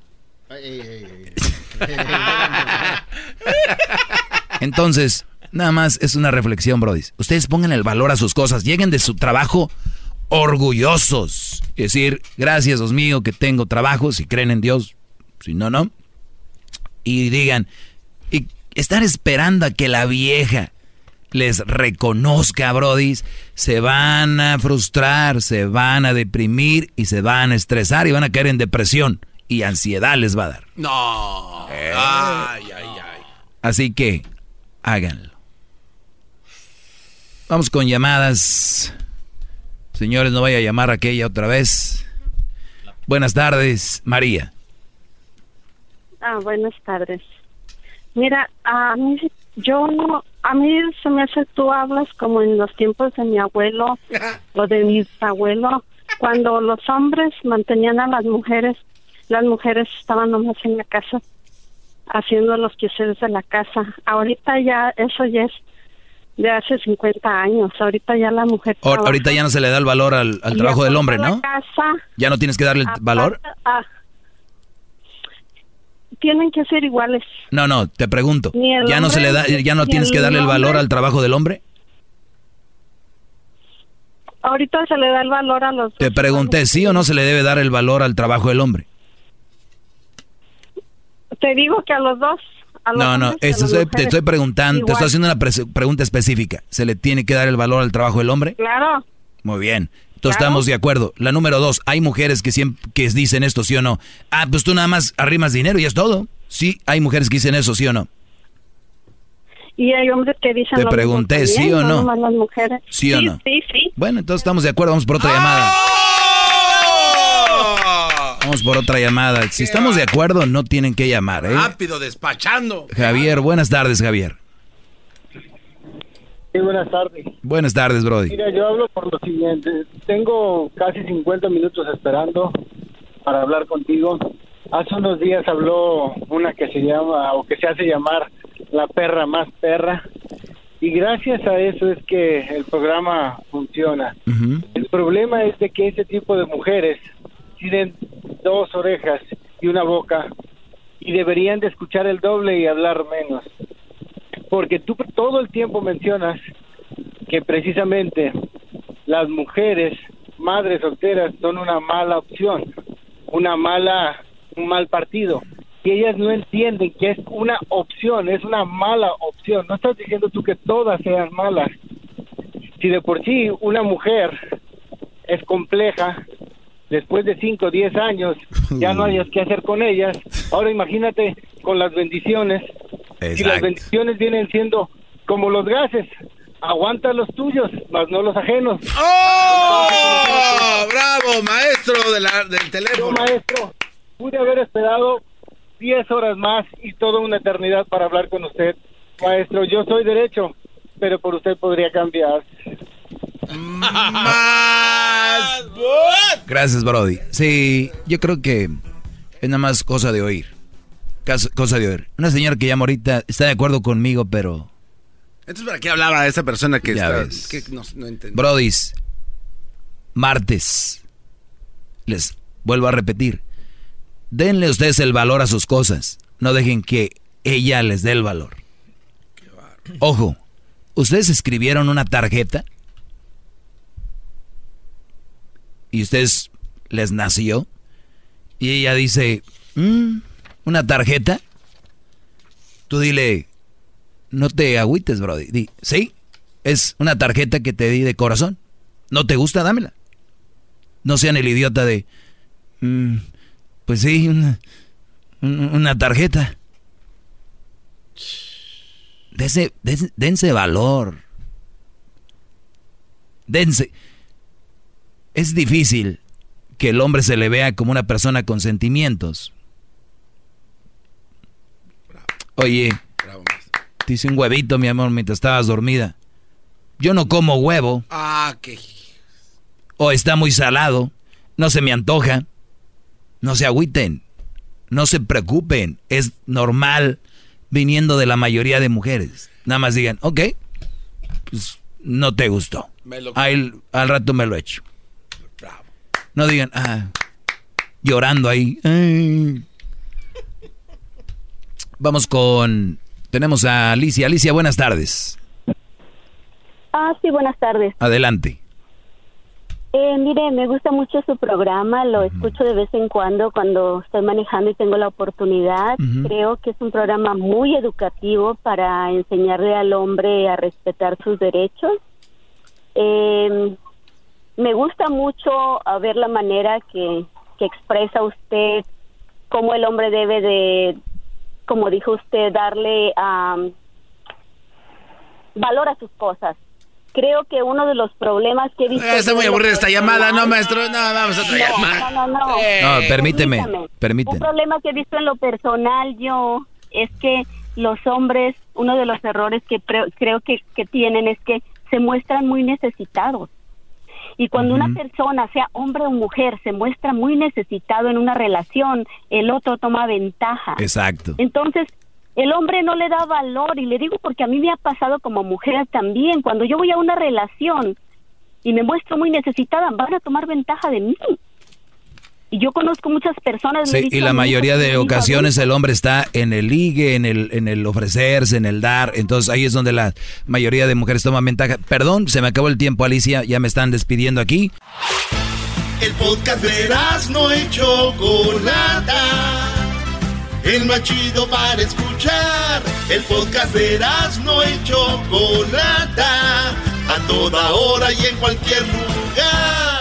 Entonces, nada más es una reflexión, Brody. Ustedes pongan el valor a sus cosas, lleguen de su trabajo orgullosos. Es decir, gracias, Dios mío, que tengo trabajo, si creen en Dios, si no, no. Y digan, y estar esperando a que la vieja les reconozca, Brody, se van a frustrar, se van a deprimir y se van a estresar y van a caer en depresión y ansiedad les va a dar. No. Eh. Ay, ay, ay. Así que háganlo. Vamos con llamadas. Señores, no vaya a llamar a aquella otra vez. Buenas tardes, María. Ah, buenas tardes. Mira, a mí, yo no, a mí se me hace, tú hablas como en los tiempos de mi abuelo o de mi abuelo, cuando los hombres mantenían a las mujeres, las mujeres estaban nomás en la casa haciendo los quehaceres de la casa. Ahorita ya, eso ya es de hace 50 años. Ahorita ya la mujer. ahorita ya no se le da el valor al, trabajo del hombre, ¿no? Casa, ya no tienes que darle el valor. Ah, tienen que ser iguales. No, no, te pregunto. ¿Ya no se le da ya no tienes que darle el valor al trabajo del hombre? Ahorita se le da el valor a los Te pregunté, ¿sí o no se le debe dar el valor al trabajo del hombre? Te digo que a los dos. no, no, te estoy preguntando, te estoy haciendo una pregunta específica. ¿Se le tiene que dar el valor al trabajo del hombre? Claro. Muy bien. Entonces estamos de acuerdo. La número dos, hay mujeres que siempre que dicen esto, ¿sí o no? Ah, pues tú nada más arrimas dinero y es todo. Sí, hay mujeres que dicen eso, ¿sí o no? Y hay hombres que dicen Te pregunté, ¿sí o no? Las mujeres. ¿Sí, o no? Sí, sí. Bueno, entonces estamos de acuerdo, vamos por otra llamada. Vamos por otra llamada. Si estamos de acuerdo, no tienen que llamar, ¿eh? Rápido, despachando. Javier, buenas tardes, Javier. Sí, buenas tardes. Buenas tardes, Brody. Mira, yo hablo por lo siguiente. Tengo casi 50 minutos esperando para hablar contigo. Hace unos días habló una que se llama, o que se hace llamar la perra más perra. Y gracias a eso es que el programa funciona. El problema es de que ese tipo de mujeres tienen dos orejas y una boca y deberían de escuchar el doble y hablar menos porque tú todo el tiempo mencionas que precisamente las mujeres madres solteras son una mala opción, una mala, un mal partido. Y ellas no entienden que es una opción, es una mala opción. No estás diciendo tú que todas sean malas. Si de por sí una mujer es compleja, después de 5 o 10 años ya no hayas qué hacer con ellas. Ahora imagínate con las bendiciones. Si las bendiciones vienen siendo como los gases, aguanta los tuyos, más no los ajenos. ¡Oh! ¡Bravo, maestro de la, del teléfono! maestro, pude haber esperado 10 horas más y toda una eternidad para hablar con usted. Maestro, yo soy derecho, pero por usted podría cambiar. Más. Gracias, Brody. Sí, yo creo que es nada más cosa de oír. Cosa de oír. Una señora que llama ahorita está de acuerdo conmigo, pero. Entonces, ¿para qué hablaba esa persona que, ya está, que no, martes. Les vuelvo a repetir. Denle ustedes el valor a sus cosas. No dejen que ella les dé el valor. Ojo, ustedes escribieron una tarjeta y ustedes les nació y ella dice, mm, ¿una tarjeta? Tú dile, no te agüites, Brody. Di, sí, es una tarjeta que te di de corazón. ¿No te gusta? Dámela. No sean el idiota de, mm, pues sí, una, una tarjeta. Dense, dense valor. Dense. es difícil que el hombre se le vea como una persona con sentimientos. Oye, te hice un huevito, mi amor, mientras estabas dormida. Yo no como huevo. Ah, qué. O está muy salado. No se me antoja. No se agüiten. No se preocupen. Es normal viniendo de la mayoría de mujeres. Nada más digan, ok, pues no te gustó. al rato me lo echo. No digan, ah, llorando ahí. Vamos con, tenemos a Alicia. Alicia, buenas tardes. Ah, sí, buenas tardes. Adelante. Eh, mire, me gusta mucho su programa, lo escucho de vez en cuando cuando estoy manejando y tengo la oportunidad. Creo que es un programa muy educativo para enseñarle al hombre a respetar sus derechos. Eh, me gusta mucho ver la manera que, expresa usted cómo el hombre debe de, como dijo usted, darle valor a sus cosas creo que uno de los problemas que he visto... está muy aburrida esta llamada, no, maestro, no, vamos a otra llamada. No, no, no. no permíteme, permíteme. Un problema que he visto en lo personal yo es que los hombres, uno de los errores que creo que, que tienen es que se muestran muy necesitados. Y cuando una persona, sea hombre o mujer, se muestra muy necesitado en una relación, el otro toma ventaja. Exacto. Entonces, el hombre no le da valor y le digo porque a mí me ha pasado como mujer también, cuando yo voy a una relación y me muestro muy necesitada, van a tomar ventaja de mí. Y yo conozco muchas personas. Sí, y la mayoría de ocasiones el hombre está en el ligue, en el, en el ofrecerse, en el dar. Entonces ahí es donde la mayoría de mujeres toman ventaja. Perdón, se me acabó el tiempo, Alicia. Ya me están despidiendo aquí. El podcast de no hecho Chocolata el más chido para escuchar. El podcast de no y Chocolata, a toda hora y en cualquier lugar.